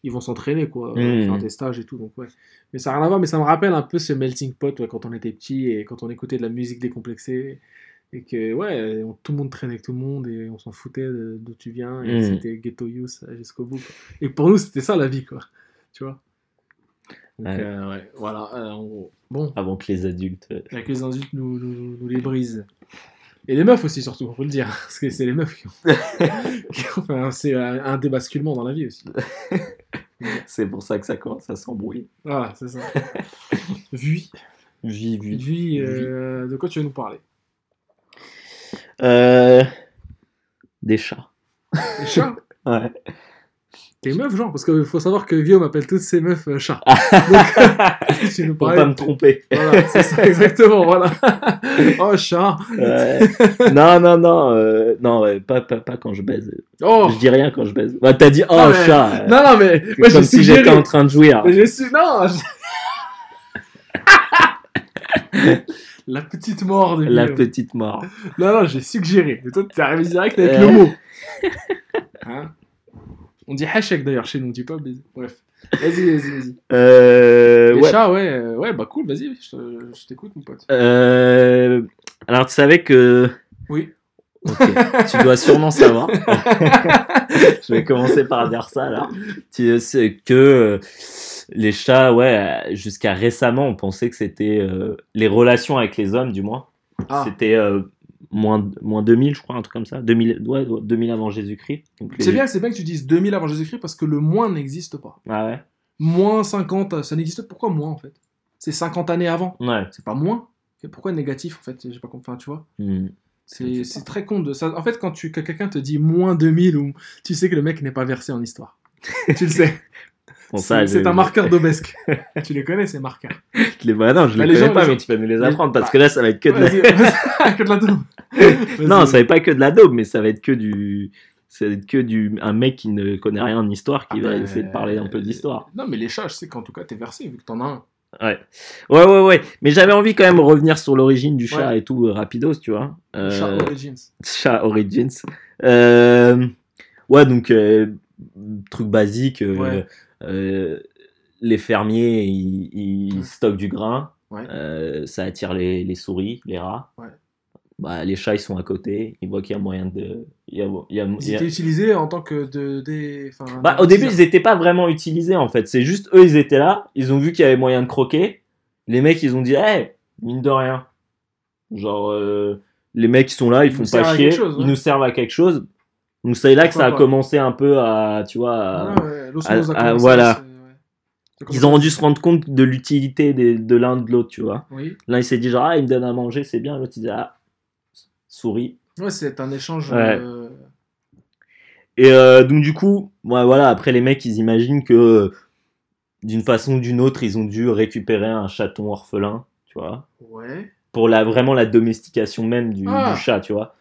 Ils vont s'entraîner, quoi, euh, Mhm. faire des stages et tout, donc ouais. Mais ça n'a rien à voir, mais ça me rappelle un peu ce melting pot ouais, quand on était petit et quand on écoutait de la musique décomplexée. Et que, ouais, on- tout le monde traînait avec tout le monde et on s'en foutait d'où tu viens. Et Mhm. c'était ghetto youth euh, jusqu'au bout. quoi. Et pour nous, c'était ça la vie, quoi. Tu vois Donc, Ouais. euh, ouais, voilà. euh, en gros. Bon, Avant que les adultes. euh, avec les insultes nous, nous, nous les brisent. Et les meufs aussi, surtout, faut le dire. Parce que c'est les meufs qui ont. enfin, c'est un, débasculement dans la vie aussi. C'est pour ça que ça commence à s'embrouiller. Voilà, c'est ça. Vui. Vie, vie. Vui, euh, de quoi tu veux nous parler? Euh, Des chats. Les chats? Ouais. T'es meuf, genre Parce qu'il faut savoir que Guillaume appelle toutes ses meufs euh, chats. Donc, tu nous Pour pas me tromper. Voilà, c'est ça, exactement, voilà. oh, chat. Ouais. non, non, non. euh, non, ouais, pas, pas, pas quand je baise. Oh Je dis rien quand je baise. Bah, t'as dit, oh, Non, mais- chat. euh, Non, non, mais moi comme si j'étais en train de jouir. Mais J'ai su... Non je- La petite mort de La Guillaume. petite mort. Non, non, j'ai suggéré. Et toi, t'es arrivé direct avec Euh. le mot. Hein on dit hachek d'ailleurs chez nous, on dit pas baiser. Bref. Vas-y, vas-y, vas-y. Euh, Les ouais. chats, ouais, ouais, bah cool, vas-y, je, je t'écoute, mon pote. Euh, alors, tu savais que. Oui. Tu dois sûrement savoir. je vais commencer par dire ça alors. Tu sais que euh, les chats, ouais, jusqu'à récemment, on pensait que c'était euh, les relations avec les hommes, du moins. Ah. C'était euh, moins, moins 2000, je crois, un truc comme ça. 2000, ouais, 2000 avant Jésus-Christ. C'est bien, c'est bien que tu dises 2000 avant Jésus-Christ parce que le moins n'existe pas. Ah ouais Moins 50, ça n'existe pas. Pourquoi moins en fait? C'est 50 années avant. Ouais. C'est pas moins. Pourquoi négatif en fait? J'ai pas compris, enfin, tu vois Hmm. C'est très con de ça. En fait, quand tu, que quelqu'un te dit moins 2000, ou, tu sais que le mec n'est pas versé en histoire. tu le sais. Bon, C'est un marqueur d'obesque. tu les connais, ces marqueurs. les- bah non, je Bah, les les connais gens- pas, les mais tu peux me les apprendre parce bah, que là, ça va être que de la. Que de la daube. Non, ça va être pas que de la daube, mais ça va être que du. Ça va être que du. Un mec qui ne connaît rien en histoire qui Ah va essayer de parler un peu d'histoire. Non, mais les chats, je sais qu'en tout cas, t'es versé vu que t'en as un. Ouais. Ouais, ouais, ouais. Mais j'avais envie quand même de revenir sur l'origine du chat Ouais. et tout, euh, rapidos, tu vois. Euh, Chat Origins. Chat Origins. Euh, Ouais, donc, euh, truc basique. euh, Ouais. Euh, les fermiers, ils, ils Ouais. stockent du grain. Ouais. Euh, ça attire les, les souris, les rats. Ouais. Bah, les chats, ils sont à côté. Ils voient qu'il y a moyen de. Il y a, il y a- Ils étaient utilisés en tant que de, des. enfin, Bah, au début, ils n'étaient pas vraiment utilisés en fait. C'est juste eux, ils étaient là. Ils ont vu qu'il y avait moyen de croquer. Les mecs, ils ont dit, hey, mine de rien. Genre, euh, les mecs, ils sont là, ils Ils font pas chier. Ils nous servent à quelque chose. Donc, c'est là que ça a pas. commencé un peu à, tu vois, à- Ah ouais, a ah, commencé, voilà. ouais. Ils ont rendu se rendre compte de l'utilité de l'un de l'autre, tu vois. Oui. L'un, il s'est dit, genre, ah, il me donne à manger, c'est bien. L'autre, il dit, ah, souris. Ouais, c'est un échange. Ouais. euh, Et euh, donc du coup, ouais, voilà, après les mecs, ils imaginent que d'une façon ou d'une autre, ils ont dû récupérer un chaton orphelin, tu vois, Ouais. pour la, vraiment la domestication même du, Ah. du chat, tu vois.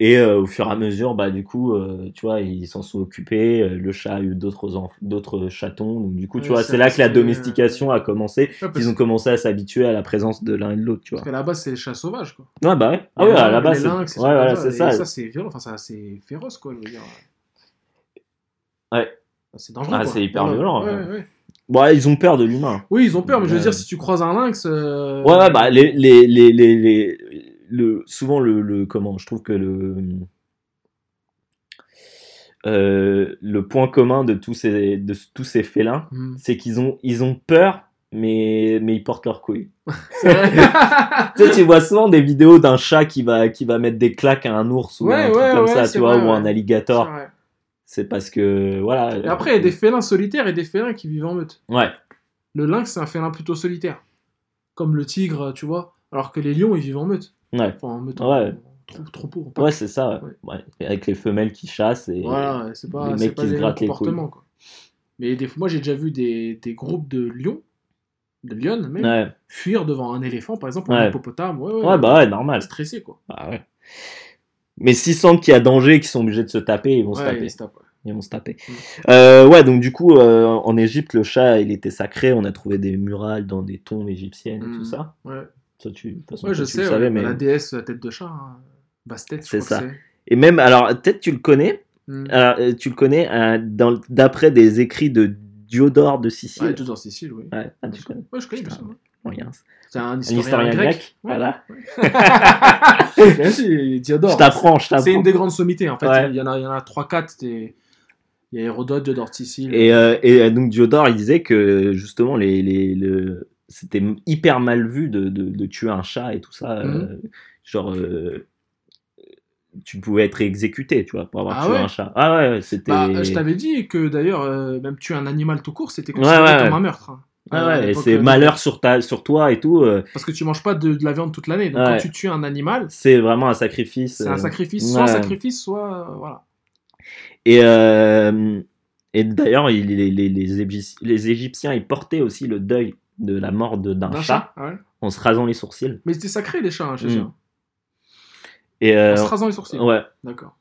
Et euh, au fur et à mesure, bah du coup, euh, tu vois, ils s'en sont occupés. euh, Le chat a eu d'autres chatons, donc du coup, tu vois, c'est là que la domestication a commencé. Ouais, parce, Ils ont commencé à s'habituer à la présence de l'un et de l'autre, tu parce vois. qu'à la base, c'est les chats sauvages, quoi. Ouais, bah ouais. Ah ouais, à lynx, la base, les c'est ouais, voilà, c'est Et ça. c'est violent, enfin, c'est féroce, quoi, je veux dire. Ouais. C'est dangereux. Ah, c'est hyper violent, Ouais, ouais. ouais. Bon, ouais, ils ont peur de l'humain. Oui, ils ont peur, mais je veux dire, si tu croises un lynx. Ouais, ouais, bah, les, les, les- le, souvent, le, le, comment, je trouve que le, euh, le point commun de tous ces, de tous ces félins, Hmm. c'est qu'ils ont, ils ont peur, mais, mais ils portent leurs couilles. Tu sais, tu vois souvent des vidéos d'un chat qui va, qui va mettre des claques à un ours ou Ouais, un truc ouais, comme ouais, ça, c'est tu vois, vrai, ou un ouais. alligator. C'est parce que, voilà. Et après, il y a des félins solitaires et des félins qui vivent en meute. Ouais, Le lynx, c'est un félin plutôt solitaire. Comme le tigre, tu vois. Alors que les lions, ils vivent en meute. Ouais. Enfin, en meute. Ouais. Troupeau. en pack. Ouais, c'est ça. Ouais. Avec les femelles qui chassent et. Voilà, pas, les mecs pas qui se grattent les. Quoi. Mais des, moi, j'ai déjà vu des, des groupes de lions, de lionnes même, fuir devant un éléphant, par exemple, Ouais. un hippopotame. Ouais, ouais, ouais, bah ouais, normal. Stressé, quoi. Bah ouais. Mais s'ils sentent qu'il y a danger et qu'ils sont obligés de se taper, ils vont se taper. se. Ils vont se taper. Mm. Euh, ouais, donc du coup, euh, en Égypte, le chat, il était sacré. On a trouvé des murales dans des tombes égyptiennes et Mm. tout ça. Ouais, Ça, tu, de toute façon, ouais toi, je tu sais, le ouais, savais, mais... la déesse à tête de chat, hein. Bastet, je C'est ça. que. Et même, alors, peut-être tu le connais. Mm. Alors, euh, tu le connais euh, d'après des écrits de Diodore de Sicile. Ouais, tout dans Sicile, oui. Ouais, ah, tu connais. Ouais, je connais. C'est un Un historien, grec. grec. Ouais. Voilà. Bien sûr, Diodore. Je t'apprends, je C'est une t'apprends. des grandes sommités, en fait. Ouais. Il y en a, il y en a 3-4. des- Il y a Hérodote, Diodore de Sicile. Et, euh, et donc Diodore, il disait que justement, les, les, le... c'était hyper mal vu de, de, de tuer un chat et tout ça. Mhm. euh, genre, euh, tu pouvais être exécuté, tu vois, pour avoir Ah tué ouais un chat. Ah ouais, c'était. Bah, je t'avais dit que d'ailleurs, euh, même tuer un animal tout court, c'était considéré ouais, comme un meurtre. hein. Ah ouais, c'est malheur sur, ta, sur toi et tout. euh, Parce que tu manges pas de, de la viande toute l'année. Donc quand tu tues un animal, c'est vraiment un sacrifice. c'est un sacrifice, soit sacrifice, soit. voilà. Et, et d'ailleurs, il- les, les, les Égyptiens, ils portaient aussi le deuil de la mort de- d'un chat, ouais. en se rasant les sourcils. Mais c'était sacré les chats hein, chez Mm. hein. Et, euh, En se rasant les sourcils. ouais. D'accord.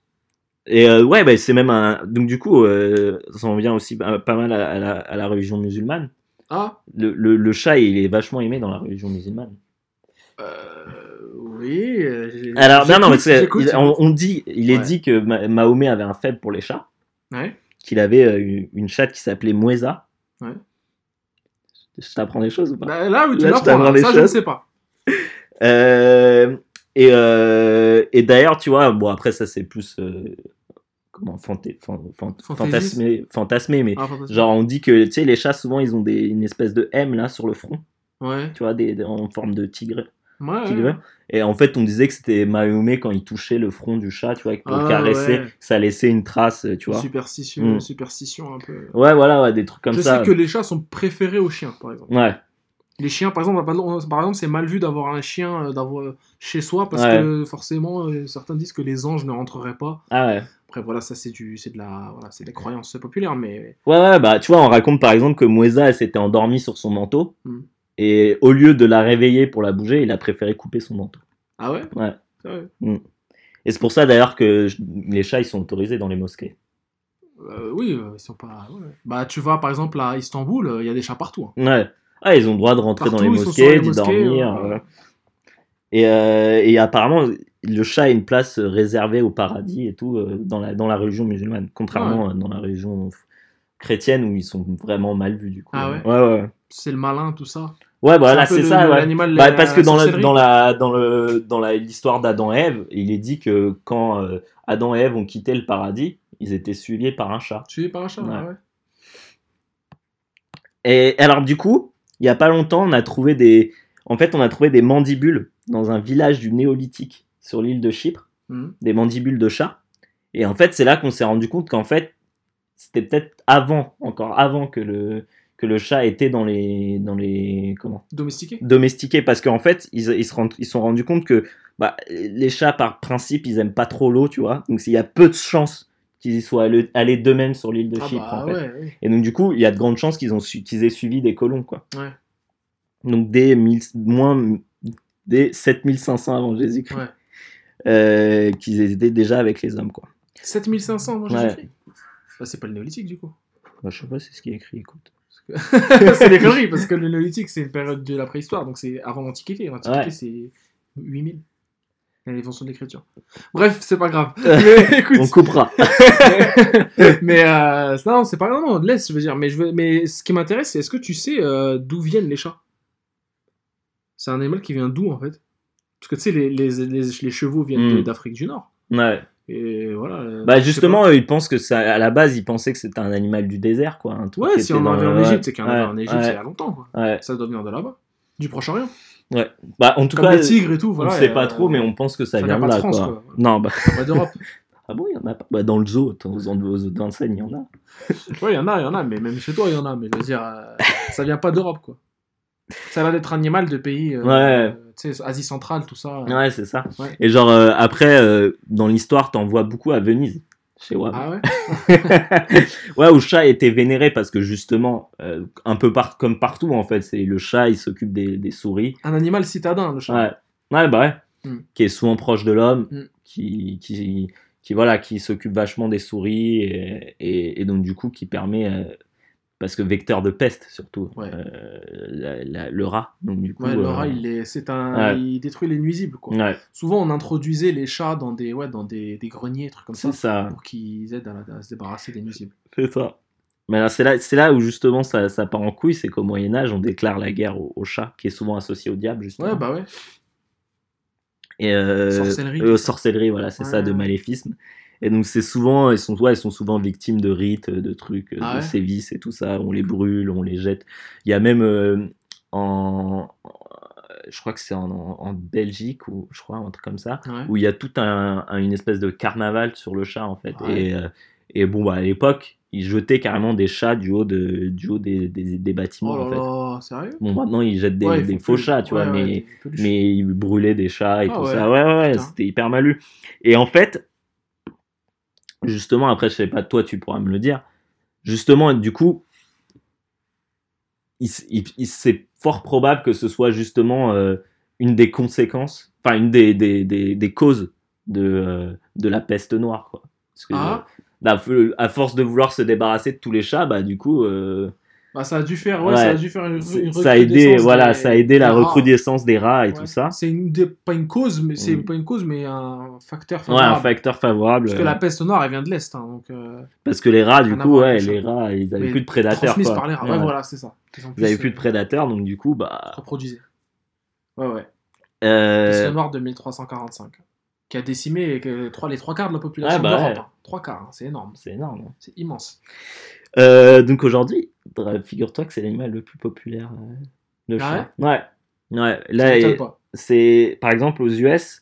Et euh, ouais, bah, c'est même un. Donc, du coup, euh, ça en vient aussi pas pas mal à, à la, à la religion musulmane. Ah, Le, le, le chat, il est vachement aimé dans la religion musulmane. euh, oui. Alors, non, non, mais on, on dit, il est Ouais. dit que Ma- Mahomet avait un faible pour les chats, Ouais. qu'il avait euh, une, une chatte qui s'appelait Moueza. Ouais. Je t'apprends des choses ou pas? Bah, là, oui, tu Là, l'apprends. là. des Ça, je ne choses. sais pas. Euh, et euh, et d'ailleurs, tu vois, bon, après, ça, c'est plus. euh, comment fanté, fan- fan- Fantaisiste. fantasmé, fantasmé, mais Ah, genre, on dit que, tu sais, les chats, souvent, ils ont des, une espèce de M là sur le front, Ouais. tu vois, des, des- en forme de tigre. Ouais, tigre. ouais. Et en fait, on disait que c'était Mahomet quand il touchait le front du chat, tu vois, pour Ah, le caresser, ouais. ça laissait une trace, tu vois. Superstition, Mm. superstition un peu. Ouais, voilà, des trucs comme je ça. sais que les chats sont préférés aux chiens, par exemple. Ouais, Les chiens, par exemple, par exemple, c'est mal vu d'avoir un chien euh, d'avoir chez soi parce que forcément, euh, certains disent que les anges ne rentreraient pas. ah ouais. Après, voilà, ça c'est du, c'est de la, voilà, c'est des croyances populaires, mais Ouais, ouais, bah, tu vois, on raconte par exemple que Moueza, elle s'était endormie sur son manteau, Mm. Et au lieu de la réveiller pour la bouger, il a préféré couper son manteau. ah ouais? Ouais. C'est vrai. Et c'est pour ça d'ailleurs que les chats, ils sont autorisés dans les mosquées. Euh, oui, euh, ils sont pas. ouais. Bah, tu vas par exemple à Istanbul, euh, il y a des chats partout. hein. Ouais. Ah, ils ont le droit de rentrer Partout, dans les mosquées, d'y dormir. euh, ouais. Et, euh, et apparemment, le chat a une place réservée au paradis et tout dans, la, dans la religion musulmane, contrairement à dans la religion chrétienne où ils sont vraiment mal vus du coup. Ah ouais Ouais, ouais. C'est le malin, tout ça? Ouais, voilà, c'est ça. ouais. Bah, la- parce que dans, la, dans, la, dans, le, dans la- l'histoire d'Adam et Ève, il est dit que quand euh, Adam et Ève ont quitté le paradis, ils étaient suivis par un chat. Es par un chat, Ouais. ouais. Et alors du coup, il y a pas longtemps, on a trouvé des, en fait, on a trouvé des mandibules dans un village du néolithique sur l'île de Chypre, Mhm. des mandibules de chat. Et en fait, c'est là qu'on s'est rendu compte qu'en fait, c'était peut-être avant, encore avant que le que le chat était dans les dans les comment? Domestiqué? Domestiqués parce qu'en fait ils, ils se rendent, ils sont rendus compte que bah, les chats par principe ils aiment pas trop l'eau tu vois donc il y a peu de chances qu'ils y soient allés, allés d'eux-mêmes sur l'île de Ah Chypre bah en fait ouais, ouais. et donc du coup il y a de grandes chances qu'ils ont su- qu'ils aient suivi des colons quoi Ouais. donc dès 1000 moins dès 7500 avant Jésus-Christ euh, qu'ils étaient déjà avec les hommes quoi 7500, moi Ouais. Jésus-Christ? Bah, c'est pas le néolithique du coup. Bah, je sais pas c'est ce qui est écrit écoute c'est des conneries parce que le néolithique c'est une période de la préhistoire donc c'est avant l'antiquité. L'antiquité Ouais. c'est 8000. L'invention de l'écriture. Bref, c'est pas grave. Mais écoute, on coupera mais euh, non, c'est pas non, non, laisse, je veux dire. Mais, je veux, mais ce qui m'intéresse, c'est est-ce que tu sais euh, d'où viennent les chats? C'est un animal qui vient d'où en fait? Parce que tu sais, les, les, les, les chevaux viennent de- Mm. d'Afrique du Nord. ouais Et voilà. euh, bah justement ils pensent que ça à la base ils pensaient que c'était un animal du désert quoi un truc Ouais, si on en avait en ouais, Égypte, c'est qu'il y en avait ouais, en Égypte ouais, il y a longtemps. Quoi. ouais. Ça doit venir de là-bas. Du Proche-Orient. bah en tout Comme cas les tigres et tout. on Voilà, ne sait euh, pas trop mais on pense que ça, ça vient de là de France, quoi. quoi. non bah Pas d'Europe. Ah bon, il y en a pas? Bah, dans le zoo, dans- zoo d'enseigne, il y en a. Ouais, il y en a, il y en a, mais même chez toi, il y en a. Mais je veux dire, euh, ça vient pas d'Europe, quoi. Ça a l'air d'être animal de pays, euh, Ouais. tu sais, Asie centrale, tout ça. Ouais, c'est ça. Ouais. Et genre, euh, après, euh, dans l'histoire, t'en vois beaucoup à Venise, chez Wam. Ah ouais? Ouais, où le chat était vénéré parce que justement, un peu par comme partout, en fait, c'est le chat, il s'occupe des, des souris. Un animal citadin, le chat. Ouais, ouais bah ouais. Mm. Qui est souvent proche de l'homme, Mm. qui, qui, qui, voilà, qui s'occupe vachement des souris et, et, et donc, du coup, qui permet. Euh, parce que vecteur de peste, surtout. Ouais. euh, la- la- le rat. Donc, du coup. Ouais, le euh, rat, il, est, c'est un, ouais. il détruit les nuisibles, quoi. Souvent, on introduisait les chats dans des, ouais, dans des, des greniers, trucs comme ça, ça. pour qu'ils aident à, à se débarrasser des nuisibles. C'est ça. Mais là, c'est là, c'est là où justement ça, ça part en couille, c'est qu'au Moyen Âge, on déclare la guerre au, au chat, qui est souvent associé au diable, justement. Ouais, bah ouais. Et euh, Sorcellerie, euh, sorcellerie, voilà, c'est ça, de maléfisme. Et donc c'est souvent, ils sont, ouais, ils sont souvent victimes de rites, de trucs, Ah de ouais? sévices et tout ça. On les brûle, on les jette. Il y a même euh, en, je crois que c'est en, en- Belgique ou je crois un truc comme ça, Ouais. où il y a tout un, un- une espèce de carnaval sur le chat en fait. Ouais. Et, euh, et bon, bah, à l'époque, ils jetaient carrément des chats du haut, de, du haut des, des, des bâtiments. Oh en fait. sérieux? Bon, maintenant, ils jettent des, Ouais, faux plus- chats, tu vois, mais, mais ils brûlaient des chats et Ah tout ça. Ouais, ouais, c'était hyper mal lu. Et en fait, justement, après, je sais pas, toi, tu pourras me le dire. Justement, du coup, il, s- il- il- c'est fort probable que ce soit justement euh, une des conséquences, enfin, une des, des, des, des causes de, euh, de la peste noire, quoi. Parce que, Ah. euh, à, à force de vouloir se débarrasser de tous les chats, bah, du coup, euh, Bah, ça a dû faire, ouais, Ouais. ça a dû faire une, une ça a aidé, voilà, des- ça a aidé la rats. recrudescence des rats et Ouais. tout ça. C'est une, pas une cause, mais c'est Mm. pas une cause, mais un facteur Ouais, un favorable. facteur favorable. Parce que euh, la peste noire, elle vient de l'est, hein, donc euh, Parce que les rats, du coup, ouais, les rats, ils avaient mais plus de prédateurs. transmise par les rats. Ouais, voilà, c'est ça. Ils avaient plus, de euh, prédateurs, donc du coup, bah. reproduisaient. Ouais, ouais. euh, Peste noire de 1345. Qui a décimé les trois quarts de la population Ouais, bah d'Europe. ouais. hein. Trois quarts, hein, c'est énorme. C'est énorme. hein. C'est immense. Euh, donc aujourd'hui, figure-toi que c'est l'animal le plus populaire euh, de Ah chat. Ouais. Ouais. Là, c'est par exemple aux US,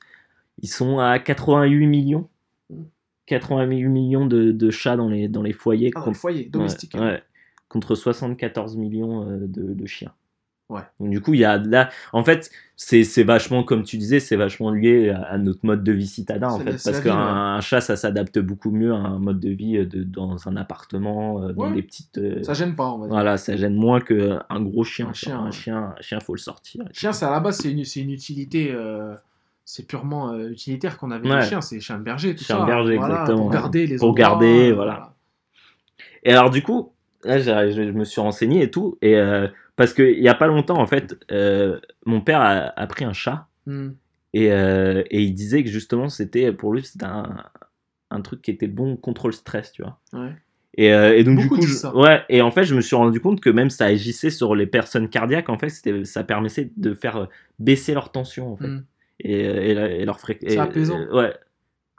ils sont à 88 millions. Mm. 88 millions de, de chats dans les, dans les foyers. Ah, contre- foyer, domestique. Ouais, ouais. contre 74 millions euh, de, de chiens. Ouais. Donc du coup, il y a là, en fait, c'est vachement, comme tu disais, c'est vachement lié à, à notre mode de vie citadin, en fait, parce qu'un ouais. chat, ça s'adapte beaucoup mieux à un mode de vie euh, de, dans un appartement, euh, dans Ouais. des petites. euh, Ça gêne pas, on va dire. voilà, ça gêne moins qu'un gros chien. Un chien, un chien, un chien, faut le sortir. Chien, c'est à la base, c'est une, une utilité. euh, c'est purement euh, utilitaire qu'on avait Ouais. les chiens, c'est chien de berger, tout Chien ça. berger, Voilà, exactement. Pour garder les Pour endroits, garder, voilà. Et alors du coup, là, je, je me suis renseigné et tout, et euh, parce qu'il y a pas longtemps, en fait, euh, mon père a, a pris un chat. Hmm. Et, euh, et il disait que justement, c'était pour lui, c'était un, un truc qui était bon contre le stress, tu vois. Ouais. Et, euh, et donc, Beaucoup du coup, je- ouais, et en fait, je me suis rendu compte que même ça agissait sur les personnes cardiaques, en fait, ça permettait de faire baisser leur tension, en fait. Hmm. Et, leur fréquence. C'est apaisant. ouais.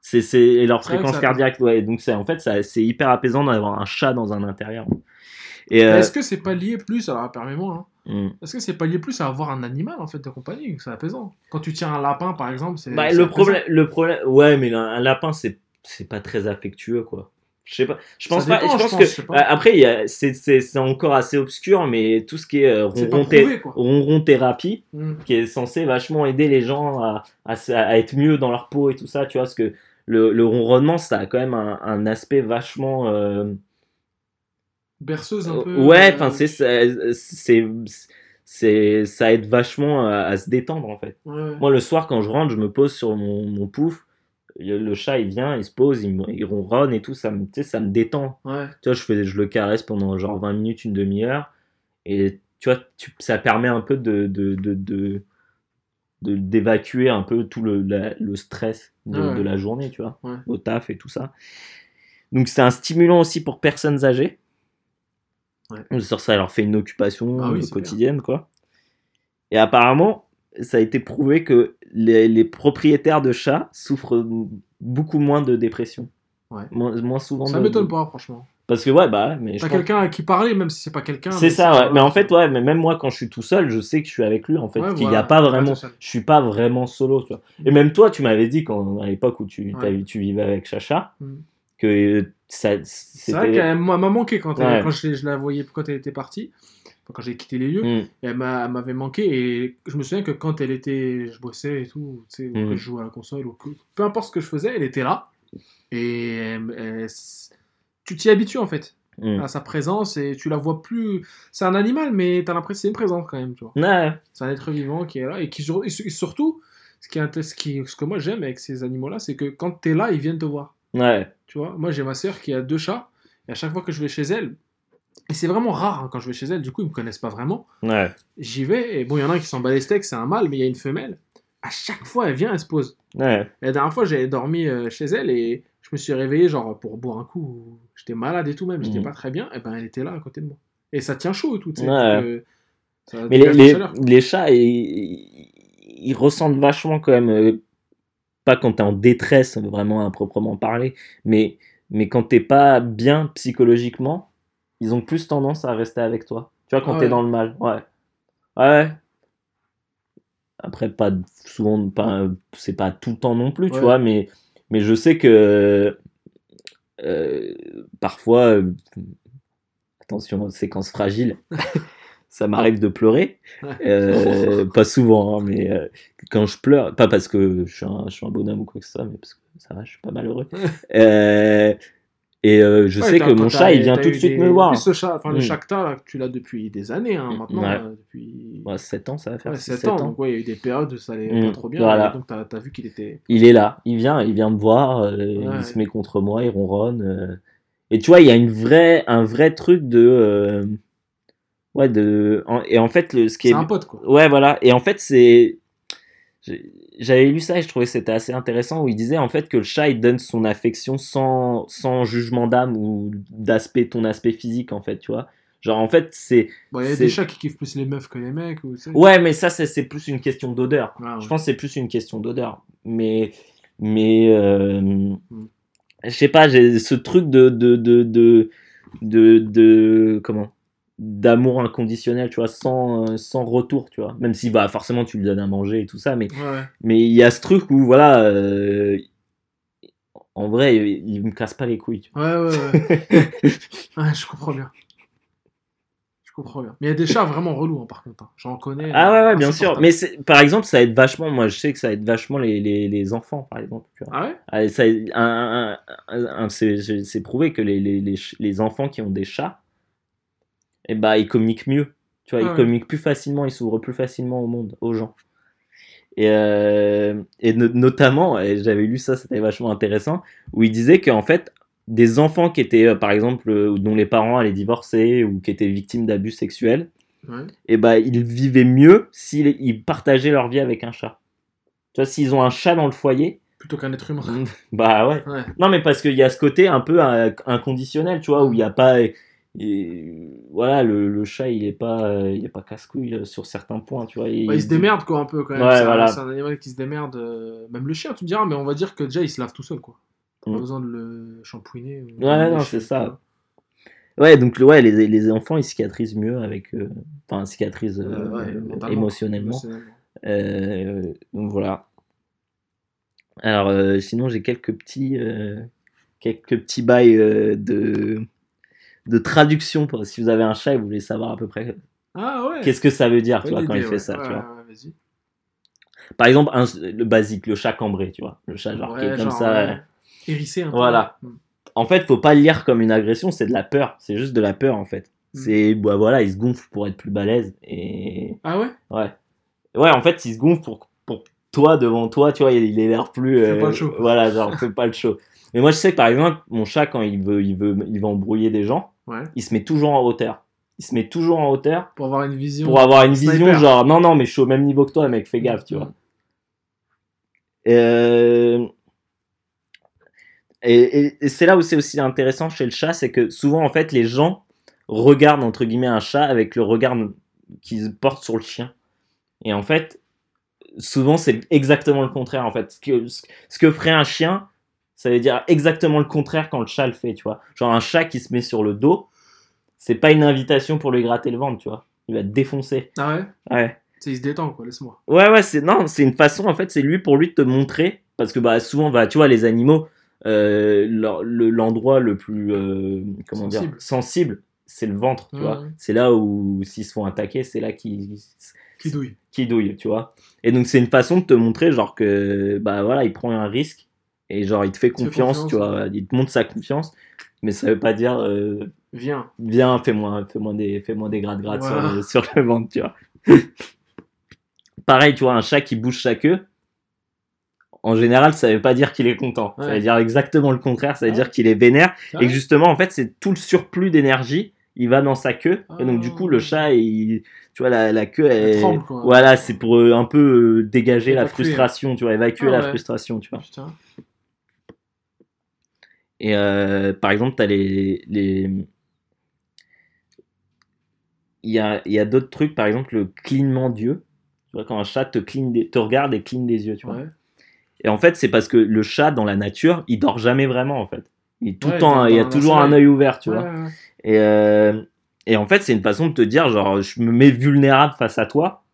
C'est, leur fréquence cardiaque, ouais. Donc, en fait, c'est hyper apaisant d'avoir un chat dans un intérieur. Et, euh, Est-ce que c'est pas lié plus, alors permets-moi, hein, hmm. est-ce que c'est pas lié plus à avoir un animal en fait de compagnie? C'est apaisant. Quand tu tiens un lapin par exemple, c'est. Bah, le problème, le problème, ouais, mais un, lapin, c'est, c'est pas très affectueux, quoi. Je sais pas. Je pense pas. je je pense que je après, c'est, c'est, encore assez obscur, mais tout ce qui est euh, ronron, prouvé, ronron thérapie, Hmm. qui est censé vachement aider les gens à, à, à être mieux dans leur peau et tout ça, tu vois, parce que le, le ronronnement, ça a quand même un, un aspect vachement. euh, Berceuse un peu. ouais, euh, enfin, c'est, c'est, ça aide vachement à, à se détendre en fait. ouais. Moi, le soir, quand je rentre, je me pose sur mon, mon pouf. Le, le chat, il vient, il se pose, il, il ronronne et tout. Ça me, tu sais, ça me détend. Ouais. Tu vois, je, fais, je le caresse pendant genre 20 minutes, une demi-heure. Et tu vois, tu- ça permet un peu de, de, de, de- de- d'évacuer un peu tout le, la- le stress de, Ouais. la journée, tu vois, au taf et tout ça. Donc, c'est un stimulant aussi pour personnes âgées. Ouais. Sur ça, leur fait une occupation Ah oui, euh, quotidienne, quoi. Et apparemment, ça a été prouvé que les, les propriétaires de chats souffrent beaucoup moins de dépression. Ouais. Moins, moins souvent Ça de- m'étonne pas, franchement. Parce que, ouais, bah, mais T'as pense- quelqu'un à qui parler, même si c'est pas quelqu'un. c'est ça, ouais. Mais en fait, ouais, mais même moi, quand je suis tout seul, je sais que je suis avec lui, en fait. Ouais, qu'il n'y voilà, a pas vraiment. Je suis pas vraiment solo, tu vois. Et même toi, tu m'avais dit, quand, à l'époque où tu, tu vivais avec Chacha, Mm. que. C'est vrai qu'elle m'a m'a manqué quand, elle- Ouais. quand je, la voyais quand elle était partie, quand j'ai quitté les lieux. Mm. Et elle m'a- elle m'avait manqué et je me souviens que quand elle était, je bossais et tout, tu sais, ou Mm. je jouais à la console ou que, peu importe ce que je faisais, elle était là et elle- elle- tu t'y habitues en fait Mm. à sa présence et tu la vois plus. C'est un animal mais t'as l'impression que c'est une présence quand même, tu vois. C'est un être vivant qui est là et qui et surtout ce qui est int- ce, qui, ce que moi j'aime avec ces animaux là, c'est que quand t'es là, ils viennent te voir. Ouais. Tu vois, moi j'ai ma sœur qui a deux chats, et à chaque fois que je vais chez elle, et c'est vraiment rare hein, quand je vais chez elle, du coup ils me connaissent pas vraiment, Ouais. j'y vais, et bon, il y en a un qui s'en bat les steaks, c'est un mâle, mais il y a une femelle. À chaque fois, elle vient, elle se pose. Ouais. Et la dernière fois, j'ai dormi euh, chez elle, et je me suis réveillé, genre, pour boire un coup, j'étais malade et tout même, j'étais Mhm. pas très bien, et ben elle était là à côté de moi. Et ça tient chaud et tout, tu sais. Ouais. euh, Mais les, les, les chats, ils, ils ressentent vachement quand même. Pas quand t'es en détresse, vraiment à proprement parler, mais, mais quand t'es pas bien psychologiquement, ils ont plus tendance à rester avec toi. Tu vois, quand Ah t'es ouais. dans le mal. Ouais. Ouais. Après, pas souvent, pas, c'est pas tout le temps non plus, tu vois, mais, mais je sais que euh, parfois, euh, attention, séquence fragile, ça m'arrive de pleurer. Euh, pas souvent, hein, mais euh, quand je pleure, pas parce que je suis, un, je suis un bonhomme ou quoi que ce soit, mais parce que ça va, je suis pas malheureux. Euh, et je Ouais, sais que mon chat, il vient tout de suite des- me voir. Ce chat, enfin, le chat que tu l'as depuis des années, hein, maintenant. Ouais. depuis Ouais, 7 ans, ça va faire ouais, 7 7 ans. Donc, il y a eu des périodes où ça allait Mm. pas trop bien. Voilà. donc, t'as as vu qu'il était. Il est là, il vient, il vient me voir, il se met contre moi, il ronronne. Et tu vois, il y a une vraie, un vrai truc de. Ouais, de. Et en fait, le, ce qui C'est est. un pote, quoi. Ouais, voilà. Et en fait, c'est. J'avais lu ça et je trouvais que c'était assez intéressant où il disait en fait que le chat il donne son affection sans, sans jugement d'âme ou d'aspect, ton aspect physique en fait, tu vois. Genre en fait, c'est. Bon, il y a des chats qui kiffent plus les meufs que les mecs. Ou, sais. Ouais, mais ça, c'est plus une question d'odeur. Ah, ouais. Je pense que c'est plus une question d'odeur. Mais. Mais. euh, Hmm. Je sais pas, j'ai ce truc de. de, de, de, de, de- comment d'amour inconditionnel, tu vois, sans, euh, sans retour, tu vois. Même si, bah, forcément, tu lui donnes à manger et tout ça, mais Ouais, mais il y a ce truc où, voilà, euh, en vrai, il, il me casse pas les couilles. tu Ouais, ouais, ouais. ouais, je comprends bien. Je comprends bien. Mais il y a des chats vraiment relous, hein, par contre. hein. J'en connais. Ah ouais, euh, ouais, bien sûr. Mais par exemple, ça aide vachement, moi je sais que ça aide vachement les, les, les enfants, par exemple. Tu vois. Ah ouais? Ah, c'est prouvé que les, les, les enfants qui ont des chats, eh ben, ils communiquent mieux. Tu vois, Ah ils communiquent plus facilement, ils s'ouvrent plus facilement au monde, aux gens. Et, euh, et no- notamment, et j'avais lu ça, c'était vachement intéressant, où il disait qu'en fait, des enfants qui étaient, euh, par exemple, euh, dont les parents allaient divorcer ou qui étaient victimes d'abus sexuels, Ouais. et ben ils vivaient mieux s'ils ils partageaient leur vie avec un chat. Tu vois, s'ils ont un chat dans le foyer, Plutôt qu'un être humain. bah ouais. Ouais. Non, mais parce qu'il y a ce côté un peu inconditionnel, tu vois, où il n'y a pas. Et- voilà, le, le chat, il est pas, il est pas casse-couille euh, sur certains points, tu vois. Bah, il se démerde quoi un peu quand même. Ouais, c'est un- voilà. c'est un animal qui se démerde. euh, Même le chien, tu me diras, mais on va dire que déjà il se lave tout seul quoi. T'as pas Mm. besoin de le shampouiner. Ouais, non, c'est ça. Ouais, donc ouais, les, les enfants, ils cicatrisent mieux avec. euh, Enfin, cicatrisent euh, ouais, émotionnellement. émotionnellement. Donc voilà. Alors, sinon, j'ai quelques petits, quelques petits bails de, de traduction. Pour, si vous avez un chat et vous voulez savoir à peu près Ah ouais. qu'est-ce que ça veut dire, tu vois, quand il fait ça, Ouais, tu vois. Par exemple, un- le basique, le chat cambré, tu vois. Le chat, genre, qui est comme ça. euh. Hérissé un peu. Voilà. Mm. En fait, faut pas le lire comme une agression, c'est de la peur. C'est juste de la peur, en fait. Mm. C'est, bah voilà, il se gonfle pour être plus balèze. Et. Ah ouais? Ouais. Ouais, en fait, il se gonfle pour, pour toi, devant toi, tu vois, il, est l'air plus. Fais pas le show. Voilà, genre, fais pas le show. Mais moi, je sais que par exemple, mon chat, quand il veut, il veut, il veut embrouiller des gens, Ouais. il se met toujours en hauteur. Il se met toujours en hauteur Pour avoir une vision. pour avoir une Sniper. vision, genre, non, non, mais je suis au même niveau que toi, mec, fais gaffe, tu vois. Euh, Et, et- et c'est là où c'est aussi intéressant chez le chat, c'est que souvent, en fait, les gens regardent, entre guillemets, un chat avec le regard qu'ils portent sur le chien. Et en fait, souvent, c'est exactement le contraire, en fait. Ce que, ce que ferait un chien, ça veut dire exactement le contraire quand le chat le fait, tu vois. Genre, un chat qui se met sur le dos, c'est pas une invitation pour lui gratter le ventre, tu vois. Il va te défoncer. Ah ouais? Ouais. C'est il se détend quoi, laisse-moi. Ouais, ouais, c'est non, c'est une façon en fait, c'est lui pour lui de te montrer parce que bah souvent bah tu vois les animaux euh, le- l'endroit le plus euh, comment dire Sensible. sensible, c'est le ventre, tu vois. C'est là où s'ils se font attaquer, c'est là qu'ils Qui douille. qui douille, tu vois. Et donc c'est une façon de te montrer genre que bah voilà, il prend un risque et genre il te fait confiance, confiance, tu vois, il te montre sa confiance, mais ça veut pas dire euh, Viens. viens fais-moi fais-moi des fais-moi des gratte gratte Voilà. sur, le, sur le ventre tu vois pareil tu vois un chat qui bouge sa queue en général ça veut pas dire qu'il est content ça veut dire exactement le contraire ça veut Ah. dire qu'il est vénère C'est et que justement en fait c'est tout le surplus d'énergie il va dans sa queue et donc du coup le Ah. chat il tu vois la, la queue elle, tremble, quoi. voilà c'est pour euh, un peu euh, dégager la frustration tu vois évacuer Ah la frustration tu vois Putain. Et euh, par exemple, tu as les. les... Il y a, a d'autres trucs, par exemple, le clignement d'yeux. Tu vois, quand un chat te, cligne des- te regarde et cligne des yeux, tu vois. Ouais. Et en fait, c'est parce que le chat, dans la nature, il dort jamais vraiment, en fait. Il, tout Ouais, le temps, il y a toujours un œil ouvert, tu Ouais, vois. Et, euh, et en fait, c'est une façon de te dire, genre, je me mets vulnérable face à toi.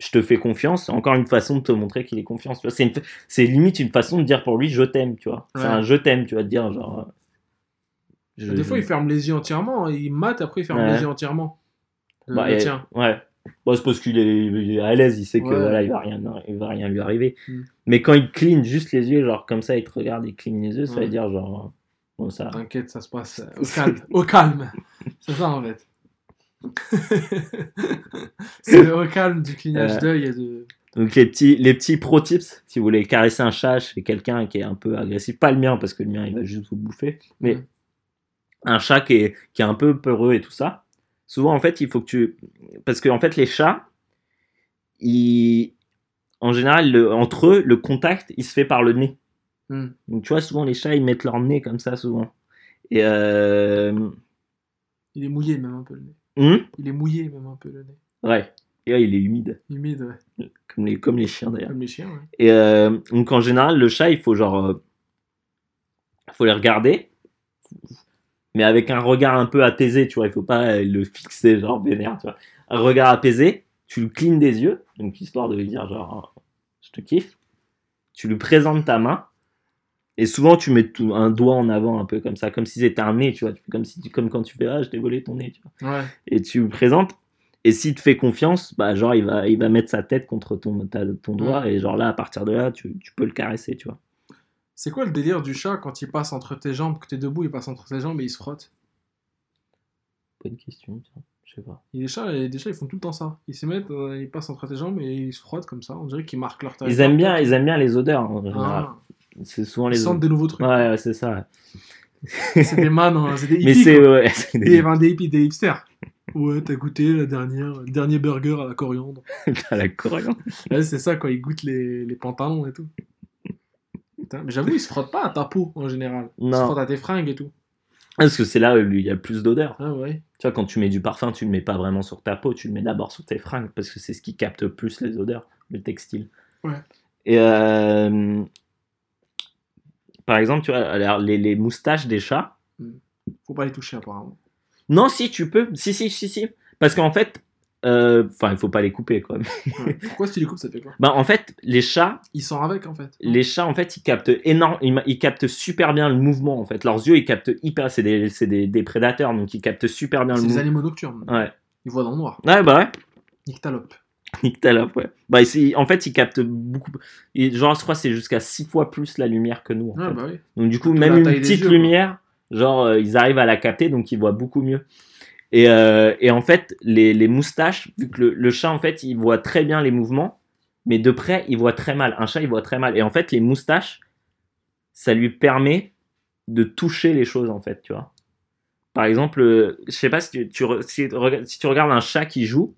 Je te fais confiance, c'est encore une façon de te montrer qu'il est confiance. C'est, limite une façon de dire pour lui je t'aime, tu vois. C'est un je t'aime, tu vas te dire genre. euh, je- Des fois, il ferme les yeux entièrement, hein, il mate, après il ferme Ouais. les yeux entièrement. Bah, et- tien. Ouais. Bon, c'est parce qu'il est, à l'aise, il sait que Ouais. voilà, il va rien, il va rien lui arriver. Mm. Mais quand il cligne juste les yeux, genre comme ça, il te regarde, il cligne les yeux, ça veut dire genre. euh, Bon, ça. T'inquiète, ça se passe euh, au calme. au calme. C'est ça en fait. c'est au calme du clignage Euh, d'œil et de. Donc les petits, les petits pro tips, si vous voulez caresser un chat chez quelqu'un qui est un peu agressif, pas le mien parce que le mien il va juste vous bouffer, mais un chat qui est, qui est un peu peureux et tout ça, souvent en fait il faut que tu... Parce que en fait les chats, ils... en général le- entre eux, le contact il se fait par le nez. Hmm. Donc tu vois souvent les chats ils mettent leur nez comme ça souvent. Et euh... Il est mouillé même un peu le nez. Hum Il est mouillé même un peu le nez. ouais. Et ouais, il est humide, Humide, ouais. comme les, comme les chiens d'ailleurs. Comme les chiens, ouais. Et euh, donc en général, le chat, il faut genre, euh, faut les regarder, mais avec un regard un peu apaisé, tu vois. Il faut pas euh, le fixer genre vénère, tu vois. Un regard apaisé, tu le clignes des yeux, donc histoire de lui dire genre, euh, je te kiffe. Tu lui présentes ta main. Et souvent, tu mets tout, un doigt en avant, un peu comme ça, comme si c'était un nez, tu vois. Comme, si comme quand tu fais Ah, je t'ai volé ton nez, tu vois Ouais. et tu lui présentes. Et s'il te fait confiance, bah genre il va, il va mettre sa tête contre ton, ta- ton doigt et genre là à partir de là tu, tu peux le caresser, tu vois. C'est quoi le délire du chat quand il passe entre tes jambes, que t'es debout, il passe entre tes jambes et il se frotte? Bonne question, tiens, je sais pas. Les chats, et chats, ils font tout le temps ça. Ils se mettent, euh, ils passent entre tes jambes et ils se frottent comme ça. On dirait qu'ils marquent leur Ils territoire. aiment bien, ils aiment bien les odeurs en général. Ah, C'est souvent ils les sentent odeurs. des nouveaux trucs. Ouais, ouais, c'est ça. C'est des man, hein, c'est des Mais hippies. c'est quoi. ouais, c'est Des, des... enfin, des hippies, des hipsters. Ouais, t'as goûté la dernière, le dernier burger à la coriandre. à la coriandre. Ouais, c'est ça, quand ils goûtent les, les pantalons et tout. Putain, mais j'avoue, ils se frottent pas à ta peau en général. Ils se frottent à tes fringues et tout. Parce que c'est là où il y a le plus d'odeur. Ah ouais. Tu vois, quand tu mets du parfum, tu le mets pas vraiment sur ta peau, tu le mets d'abord sur tes fringues parce que c'est ce qui capte le plus les odeurs, le textile. Ouais. Et euh, par exemple, tu vois, alors, les, les moustaches des chats. Faut pas les toucher apparemment. Non, si tu peux, si si si si, parce qu'en fait, euh, enfin, il faut pas les couper quoi. Ouais. Pourquoi si tu les coupes, ça fait quoi? Bah en fait, les chats, Ils sont avec en fait. les chats en fait, ils captent énorme, ils, ils captent super bien le mouvement en fait. Leurs yeux, ils captent hyper, c'est des, c'est des, des prédateurs, donc ils captent super bien le C'est des mouvement. animaux nocturnes. Ouais. Ils voient dans le noir. Ouais, bah ouais. Nyctalope. Nyctalope, ouais. Bah, c'est- en fait, ils captent beaucoup. et genre, je crois c'est jusqu'à 6 fois plus la lumière que nous. en Ouais, fait. bah oui. Donc, du coup, même une petite yeux, quoi. lumière, genre, euh, ils arrivent à la capter, donc ils voient beaucoup mieux. Et, euh, et en fait, les, les moustaches, vu que le, le chat, en fait, il voit très bien les mouvements, mais de près, il voit très mal. Un chat, il voit très mal. Et en fait, les moustaches, ça lui permet de toucher les choses, en fait, tu vois. Par exemple, euh, je sais pas si tu, si tu regardes un chat qui joue,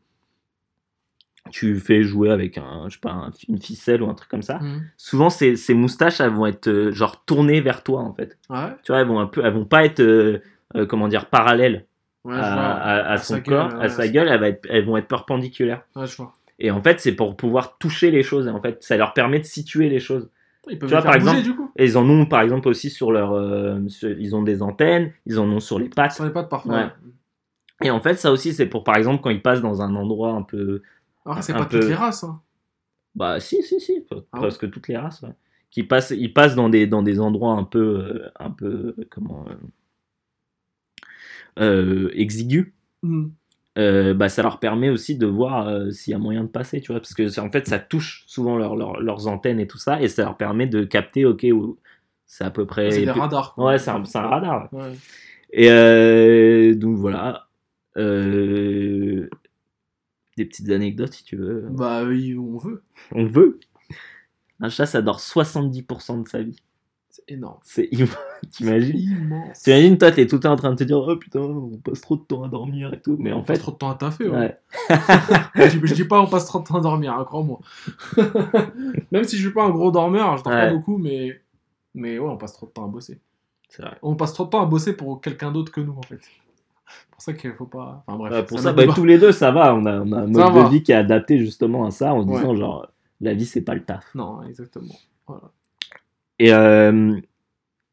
tu fais jouer avec un, je sais pas, un- une ficelle ou un truc comme ça. Mhm. Souvent, ces, ces moustaches, elles vont être euh, genre tournées vers toi, en fait. Ouais? Tu vois, elles vont un peu, elles vont pas être, euh, euh, comment dire, parallèles Ouais, à, je vois. à- à À son sa corps, gueule, à ouais, sa gueule, elles, va être- elles vont être perpendiculaires. Ouais, je vois. Et en fait, c'est pour pouvoir toucher les choses. Et en fait, ça leur permet de situer les choses. Ils peuvent Tu vois, par bouger, exemple- du coup? Et ils en ont, par exemple, aussi sur leur, sur- ils ont des antennes, ils en ont sur les pattes. Sur les pattes parfois. Et en fait, ça aussi, c'est pour, par exemple, quand ils passent dans un endroit un peu, Après, c'est Un pas peu- toutes les races. Hein. Bah si, si, si, Ah presque toutes les races. ouais. Qui passent, ils passent dans des, dans des endroits un peu, euh, un peu, euh, comment, euh, euh, exigus. Euh, bah, ça leur permet aussi de voir euh, s'il y a moyen de passer, tu vois, parce que c'est- en fait, ça touche souvent leur- leur- leurs antennes et tout ça, et ça leur permet de capter, ok, où c'est à peu près. C'est des radars. quoi. Ouais, c'est un, c'est un radar. Ouais. Et euh, donc voilà. Des petites anecdotes si tu veux. Bah oui, on veut. On veut. Un chat, ça dort 70% de sa vie. C'est énorme. C'est immense. T'imagines? Immense. T'imagines, toi, t'es tout le temps en train de te dire Oh putain, on passe trop de temps à dormir et tout. Mais en on passe fait. trop de temps à taffer. Ouais. Ouais. je, je dis pas on passe trop de temps à dormir, hein, crois-moi. Même si je suis pas un gros dormeur, je dors pas beaucoup, mais mais ouais, on passe trop de temps à bosser. C'est vrai. On passe trop de temps à bosser pour quelqu'un d'autre que nous en fait. Pour ça qu'il faut pas. Enfin bref. Ouais, pour ça, bah, tous les deux, ça va. On a, on a un mode va. de vie qui est adapté justement à ça en Ouais. disant genre, la vie, c'est pas le taf. Non, exactement. Voilà. Et, euh,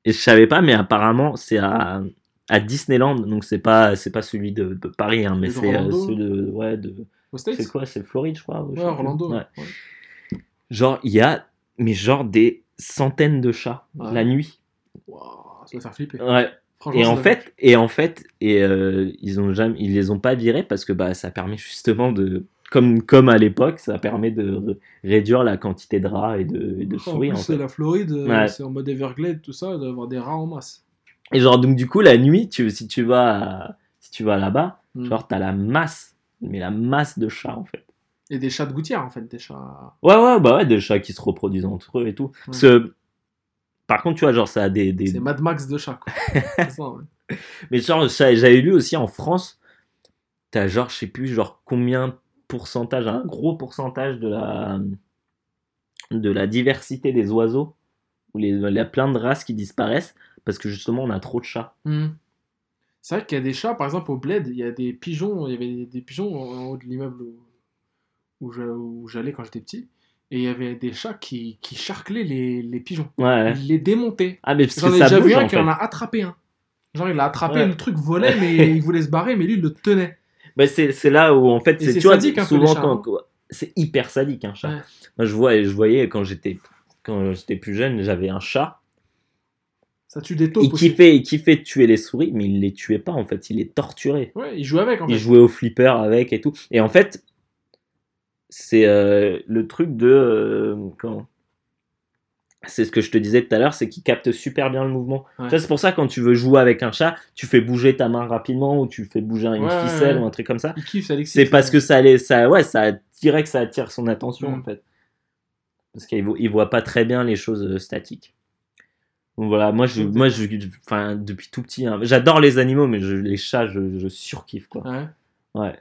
et je savais pas, mais apparemment, c'est à, à Disneyland. Donc, c'est pas, c'est pas celui de, de Paris, hein, mais c'est euh, ceux de, ouais, de, C'est quoi C'est Floride, je crois. Ouais. Orlando. Ouais. ouais. Genre, il y a, mais genre des centaines de chats la nuit. Waouh, ça doit faire flipper. Ouais. Et en fait, et en fait, et euh, ils ont jamais, ils les ont pas virés parce que bah ça permet justement de, comme comme à l'époque, ça permet de réduire la quantité de rats et de, et de souris. fait. la Floride, euh, Ouais. c'est en mode Everglades, tout ça, d'avoir des rats en masse. Et genre donc du coup la nuit, tu, si tu vas, à- si tu vas là-bas, Mm. genre t'as la masse, mais la masse de chats en fait. Et des chats de gouttière, en fait, des chats. Ouais ouais bah ouais des chats qui se reproduisent entre eux et tout. Parce que, par contre tu vois genre ça a des, des C'est Mad Max de chats, quoi. c'est ça, ouais. Mais genre, j'avais lu aussi en France, t'as genre, je sais plus, genre combien pourcentage, un gros pourcentage de la, de la diversité des oiseaux, où les- il y a plein de races qui disparaissent, parce que justement on a trop de chats. Hmm. C'est vrai qu'il y a des chats, par exemple au bled, il y a des pigeons, il y avait des, pigeons en haut de l'immeuble où j'allais quand j'étais petit, et il y avait des chats qui, qui charclaient les, les pigeons. Ouais. Ils les démontaient. Ah mais parce J'en ai déjà vu un qui en a attrapé un. Genre il a attrapé, Ouais. le truc volait, mais il voulait se barrer, mais lui il le tenait. Bah, c'est c'est là où en fait, c'est tu vois, sadique les souvent chats, quand c'est hyper sadique un chat. Ouais. Moi je vois, je voyais quand j'étais quand j'étais plus jeune, j'avais un chat. Ça tue des taupes Il kiffait, il kiffait de tuer les souris, mais il les tuait pas en fait, il les torturait. Ouais, il joue avec en fait. il jouait au flipper avec et tout. Et en fait, c'est euh, le truc de. euh, comment? C'est ce que je te disais tout à l'heure, c'est qu'il capte super bien le mouvement. Ouais. C'est pour ça, quand tu veux jouer avec un chat, tu fais bouger ta main rapidement ou tu fais bouger une Ouais, ficelle ouais. ou un truc comme ça. Il kiffe, ça l'excite. C'est parce que ça, allait- ça, ouais, ça dirait que ça attire son attention Mm. en fait. Parce qu'il vo- il voit pas très bien les choses euh, statiques. Donc voilà, moi, je, moi je, enfin, depuis tout petit, hein, j'adore les animaux, mais je, les chats, je, je surkiffe quoi. Ouais.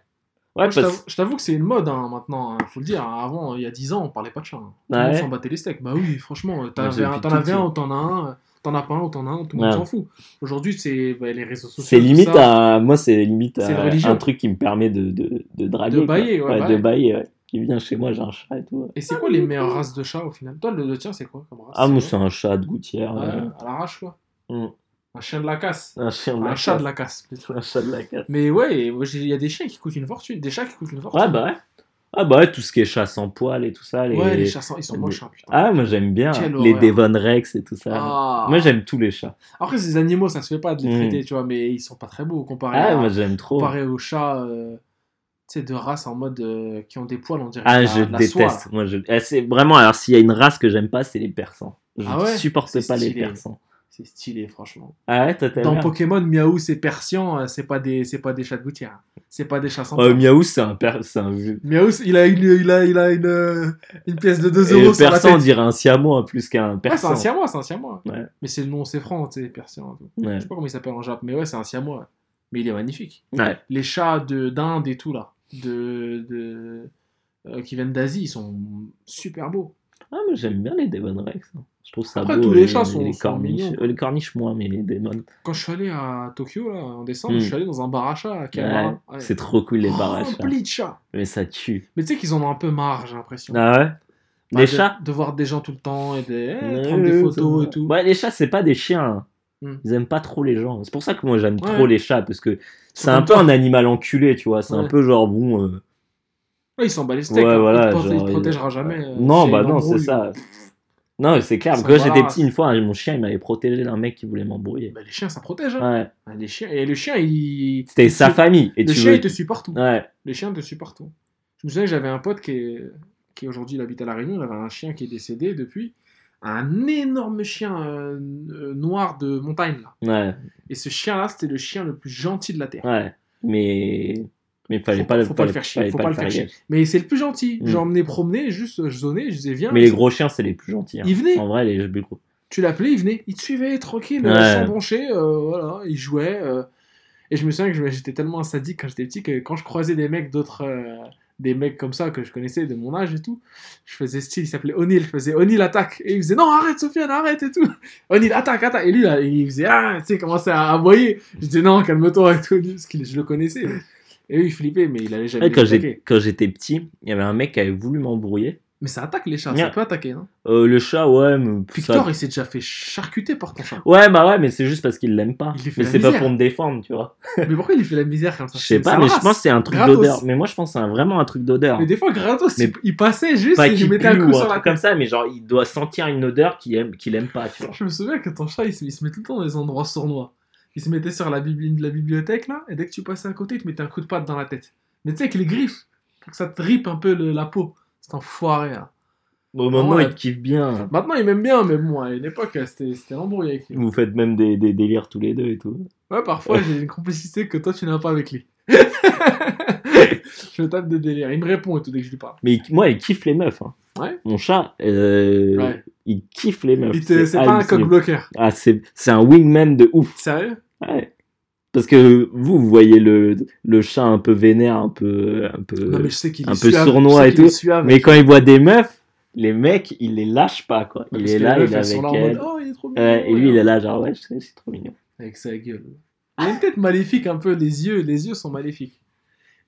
Ouais. Je parce- t'avoue- je t'avoue que c'est une mode hein, maintenant, hein, faut le dire. Avant, il y a 10 ans, on parlait pas de chat. hein. Ouais s'en battait les steaks. Bah oui, franchement, t'en avais, un, ou t'en as un, euh, t'en as pas un ou t'en as un, tout le monde s'en fout. Aujourd'hui, c'est bah, les réseaux sociaux. C'est limite à, moi c'est limite un truc qui me permet de, de, de draguer. De bailler, ouais, bah de bailler, ouais. Qui vient chez moi, j'ai un chat et tout. Et c'est quoi les meilleures races de chats au final? Toi, le, le tien, c'est quoi comme race? Ah, moi c'est un chat de gouttière. Euh, à l'arrache, quoi. Mm. Un chien de la casse. Un chien de la Un chat casse. de la casse, plutôt. Un chat de la casse. Mais ouais, il y a des chiens qui coûtent une fortune. Des chats qui coûtent une fortune. Ouais, bah ouais. Ah, bah ouais, tout ce qui est chat sans poil et tout ça. Les... Ouais, les chats, sont- ils sont les- moches, hein, putain. Ah, moi j'aime bien. Quelle les horreur. Devon Rex et tout ça. Ah. Moi j'aime tous les chats. Après, ces animaux, ça se fait pas de les Mm. traiter, tu vois, mais ils sont pas très beaux comparés, Ah, à- moi j'aime trop. comparé aux chats, euh, tu sais, de race en mode euh, qui ont des poils, on dirait. Ah, la- je soie, déteste. Moi, je... eh, c'est vraiment. Alors, s'il y a une race que j'aime pas, c'est les persans. Je Ah ouais? supporte pas les persans. C'est stylé, franchement. Ah ouais, toi Dans bien Pokémon, Miaou, c'est persian, euh, c'est pas des, c'est pas des chats de gouttière. C'est pas des chats sans. Miaou, c'est un, per... c'est un vieux. Miaou, il a une, il a, il a une, euh, une pièce de 2 Et euros sur la persan, on tête. dirait un siamois plus qu'un Ouais, c'est persan. un siamois, c'est un siamois. Ouais. Mais c'est le nom, c'est franc, tu sais, persian. et. Ouais. Je sais pas comment il s'appelle en Jap, mais ouais, c'est un siamois. Mais il est magnifique. Ouais. Les chats de d'Inde et tout là, de, de euh, qui viennent d'Asie, ils sont super beaux. Ah, moi j'aime bien les Devon Rex. hein. Je trouve ça Après, beau. tous les chats sont- les sont corniches. Euh, les corniches moins, mais les Devon. Quand je suis allé à Tokyo là en décembre, Mm. je suis allé dans un bar à chats à. Ouais. C'est trop cool les barrages. rempli de chats. Mais ça tue. Mais tu sais qu'ils en ont un peu marre, j'ai l'impression. Ah ouais? Bah, Les de- chats? De voir des gens tout le temps et de eh, prendre des photos et tout. Ouais, les chats, c'est pas des chiens. Hmm. Ils aiment pas trop les gens. C'est pour ça que moi j'aime Ouais. trop les chats, parce que c'est un peu un animal enculé, tu vois. C'est un peu genre bon. euh, Ouais, ils s'en bat les steaks. Ouais, hein. voilà. il, te, proté- il te genre, protégera il- jamais. euh, Non, bah non, c'est ça. Non, c'est clair. Quand j'étais petit, une fois, mon chien, il m'avait protégé d'un mec qui voulait m'embrouiller. Bah, les chiens, ça protège. hein. Ouais. Ah, Les chiens, et le chien, il. C'était il sa famille. Et Le tu chien, veux- il te suit partout. Ouais. Les chiens te suivent partout. Je me souviens j'avais un pote qui est, qui aujourd'hui il habite à La Réunion, il avait un chien qui est décédé depuis. Un énorme chien euh, euh, noir de montagne. Là. Ouais. Et ce chien-là, c'était le chien le plus gentil de la Terre. Ouais. Mais. Mais fallait Faut pas, faut pas le fallait- faire chier, faut pas le faire chier. Mais c'est le plus gentil. Mm. J'ai emmené promener, juste je zonnais, je disais viens. Mais les gros chiens, c'est les plus gentils. hein. Il venait. En vrai, les plus gros. Tu l'appelais, il venait. Il te suivait tranquille, Ouais. euh, sans broncher. euh, voilà, il jouait. euh. Et je me souviens que j'étais tellement un sadique quand j'étais petit que quand je croisais des mecs d'autres. euh, des mecs comme ça que je connaissais de mon âge et tout, je faisais style, il s'appelait O'Neill, je faisais O'Neill attaque. Et il faisait non, arrête Sofiane, arrête et tout. O'Neill attaque, attaque. Et lui, là, il faisait ah, tu sais, il commençait à aboyer. Je disais non, calme-toi et tout, parce que je le connaissais. Et lui, il flippait, mais il allait jamais. Ouais, quand les j'ai- quand j'étais petit, il y avait un mec qui avait voulu m'embrouiller. Mais ça attaque les chats, Yeah. ça peut attaquer. Hein. Euh, le chat, ouais, mais ça- Victor, il s'est déjà fait charcuter par ton chat. Ouais, bah ouais, mais c'est juste parce qu'il l'aime pas. Il Mais la c'est pas pour me défendre, tu vois. mais pourquoi il fait la misère comme ça? Je sais pas, mais je pense que c'est un truc d'odeur. Mais moi, je pense que c'est vraiment un truc d'odeur. Mais des fois, gratos, Mais il, passait juste Pas et il mettait un coup sur la truc comme tête. ça, mais genre, il doit sentir une odeur qu'il aime, qu'il aime pas, tu vois. Je me souviens que ton chat, il se, il se met tout le temps dans des endroits sournois. Il se mettait sur la, bibli- la bibliothèque, là, et dès que tu passais à côté, il te mettait un coup de patte dans la tête. Mais tu sais, avec les griffes, pour que ça te ripe un peu le- la peau. C'est enfoiré, là. Au moment, ouais. il te kiffe bien. Maintenant, il m'aime bien, mais bon, à une époque, c'était c'était l'embrouille avec lui. Vous faites même des, des délires tous les deux et tout. Ouais, parfois, j'ai une complicité que toi, tu n'as pas avec lui. je me tape des délires. Il me répond et tout dès que je lui parle. Mais moi, il kiffe les meufs. hein. Ouais. Mon chat, euh, Ouais. Il kiffe les meufs. C'est pas un coq bloqueur. Ah, c'est un wingman de ouf. Sérieux? Ouais. Parce que vous, vous voyez le, le chat un peu vénère, un peu, un peu. Non, mais je sais un peu sournois Je sais et tout. suave. Mais quand il voit des meufs, les mecs, il les lâche pas, quoi. Il est là, il est avec là mode, elle. Oh, il est trop mignon. Et lui, il est là, genre, ouais, c'est trop mignon. Avec sa gueule. Il a une tête maléfique un peu, les yeux, les yeux sont maléfiques.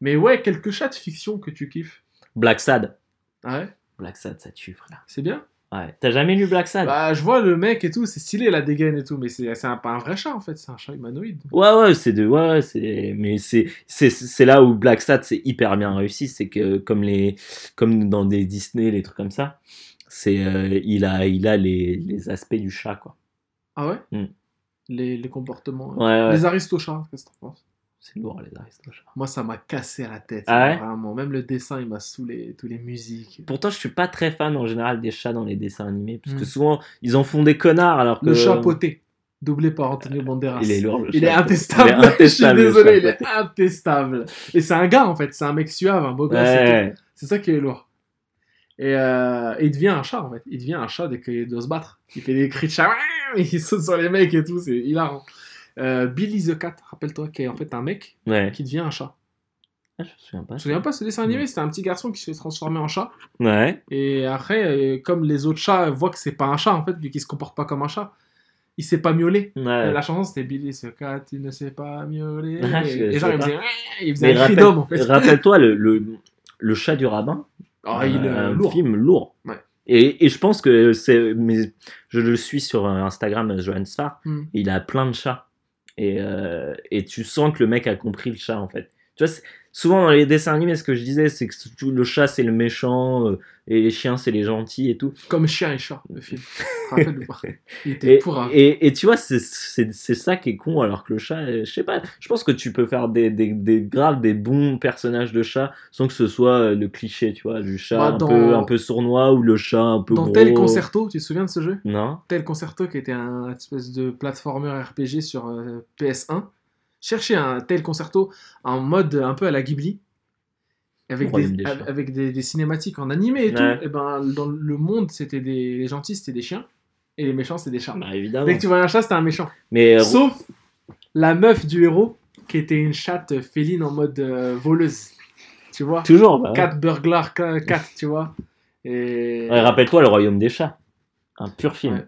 Mais ouais, quelques chats de fiction que tu kiffes. Black Sad. Ah ouais? Black Sad, ça tue, frère. C'est bien? Ouais. T'as jamais lu Black Sad? Bah, je vois le mec et tout, c'est stylé la dégaine et tout, mais c'est un- pas un vrai chat en fait, c'est un chat humanoïde. Ouais, ouais, c'est de, ouais, ouais, c'est, mais c'est, là où Black Sad c'est hyper bien réussi, c'est que comme les, comme dans des Disney, les trucs comme ça, c'est, euh, il a, il a les, les aspects du chat, quoi. Ah ouais? Hmm. les, les comportements. Ouais, ouais. Les aristochats, qu'est-ce que t'en penses? C'est lourd les aristochats. Moi, ça m'a cassé la tête. Ah ouais? Vraiment, même le dessin, il m'a saoulé, tous les musiques. Pourtant, je suis pas très fan en général des chats dans les dessins animés, parce que Hmm. souvent ils en font des connards, alors que Le chat poté, doublé par Antonio Banderas. il est lourd. le Il chat est intestable. Il est intestable, Je suis désolé, il est intestable. Et c'est un gars en fait, c'est un mec suave, un beau gosse. Ouais. C'est ça qui est lourd. Et, euh, et il devient un chat en fait. Il devient un chat dès qu'il doit se battre. Il fait des cris de chat, il saute sur les mecs et tout, c'est hilarant. Euh, Billy the Cat, rappelle-toi, qui est en fait un mec Ouais. qui devient un chat. Ah, je me souviens pas. Tu te souviens pas ce dessin animé C'était un petit garçon qui se fait transformer en chat. Ouais. Et après, euh, comme les autres chats voient que c'est pas un chat en fait, vu qu'il se comporte pas comme un chat, il sait pas miauler. Ouais. Et La chanson c'était Billy the Cat, il ne sait pas miauler. Ah, je- et je genre sais il faisait, il faisait Mais un cri d'homme en fait. Rappelle-toi le, le, le chat du rabbin. Ah, il est un lourd. film lourd. Ouais. Et, et je pense que c'est. Mais je le suis sur euh, Instagram, Johan Sfar. Hmm. il a plein de chats. Et, euh, et tu sens que le mec a compris le chat en fait. Souvent dans les dessins animés, ce que je disais, c'est que le chat c'est le méchant euh, et les chiens c'est les gentils et tout. Comme Chien et Chat, le film. Il était Et, pourra. et, et tu vois, c'est- ça qui est con, alors que le chat, euh, je sais pas, je pense que tu peux faire des, des, des graves, des bons personnages de chat sans que ce soit euh, le cliché, tu vois, du chat Bah, un, peu, un peu sournois ou le chat un peu Dans gros. Tel Concerto, tu te souviens de ce jeu? Non Tel Concerto qui était un espèce de platformer RPG sur euh, PS1. Cherchez un Tel Concerto en mode un peu à la Ghibli. Avec, des, avec des, des cinématiques en animé et tout. Ouais. Et ben, dans le monde, c'était des, les gentils, c'était des chiens. Et les méchants, c'était des chats. Bah évidemment. Dès que tu vois un chat, c'était un méchant. Mais euh, Sauf la meuf du héros, qui était une chatte féline en mode euh, voleuse. Tu vois? Toujours, bah, ouais. Cat burglar, ca- cat, tu vois? Et... Ouais, Rappelle-toi le royaume des chats. Un pur film.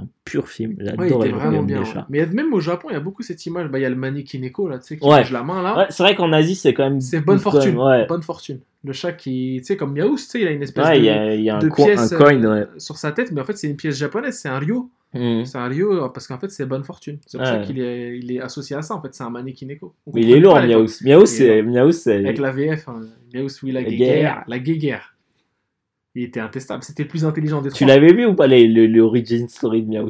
Ouais. Un pur film. Ouais, J'adore le vraiment bien. des ouais. chats. Mais même au Japon, il y a beaucoup cette image. Bah, il y a le Manikineko, là, tu sais, qui Ouais. bouge la main, là. Ouais, c'est vrai qu'en Asie, c'est quand même. C'est bonne fortune. ouais. Bonne fortune. Le chat qui, tu sais, comme Miaous, tu sais, il a une espèce Ouais, de, y a, il y a un, de pièce un coin, euh, ouais. sur sa tête, mais en fait, c'est une pièce japonaise, c'est un ryo. Mhm. C'est un ryo euh, parce qu'en fait, c'est bonne fortune. C'est pour ça Ouais. qu'il est, il est associé à ça, en fait, c'est un Manikineko. On Mais il est lourd, Il est c'est. Avec la VF, hein, Miaous, oui, la La guéguerre. guerre. La guéguerre. Il était intestable. C'était plus intelligent des Tu trois. l'avais vu ou pas les- le- l'origin story de Miaous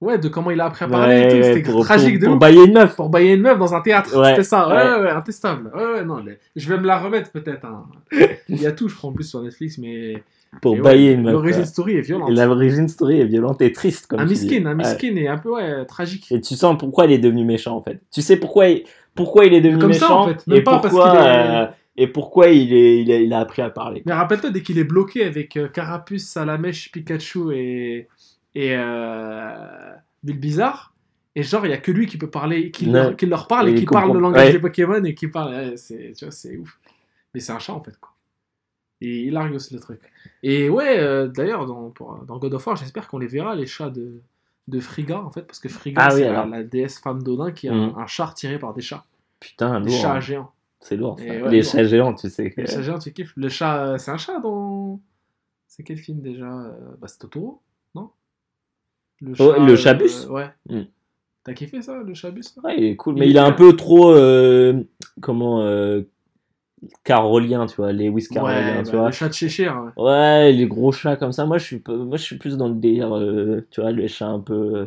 Ouais, de comment il a appris à parler et Ouais, C'était tragique pour, de pour bailler une meuf. Pour bailler une meuf dans un théâtre. Ouais, C'était ça. Ouais, ouais. ouais, intestable. Ouais, ouais, non. les- Je vais me la remettre peut-être. hein. Il y a tout, je crois, en plus sur Netflix, mais. Pour mais bailler une meuf. L'origin story est violente. Et l'origin story est violente et triste, comme un tu miskin, un miskin et un peu ouais, tragique. Et tu sens pourquoi il est devenu méchant en fait. Tu sais pourquoi il, pourquoi il est devenu Comme ça, méchant en fait. Même et, pas parce pourquoi, qu'il est- euh, et pourquoi il, est, il, a, il a appris à parler. Mais rappelle-toi, dès qu'il est bloqué avec euh, Carapuce, Salamèche, Pikachu et, et euh, Bulbizarre, et genre, il y a que lui qui peut parler, qui, leur, qui leur parle et, qui parle le langage Ouais. des Pokémon et qui parle. ouais, c'est, tu vois, c'est ouf. Mais c'est un chat en fait, quoi. Et il largue aussi le truc. Et ouais, euh, d'ailleurs, dans, pour- dans God of War, j'espère qu'on les verra, les chats de, de Frigga, en fait, parce que Frigga, Ah oui, c'est la, déesse femme d'Odin qui a un, un char tiré par des chats. Putain, Des lourd. chats hein. géants. C'est lourd. ça. Ouais, Les chats géants, tu sais. que- Le chat géant, tu kiffes Le chat, euh, c'est un chat dans. C'est quel film déjà euh, Bah, c'est Totoro, non? Le Oh, le Chabus Ouais. Hmm. T'as kiffé ça, le Chabus là Ouais, il est cool, mais il est un peu trop. euh, comment. Euh, carolien, tu vois, Lewis Carolien, Ouais, tu bah, vois. le chat de Cheshire. ouais. Ouais, les gros chats comme ça. Moi, je suis, moi, je suis plus dans le délire, euh, tu vois, les chats un peu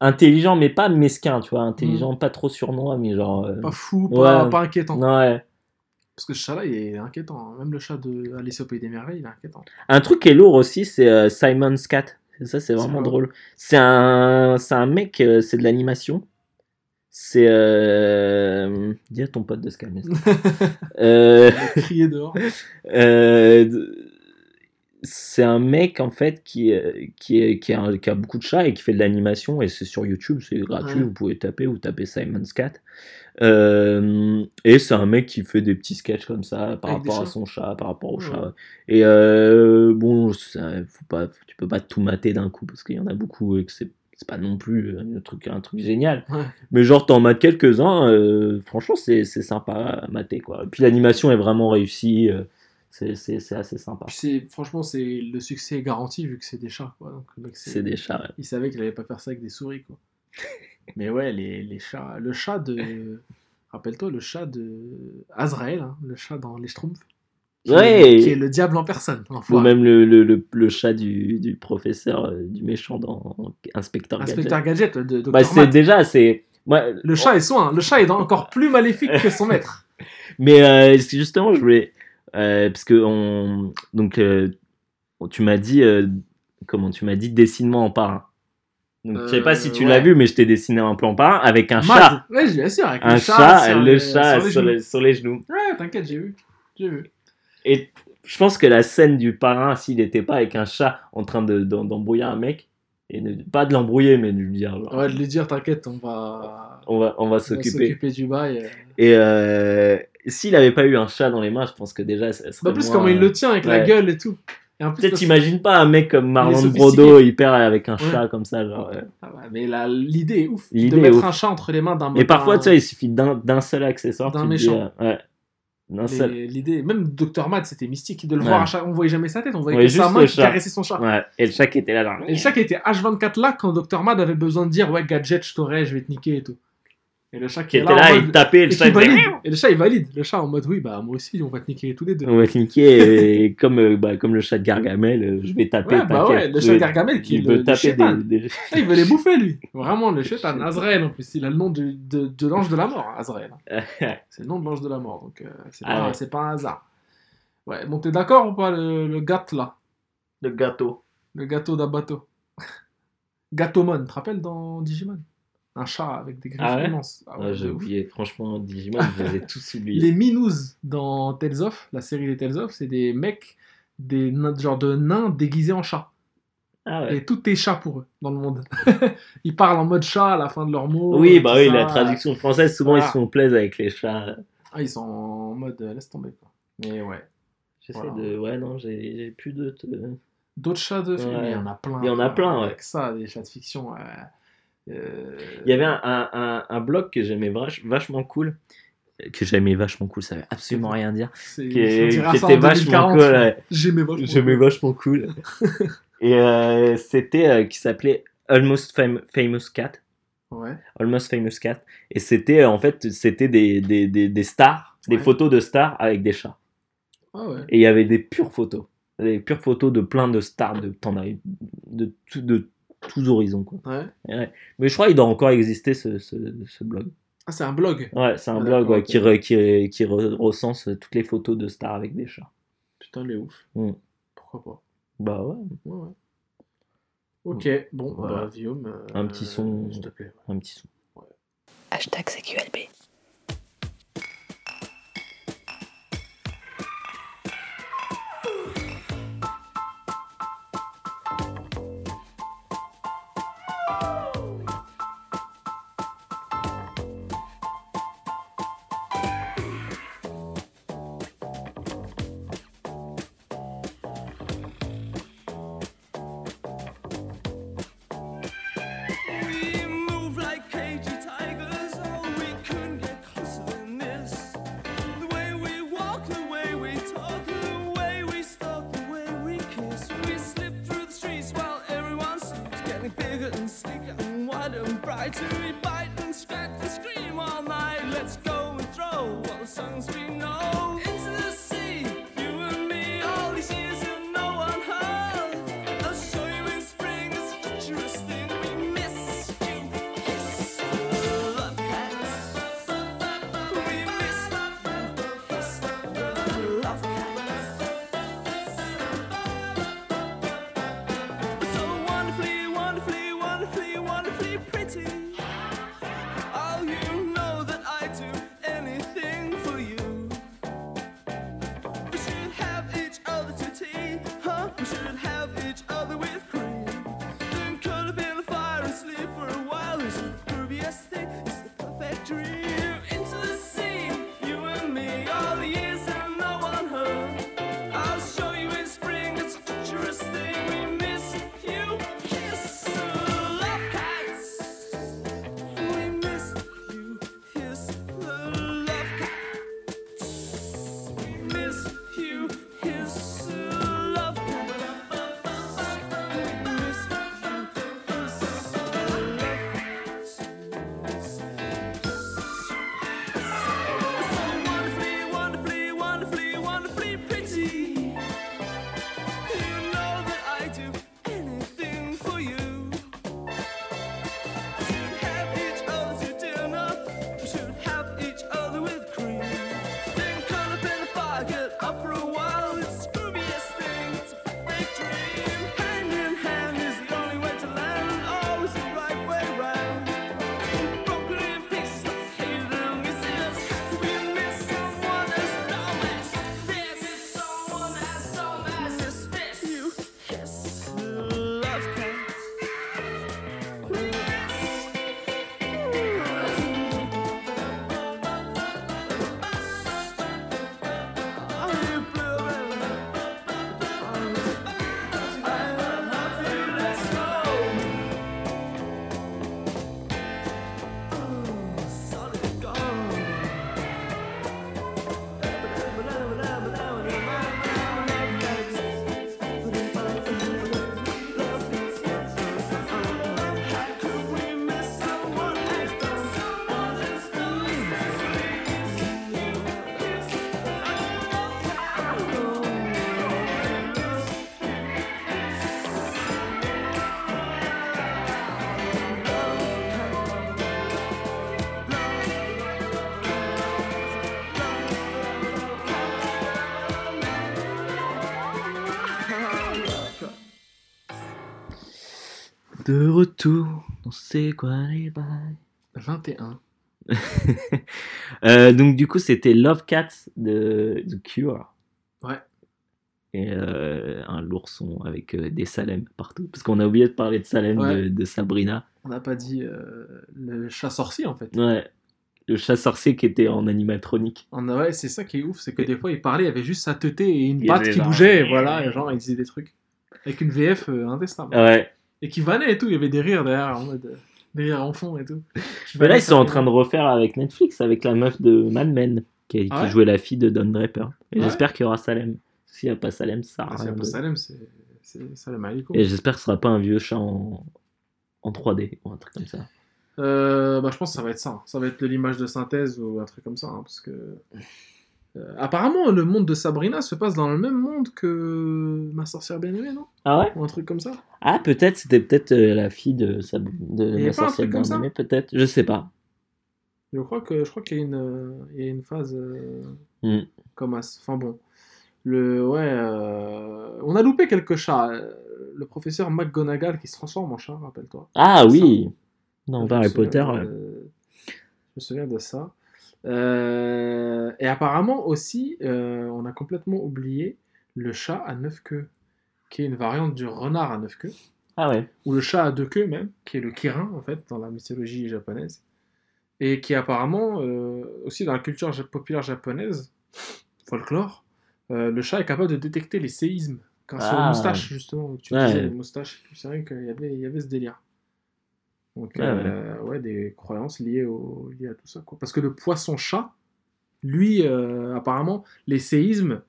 intelligents, mais pas mesquins, tu vois, intelligents, pas trop surnois, mais genre. euh, Pas fou, pas, Ouais. pas inquiétant. ouais. Parce que ce chat-là, il est inquiétant. hein. Même le chat de Alice au Pays des Merveilles, il est inquiétant. Un truc qui est lourd aussi, c'est euh, Simon's Cat. Ça, c'est vraiment drôle. C'est un, c'est un mec, euh, c'est de l'animation. C'est. Euh... Dis à ton pote de se calmer. euh... Crier dehors. Euh, c'est un mec en fait qui, euh, qui, est, qui, a, un- qui a beaucoup de chats et qui fait de l'animation et c'est sur YouTube, c'est gratuit, Ouais. vous pouvez taper ou taper Simon's Cat. Euh, et c'est un mec qui fait des petits sketchs comme ça par Avec rapport à son chat, par rapport au Ouais. chat. Et euh, bon, ça, faut pas, tu peux pas tout mater d'un coup parce qu'il y en a beaucoup et que c'est c'est pas non plus un truc, un truc génial. Ouais. Mais genre, t'en mates quelques-uns, euh, franchement, c'est c'est sympa à mater, quoi. Et puis l'animation est vraiment réussie, euh, c'est assez sympa. Franchement, c'est le succès est garanti vu que c'est des chats. C'est des chats, ouais. Il savait qu'il allait pas faire ça avec des souris. Quoi. Mais ouais, les, les chats. Le chat de. Rappelle-toi, le chat de. Azrael, hein, le chat dans Les Schtroumpfs. Qui, Ouais. est, qui est le diable en personne. Ou même le, le, le, le chat du, du professeur, euh, du méchant dans Inspecteur Gadget. Inspecteur Gadget, de Dr. Bah, c'est déjà, c'est. Le chat est soin. Le chat est encore plus maléfique que son maître. Mais euh, justement, je voulais. Euh, parce que on, donc, euh, tu m'as dit. euh, comment Tu m'as dit dessine-moi en parrain. Donc, je sais pas si tu l'as vu, mais je t'ai dessiné un en parrain avec un chat. Ouais, bien sûr. Avec Un le chat, sur le les- chat sur les sur, genoux. les, sur les genoux. Ouais, t'inquiète, j'ai vu. J'ai vu. Et je pense que la scène du parrain, s'il n'était pas avec un chat en train de- d'em- d'embrouiller un mec, et ne- pas de l'embrouiller, mais de lui dire genre, Ouais, de lui dire, t'inquiète, on va. on va, on va s'occuper. du bail. Et euh, s'il n'avait pas eu un chat dans les mains, je pense que déjà, ça serait Bah, en plus, moins- comment il le tient avec la gueule et tout. Peut-être t'imagines pas un mec comme Marlon. Brodo hyper avec un Ouais. chat comme ça, genre. Ah ouais, mais la- l'idée est ouf. De mettre ouf. un chat entre les mains d'un Et parfois, tu sais, il suffit d'un seul accessoire. D'un te dis, méchant. euh, ouais. D'un Mais seul. L'idée, même Dr. Matt, c'était mystique de le voir à chaque. On voyait jamais sa tête, on voyait que sa juste main le qui caressait son chat. Ouais. Et le chat qui était là, genre. Et le chat qui était H24 là quand Dr. Matt avait besoin de dire Ouais, gadget, je t'aurai, je vais te niquer et tout. Et le chat qui, Qui est était là, il mode- tapait, le chat valide. Et le chat il valide. Le chat en mode Oui, bah moi aussi, on va te niquer tous les deux. On va te niquer, et comme, euh, bah, comme le chat de Gargamel, euh, je vais taper. Ouais, bah ouais, le chat vais- Gargamel qui est il veut taper des, des- Ah, il veut les bouffer lui. Vraiment, le chétan. Azrael en plus, il a le nom de, de, de l'ange de la mort, Azrael. C'est le nom de l'ange de la mort, donc euh, c'est Ah pas, ouais. c'est pas un hasard. Ouais, bon, t'es d'accord ou pas, le, le gâteau là? Le gâteau. Le gâteau d'Abato. Gâteaumon, tu te rappelles dans Digimon? Un chat avec des griffes Ah ouais immenses. Ah ouais, Ah, J'ai oublié, franchement, Digimon, je les ai tous oubliés. Les Minous dans Tales of, la série des Tales of, c'est des mecs, des genre de nains déguisés en chat. Ah ouais. Et tout est chat pour eux dans le monde. Ils parlent en mode chat à la fin de leurs mots. Oui, tout bah oui, ça. la traduction française, souvent Voilà. ils se font plaisir avec les chats. Ah, ils sont en mode euh, laisse tomber quoi. Mais ouais. J'essaie Voilà. de. Ouais, non, j'ai plus de. D'autres chats de film, il y en a plein. Il y en a plein, ouais. Avec ça, des chats de fiction. Euh, Il y avait un, un, un, un blog que j'aimais vach- vachement cool. Que j'aimais vachement cool, ça veut absolument rien dire. Qui, qui était vachement 2040. cool. ouais. J'aimais vachement. Cool. Et euh, c'était euh, qui s'appelait Almost Fam- Famous Cat. Ouais. Almost Famous Cat. Et c'était euh, en fait c'était des, des, des, des stars, des photos de stars avec des chats. Ah ouais. Et il y avait des pures photos. Des pures photos de plein de stars de, t'en de, tout- de tous horizons. Quoi. Ouais. Ouais. Mais je crois qu'il doit encore exister ce, ce, ce blog. Ah, c'est un blog. Ouais, c'est un Ah, blog ouais, qui, re- qui, re- qui re- recense toutes les photos de stars avec des chats. Putain, les ouf. Mm. Pourquoi pas Bah ouais, Ouais, ouais. Ok, bon, Voilà. bah, Guillaume. euh, Un petit son. S'il te plaît. un petit son. Hashtag CQLB. try to rebuild. De retour, on sait quoi les bails. 21. Euh, donc du coup c'était Love Cats de The Cure. Ouais. Et euh, un l'ourson avec euh, des Salem partout. Parce qu'on a oublié de parler de Salem Ouais. de, de Sabrina. On n'a pas dit euh, le chat sorcier en fait. Ouais. Le chat sorcier qui était en animatronique. On a- ouais, c'est ça qui est ouf, c'est que des fois il parlait, il y avait juste sa tête et une Il patte qui genre- bougeait, et voilà, et genre il disait des trucs. Avec une VF indestinable. Ouais. Et qui vannait et tout, il y avait des rires derrière, en mode. euh, des rires en fond et tout. Mais là ils sont en train de refaire avec Netflix, avec la meuf de Mad Men, qui, qui Ah ouais jouait la fille de Don Draper. Et Ouais. j'espère qu'il y aura Salem. S'il n'y a pas Salem, ça rien un peu de- Salem, c'est Salem Aliko. Et j'espère que ce sera pas un vieux chat en, en 3D ou un truc comme ça. Euh, bah, je pense que ça va être ça. Ça va être l'image de synthèse ou un truc comme ça. hein, parce que. Euh, apparemment, le monde de Sabrina se passe dans le même monde que Ma sorcière bien-aimée, non? Ah ouais? Ou un truc comme ça Ah, peut-être, c'était peut-être euh, la fille de, sa, de ma sorcière ça? bien-aimée, peut-être. Je sais pas. Je crois que je crois qu'il y a une, euh, il y a une phase euh, Hmm. comme as. Enfin bon. Le, ouais, on a loupé quelques chats. Le professeur McGonagall qui se transforme en chat, rappelle-toi. Ah Ça. oui Dans Je me Harry Potter. Je me souviens de ça. Euh, et apparemment aussi, euh, on a complètement oublié le chat à neuf queues, qui est une variante du renard à neuf queues, Ah ouais. ou le chat à deux queues même, qui est le kirin en fait dans la mythologie japonaise, et qui apparemment euh, aussi dans la culture populaire japonaise, folklore, le chat est capable de détecter les séismes quand c'est aux Ah. moustaches justement. Tu Ouais. disais les moustaches, c'est vrai qu'il y avait, il y avait ce délire. Donc Ouais, euh, ouais, des croyances liées, au, liées à tout ça quoi. Parce que le poisson chat, lui, euh, apparemment, les séismes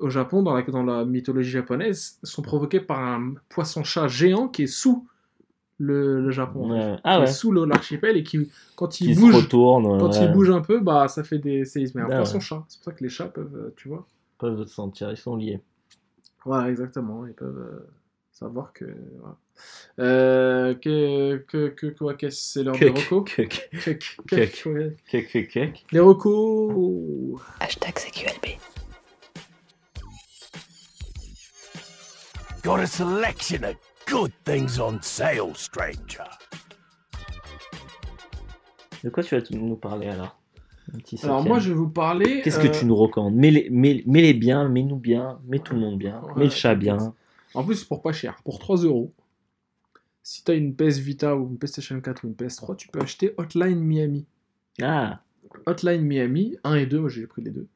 au Japon, dans la, dans la mythologie japonaise, sont provoqués par un poisson-chat géant qui est sous le, le Japon. Ouais. Ah qui est. Sous l'archipel et qui, quand il Qui bouge, retourne. quand il bouge un peu, bah ça fait des séismes. Mais un Ah poisson ouais. chat. C'est pour ça que les chats peuvent, euh, tu vois. Peuvent se sentir, ils sont liés. Voilà, exactement. Ils peuvent euh, savoir que. Voilà. Euh, que, que, que, quoi, qu'est-ce c'est l'heure des Kek, recos. Les recos. Hashtag CQLB. Got a selection of good things on sale, stranger. De quoi tu vas nous parler alors? Alors moi je vais vous parler. Qu'est-ce que euh, tu nous recommandes? Mets-les mets, mets-les bien, mets-nous bien, mets tout le monde bien, Ouais, mets le chat bien. En plus pour pas cher, pour 3 euros. Si t'as une PS Vita ou une PlayStation 4 ou une PS3, tu peux acheter Hotline Miami. Ah, Hotline Miami 1 et 2, moi j'ai pris les deux.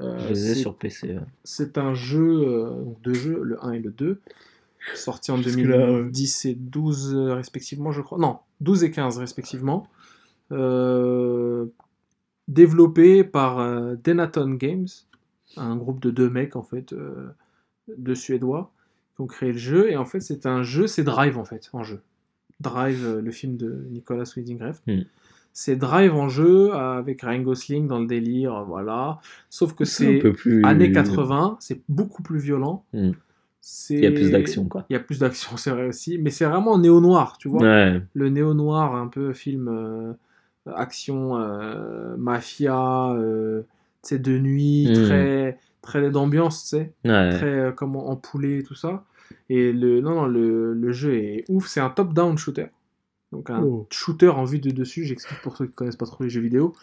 Euh, je les ai c'est- sur PC. ouais. C'est un jeu, euh, donc deux jeux, le 1 et le 2, sortis en Jusque-là, 2010 et 12 euh, respectivement, je crois. Non, 12 et 15 respectivement. Euh, développé par euh, Denaton Games, un groupe de deux mecs en fait, euh, de Suédois, qui ont créé le jeu. Et en fait, c'est un jeu, c'est Drive en fait, en jeu. Drive, euh, le film de Nicolas Winding. Hmm. C'est Drive en jeu euh, avec Ryan Gosling dans le délire, euh, voilà. Sauf que un c'est peu plus. années 80, c'est beaucoup plus violent. C'est- Il y a plus d'action, quoi. Il y a plus d'action, c'est vrai aussi. Mais c'est vraiment néo-noir, tu vois. Ouais, Le néo-noir, un peu film euh, action, euh, mafia, euh, sais, de nuit, Hmm. très, très d'ambiance, tu sais. ouais. Très euh, comment empoulé, tout ça. Et le, non, non, le, le jeu est ouf. C'est un top-down shooter. Donc un Oh. shooter en vue de dessus. J'explique pour ceux qui connaissent pas trop les jeux vidéo.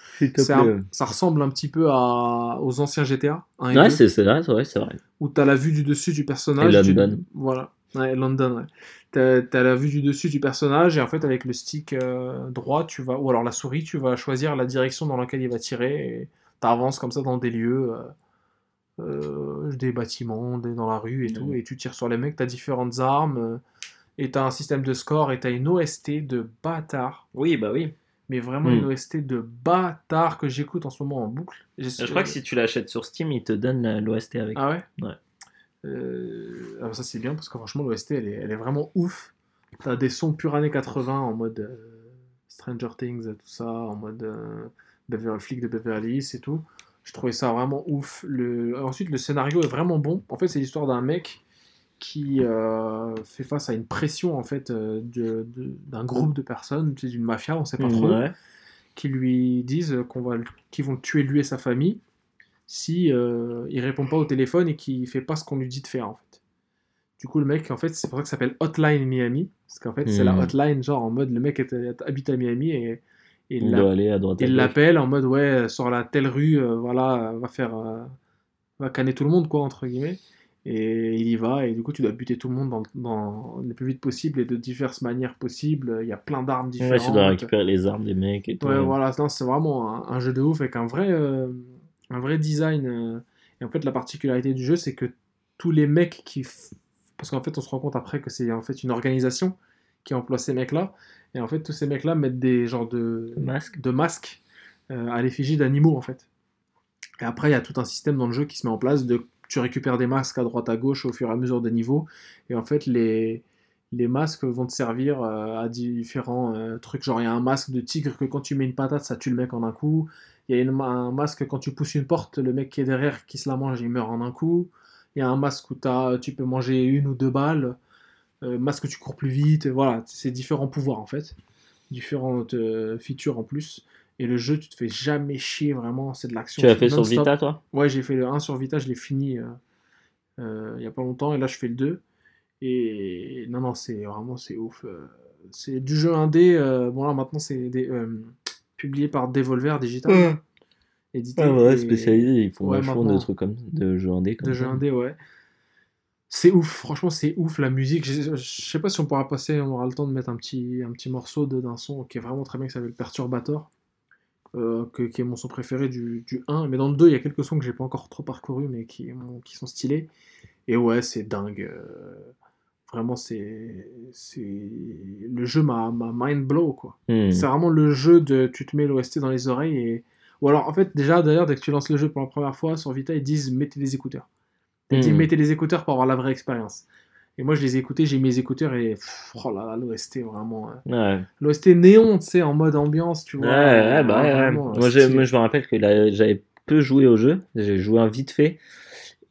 Un- ça ressemble un petit peu à, aux anciens GTA. 1 et Ouais, 2 c'est vrai, c'est vrai, c'est vrai. où tu as la vue du dessus du personnage. Et tu- London. Voilà. Ouais, London, ouais. Tu as, la vue du dessus du personnage et en fait avec le stick euh, droit, tu vas ou alors la souris, tu vas choisir la direction dans laquelle il va tirer et tu avances comme ça dans des lieux, euh, euh, des bâtiments, des- dans la rue et tout, et tu tires sur les mecs, tu as différentes armes euh, et tu as un système de score et tu as une OST de bâtard. Oui, bah oui. Mais vraiment Hmm. une OST de bâtard que j'écoute en ce moment en boucle. Je crois que si tu l'achètes sur Steam, il te donne l'OST avec. Ah ouais? Ouais. Euh, alors ça c'est bien parce que franchement l'OST elle est, elle est vraiment ouf. T'as des sons pur années 80 en mode euh, Stranger Things tout ça, en mode euh, Beverly Flick de Beverly Hills et tout. Je trouvais ça vraiment ouf. Le... Ensuite le scénario est vraiment bon. En fait c'est l'histoire d'un mec qui euh, fait face à une pression en fait euh, de- de- d'un groupe de personnes, c'est d'une mafia, on sait pas trop Ouais. qui lui disent qu'on va, qu'ils vont tuer lui et sa famille si euh, il répond pas au téléphone et qu'il fait pas ce qu'on lui dit de faire en fait. Du coup le mec en fait c'est pour ça que ça s'appelle Hotline Miami parce qu'en fait c'est la Mhm. hotline genre en mode le mec est- habite à Miami et il doit aller à droite. à il l'appelle en mode ouais sur la telle rue euh, voilà va faire euh, va canner tout le monde quoi entre guillemets et il y va et du coup tu dois buter tout le monde dans, dans le plus vite possible et de diverses manières possibles il y a plein d'armes Ouais, différentes tu dois récupérer les armes des mecs et tout. Ouais, voilà, c'est vraiment un, un jeu de ouf avec un vrai, euh, un vrai design. et en fait, la particularité du jeu, c'est que tous les mecs qui. Parce qu'en fait, on se rend compte après que c'est en fait une organisation qui emploie ces mecs-là. Et en fait, tous ces mecs-là mettent des genres de, Masque. de masques euh, à l'effigie d'animaux, en fait. Et après, il y a tout un système dans le jeu qui se met en place de. Tu récupères des masques à droite à gauche au fur et à mesure des niveaux. Et en fait, les, les masques vont te servir euh, à différents euh, trucs. Genre, il y a un masque de tigre que quand tu mets une patate, ça tue le mec en un coup. Il y a une- un masque quand tu pousses une porte, le mec qui est derrière qui se la mange, il meurt en un coup. Il y a un masque où t'as- tu peux manger une ou deux balles. Euh, masque tu cours plus vite. Voilà, c'est différents pouvoirs en fait. Différentes euh, features en plus. Et le jeu, tu te fais jamais chier vraiment. C'est de l'action. Tu l'as fait sur. Vita, toi? Ouais, j'ai fait le 1 sur Vita, je l'ai fini euh, euh, il y a pas longtemps, et là je fais le 2. Et non, non, c'est vraiment c'est ouf. C'est du jeu indé, euh, bon là maintenant c'est des- euh, publié par Devolver Digital. Édité Ah ouais, et- spécialisé, ils font Ouais, vachement de trucs comme de jeux comme de ça. jeux indé, ouais. C'est ouf, franchement c'est ouf la musique. Je, sais pas si on pourra passer, on aura le temps de mettre un petit, un petit morceau de- d'un son qui est vraiment très bien, qui s'appelle Perturbator, euh, que- qui est mon son préféré du, du 1. Mais dans le 2, il y a quelques sons que j'ai pas encore trop parcourus, mais qui, qui sont stylés. Et ouais, c'est dingue. euh, vraiment, c'est. Le jeu m'a m'a mind blow, quoi. Hmm. C'est vraiment le jeu de tu te mets l'OST dans les oreilles et. Ou alors, en fait, déjà, d'ailleurs, dès que tu lances le jeu pour la première fois sur Vita, ils disent mettez des écouteurs. Ils disent Hmm. mettez des écouteurs pour avoir la vraie expérience. Et moi, je les ai écoutés, j'ai mis mes écouteurs et pff, oh là là, l'OST vraiment. hein. Ouais. L'OST néon, tu sais, en mode ambiance, tu vois. ouais, bah ouais, ouais. Vraiment, Moi, je me rappelle que j'avais peu joué au jeu. J'ai joué un vite fait.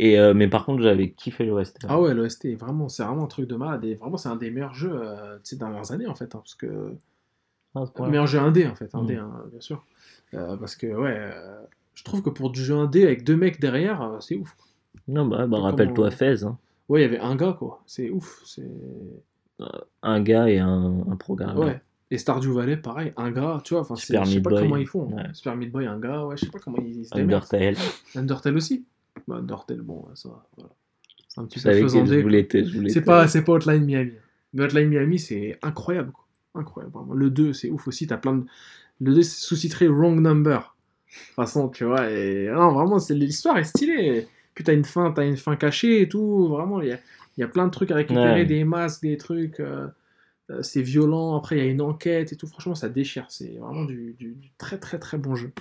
Et, euh, mais par contre, j'avais kiffé l'OST. Ah ouais, l'OST, vraiment, c'est vraiment un truc de malade. Et vraiment, c'est un des meilleurs jeux euh, de ces dernières années, en fait. hein, parce que. Ah, meilleur jeu indé, en fait, indé, Mm. hein, bien sûr. Euh, parce que, ouais, euh, je trouve que pour du jeu indé avec deux mecs derrière, c'est ouf. Non, bah, bah rappelle-toi Fez. hein. Ouais, il y avait un gars, quoi. C'est ouf. C'est. Un gars et un, un programme. Ouais. Et Stardew Valley, pareil, un gars, tu vois. Enfin, je sais pas Boy. comment ils font. Ouais. Super Meat Boy, un gars, ouais, je sais pas comment ils se. Undertale. Undertale aussi. Bah, Undertale, bon, ça, voilà. C'est un petit peu faisandé. C'est pas, c'est pas Hotline Miami. Mais Hotline Miami, c'est incroyable, quoi. Incroyable, vraiment. Le 2, c'est ouf aussi. T'as plein de. Le 2, c'est sous-titré Wrong Number. De toute façon, tu vois. Et... Non, vraiment, c'est... l'histoire est stylée. Puis t'as une fin, t'as une fin cachée et tout. Vraiment, il y a, il y a plein de trucs à récupérer, Ouais. des masques, des trucs. euh, euh, C'est violent. Après, il y a une enquête et tout. Franchement, ça déchire. C'est vraiment du, du- du très, très, très bon jeu.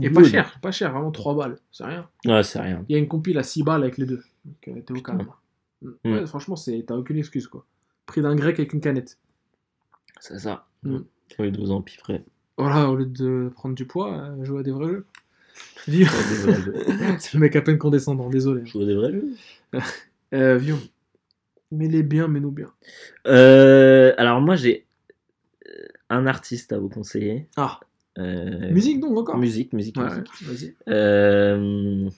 Et pas cher, pas cher, vraiment 3 balles. C'est rien. Ouais, c'est rien. Il y a une compile à 6 balles avec les deux. Donc euh, t'es au calme. Mm. Ouais, franchement, c'est... t'as aucune excuse, quoi. Prix d'un grec avec une canette. C'est ça. Mm. Au lieu de vous empiffrer. Voilà, au lieu de prendre du poids, euh, jouer à des vrais jeux. Vieux. c'est le mec à peine condescendant, désolé. Je vois des vrais jeux. Euh, Vieux. Mets-les bien, mets-nous bien. Euh, alors, moi, j'ai euh, un artiste à vous conseiller. Ah, Euh, musique donc encore? Musique, musique, Ouais, musique. un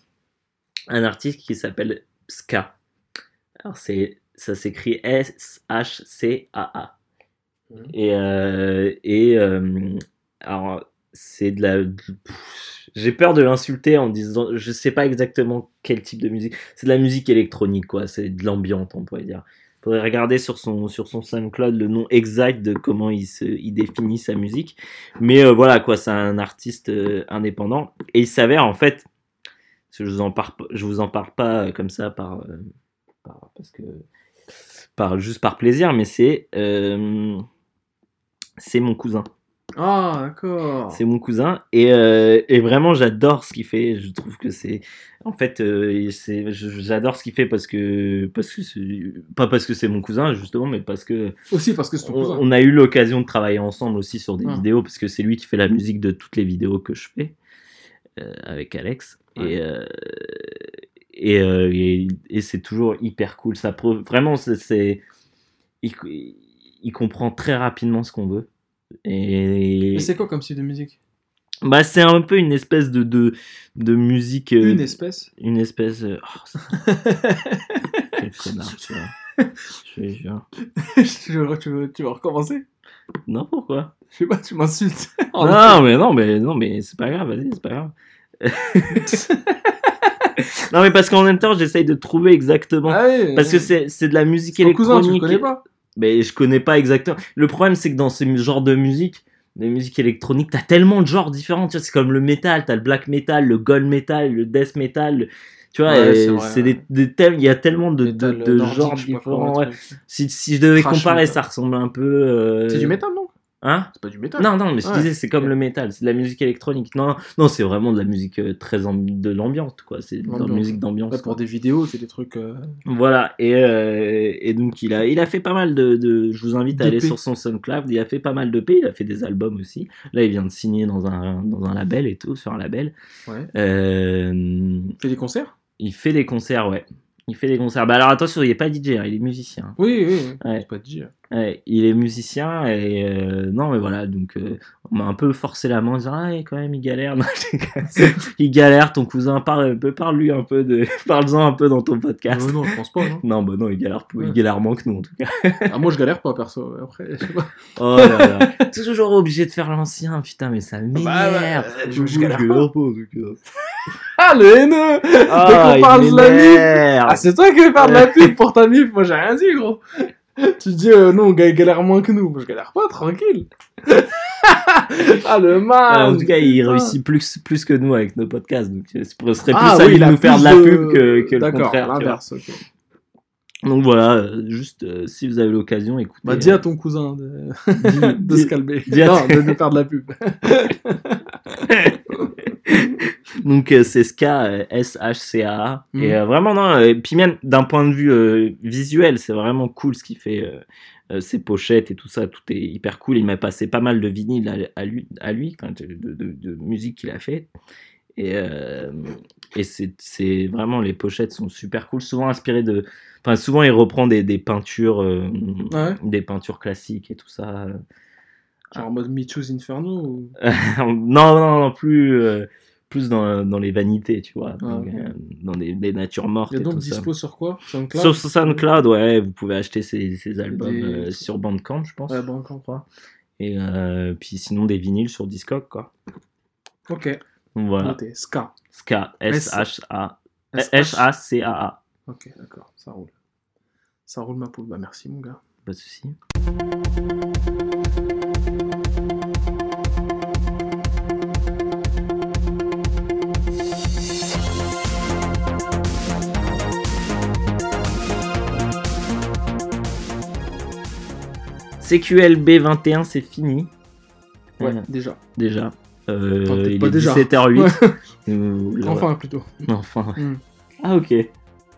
artiste qui s'appelle Ska. Alors c'est ça s'écrit S-H-C-A-A. Mhm. Et, euh, et euh, alors c'est de la. J'ai peur de l'insulter en disant. Je sais pas exactement quel type de musique. C'est de la musique électronique, quoi. C'est de l'ambiante, on pourrait dire. Faudrait regarder sur son, sur son SoundCloud le nom exact de comment il, se, il définit sa musique. Mais euh, voilà, quoi, c'est un artiste euh, indépendant. Et il s'avère, en fait, je vous en parle, je vous en parle pas euh, comme ça par, par- parce que, par, juste par plaisir, mais c'est, c'est mon cousin. Ah, d'accord. C'est mon cousin et, euh, et vraiment j'adore ce qu'il fait. Je trouve que c'est en fait euh, j'adore ce qu'il fait parce que parce que pas parce que c'est mon cousin justement mais parce que Aussi parce que c'est ton on, cousin. on a eu l'occasion de travailler ensemble aussi sur des Ah. vidéos parce que c'est lui qui fait la musique de toutes les vidéos que je fais euh, avec Alex Ouais. et euh, et, et, et c'est toujours hyper cool. Ça vraiment c'est c'est- il, il comprend très rapidement ce qu'on veut. Et Mais c'est quoi comme style de musique? Bah, c'est un peu une espèce de, de, de musique. euh, Une espèce? Une espèce. euh, oh, Quel connard, tu vois. Je jure. tu, veux, tu, veux, tu veux recommencer? Non, pourquoi? Je sais pas, tu m'insultes. Oh, Non, mais non, mais non, mais c'est pas grave, vas-y, c'est pas grave. non, mais parce qu'en même temps, j'essaye de trouver exactement. Ah ouais, Parce que ouais. c'est de la musique Ton cousin, tu le électronique. connais pas? Mais je connais pas exactement. Le problème, c'est que dans ce genre de musique, de musique électronique, t'as tellement de genres différents. Tu vois, c'est comme le metal, t'as le black metal, le gold metal, le death metal. le- Tu vois, Ouais, c'est des, des thèmes, il y a tellement de, de, Métal, de genres différents. ouais. Si, si je devais comparer, metal. ça ressemble un peu. euh, C'est du métal, non? Hein C'est pas du métal. Non, non, mais je Ouais. disais, c'est comme le métal, c'est de la musique électronique. Non, non, c'est vraiment de la musique euh, très de l'ambiance, quoi. C'est de la musique d'ambiance. Ouais, pour des vidéos, c'est des trucs. euh, Voilà, et, euh, et donc il a, il a fait pas mal de, de- Je vous invite à aller sur son SoundCloud, il a fait pas mal de P, il a fait des albums aussi. Là, il vient de signer dans un, dans un label et tout, sur un label. Ouais. Euh, Fait des concerts? il fait des concerts, ouais. Il fait des concerts. Bah alors attention, il est pas DJ, hein, il est musicien. Oui, oui, oui. Ouais. C'est pas. Ouais, il est musicien et euh, non mais voilà donc euh, on m'a un peu forcé la main en disant ah quand même il galère Non, il galère ton cousin parle parle lui un peu de parle-en un peu dans ton podcast Euh, non, je pense pas. Non. non bah non il galère il Ouais. galère moins que nous en tout cas Ah, moi, je galère pas, perso. Après, je sais pas. oh là là toujours obligé de faire l'ancien putain mais ça m'énerve Bah, ouais, je- je galère pas. pas en tout cas Ah, le haineux ah, Dès qu'on il parle de la mif. Ah, c'est toi qui veux faire de la pub pour ta mif. Moi, j'ai rien dit, gros. Tu dis, euh, non, il galère moins que nous. Moi, je galère pas, tranquille. ah, le mal Ah, en tout cas, il réussit plus, plus que nous avec nos podcasts. Donc, euh, ce serait plus Ah, à oui, lui il de nous faire de la pub que, que le contraire. l'inverse, ok. Donc voilà, euh, juste euh, si vous avez l'occasion, écoutez. Bah, dis euh, à ton cousin de, dis- de se calmer. dis non, de nous faire de la pub. Donc euh, c'est Ska, euh, S-H-C-A-A. Mhm. Et euh, vraiment, non, euh, puis même d'un point de vue visuel, c'est vraiment cool ce qu'il fait. ses pochettes et tout ça, tout est hyper cool. Il m'a passé pas mal de vinyles à, lui, à lui de, de- de musique qu'il a fait. Et, euh, et c'est c'est vraiment, les pochettes sont super cool, souvent inspirées de. Enfin, souvent il reprend des, des peintures, euh, Ouais. des peintures classiques et tout ça. Genre en mode Michu's Inferno ou... non, non, non, plus, euh, plus dans, dans les vanités, tu vois. Ah, Donc, euh, dans des, des natures mortes Il y a et donc ça. dispo sur quoi? SoundCloud? Sur SoundCloud, ouais, vous pouvez acheter ces, ces albums Des- euh, sur Bandcamp, je pense. Ouais, bon, je crois. Et puis sinon des vinyles sur Discog, quoi. Ok. Voilà. Ska. Ska, S-H-A. S- H-A-C-A-A. Ok, d'accord. Ça roule. Ça roule ma poule. Bah merci mon gars. Pas de souci. CQLB 21, c'est fini. Ouais, Euh, déjà. déjà. Euh, Enfin, il pas est déjà. 17h08. Euh, là, Enfin plutôt. Enfin. Hmm. Ah, ok.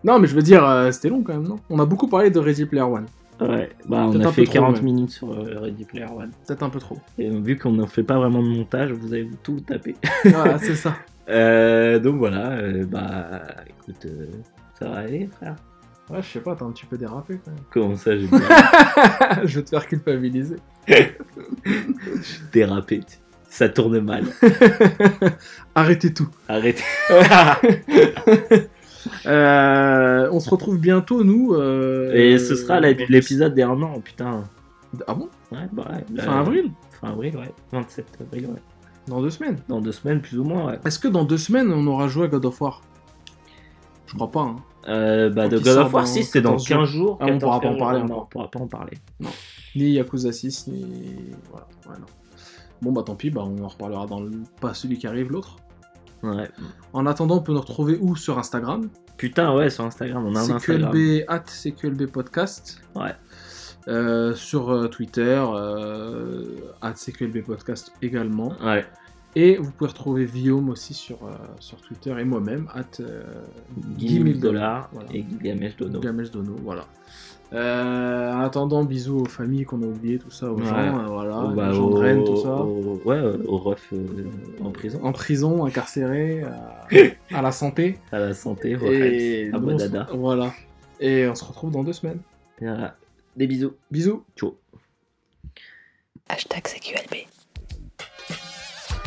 Non mais je veux dire, euh, c'était long quand même, non? On a beaucoup parlé de Ready Player One. Ouais, bah on a fait peu trop, 40 ouais. minutes sur euh, Ready Player One. Peut-être un peu trop. Et vu qu'on ne fait pas vraiment de montage, vous allez tout taper. voilà, c'est ça. Donc voilà, bah écoute, euh, ça va aller, frère. Ouais, je sais pas, t'as un petit peu dérapé quand même. Comment ça, j'ai je vais te faire culpabiliser. dérapé. Ça tourne mal. Arrêtez tout. Arrêtez. Euh, on se retrouve bientôt, nous. euh, Et ce sera l'épisode des 1 an, putain. Ah bon? Ouais, bah ouais. Fin avril Fin avril, ouais. 27 avril, ouais. Dans deux semaines. Dans deux semaines, plus ou moins, ouais. Est-ce que dans deux semaines, on aura joué à God of War? Je crois pas. Hein. Euh, bah, de God of War dans 6, c'est dans 14 15 jours. Ah, on 14, pourra pas en 15 parler. Non, on pourra pas en parler. Ni Yakuza 6, ni. Voilà. ouais, non. Bon, bah tant pis, bah, on en reparlera dans le. Pas celui qui arrive, l'autre. Ouais. En attendant, on peut nous retrouver où? Sur Instagram Putain, ouais, sur Instagram, on a un Instagram. CQLB, at CQLB Podcast. Ouais. Euh, sur euh, Twitter, at CQLB Podcast également. Ouais. Et vous pouvez retrouver Guillaume aussi sur, euh, sur Twitter et moi-même, at euh, 10 000 dollars Voilà. et Gilgamesh Dono. Gamesh Dono, voilà. Euh, en attendant, bisous aux familles qu'on a oubliées, tout ça, aux Ouais. gens, euh, voilà, les bah, gens de Rennes, tout ça. au- ouais, euh, au ref euh, en prison. En prison, incarcérés, à, à la santé. À la santé, refs, à nous, on se- Bodada. Voilà. Et on se retrouve dans deux semaines. Voilà. Des bisous. Bisous. Ciao. Hashtag CQLB.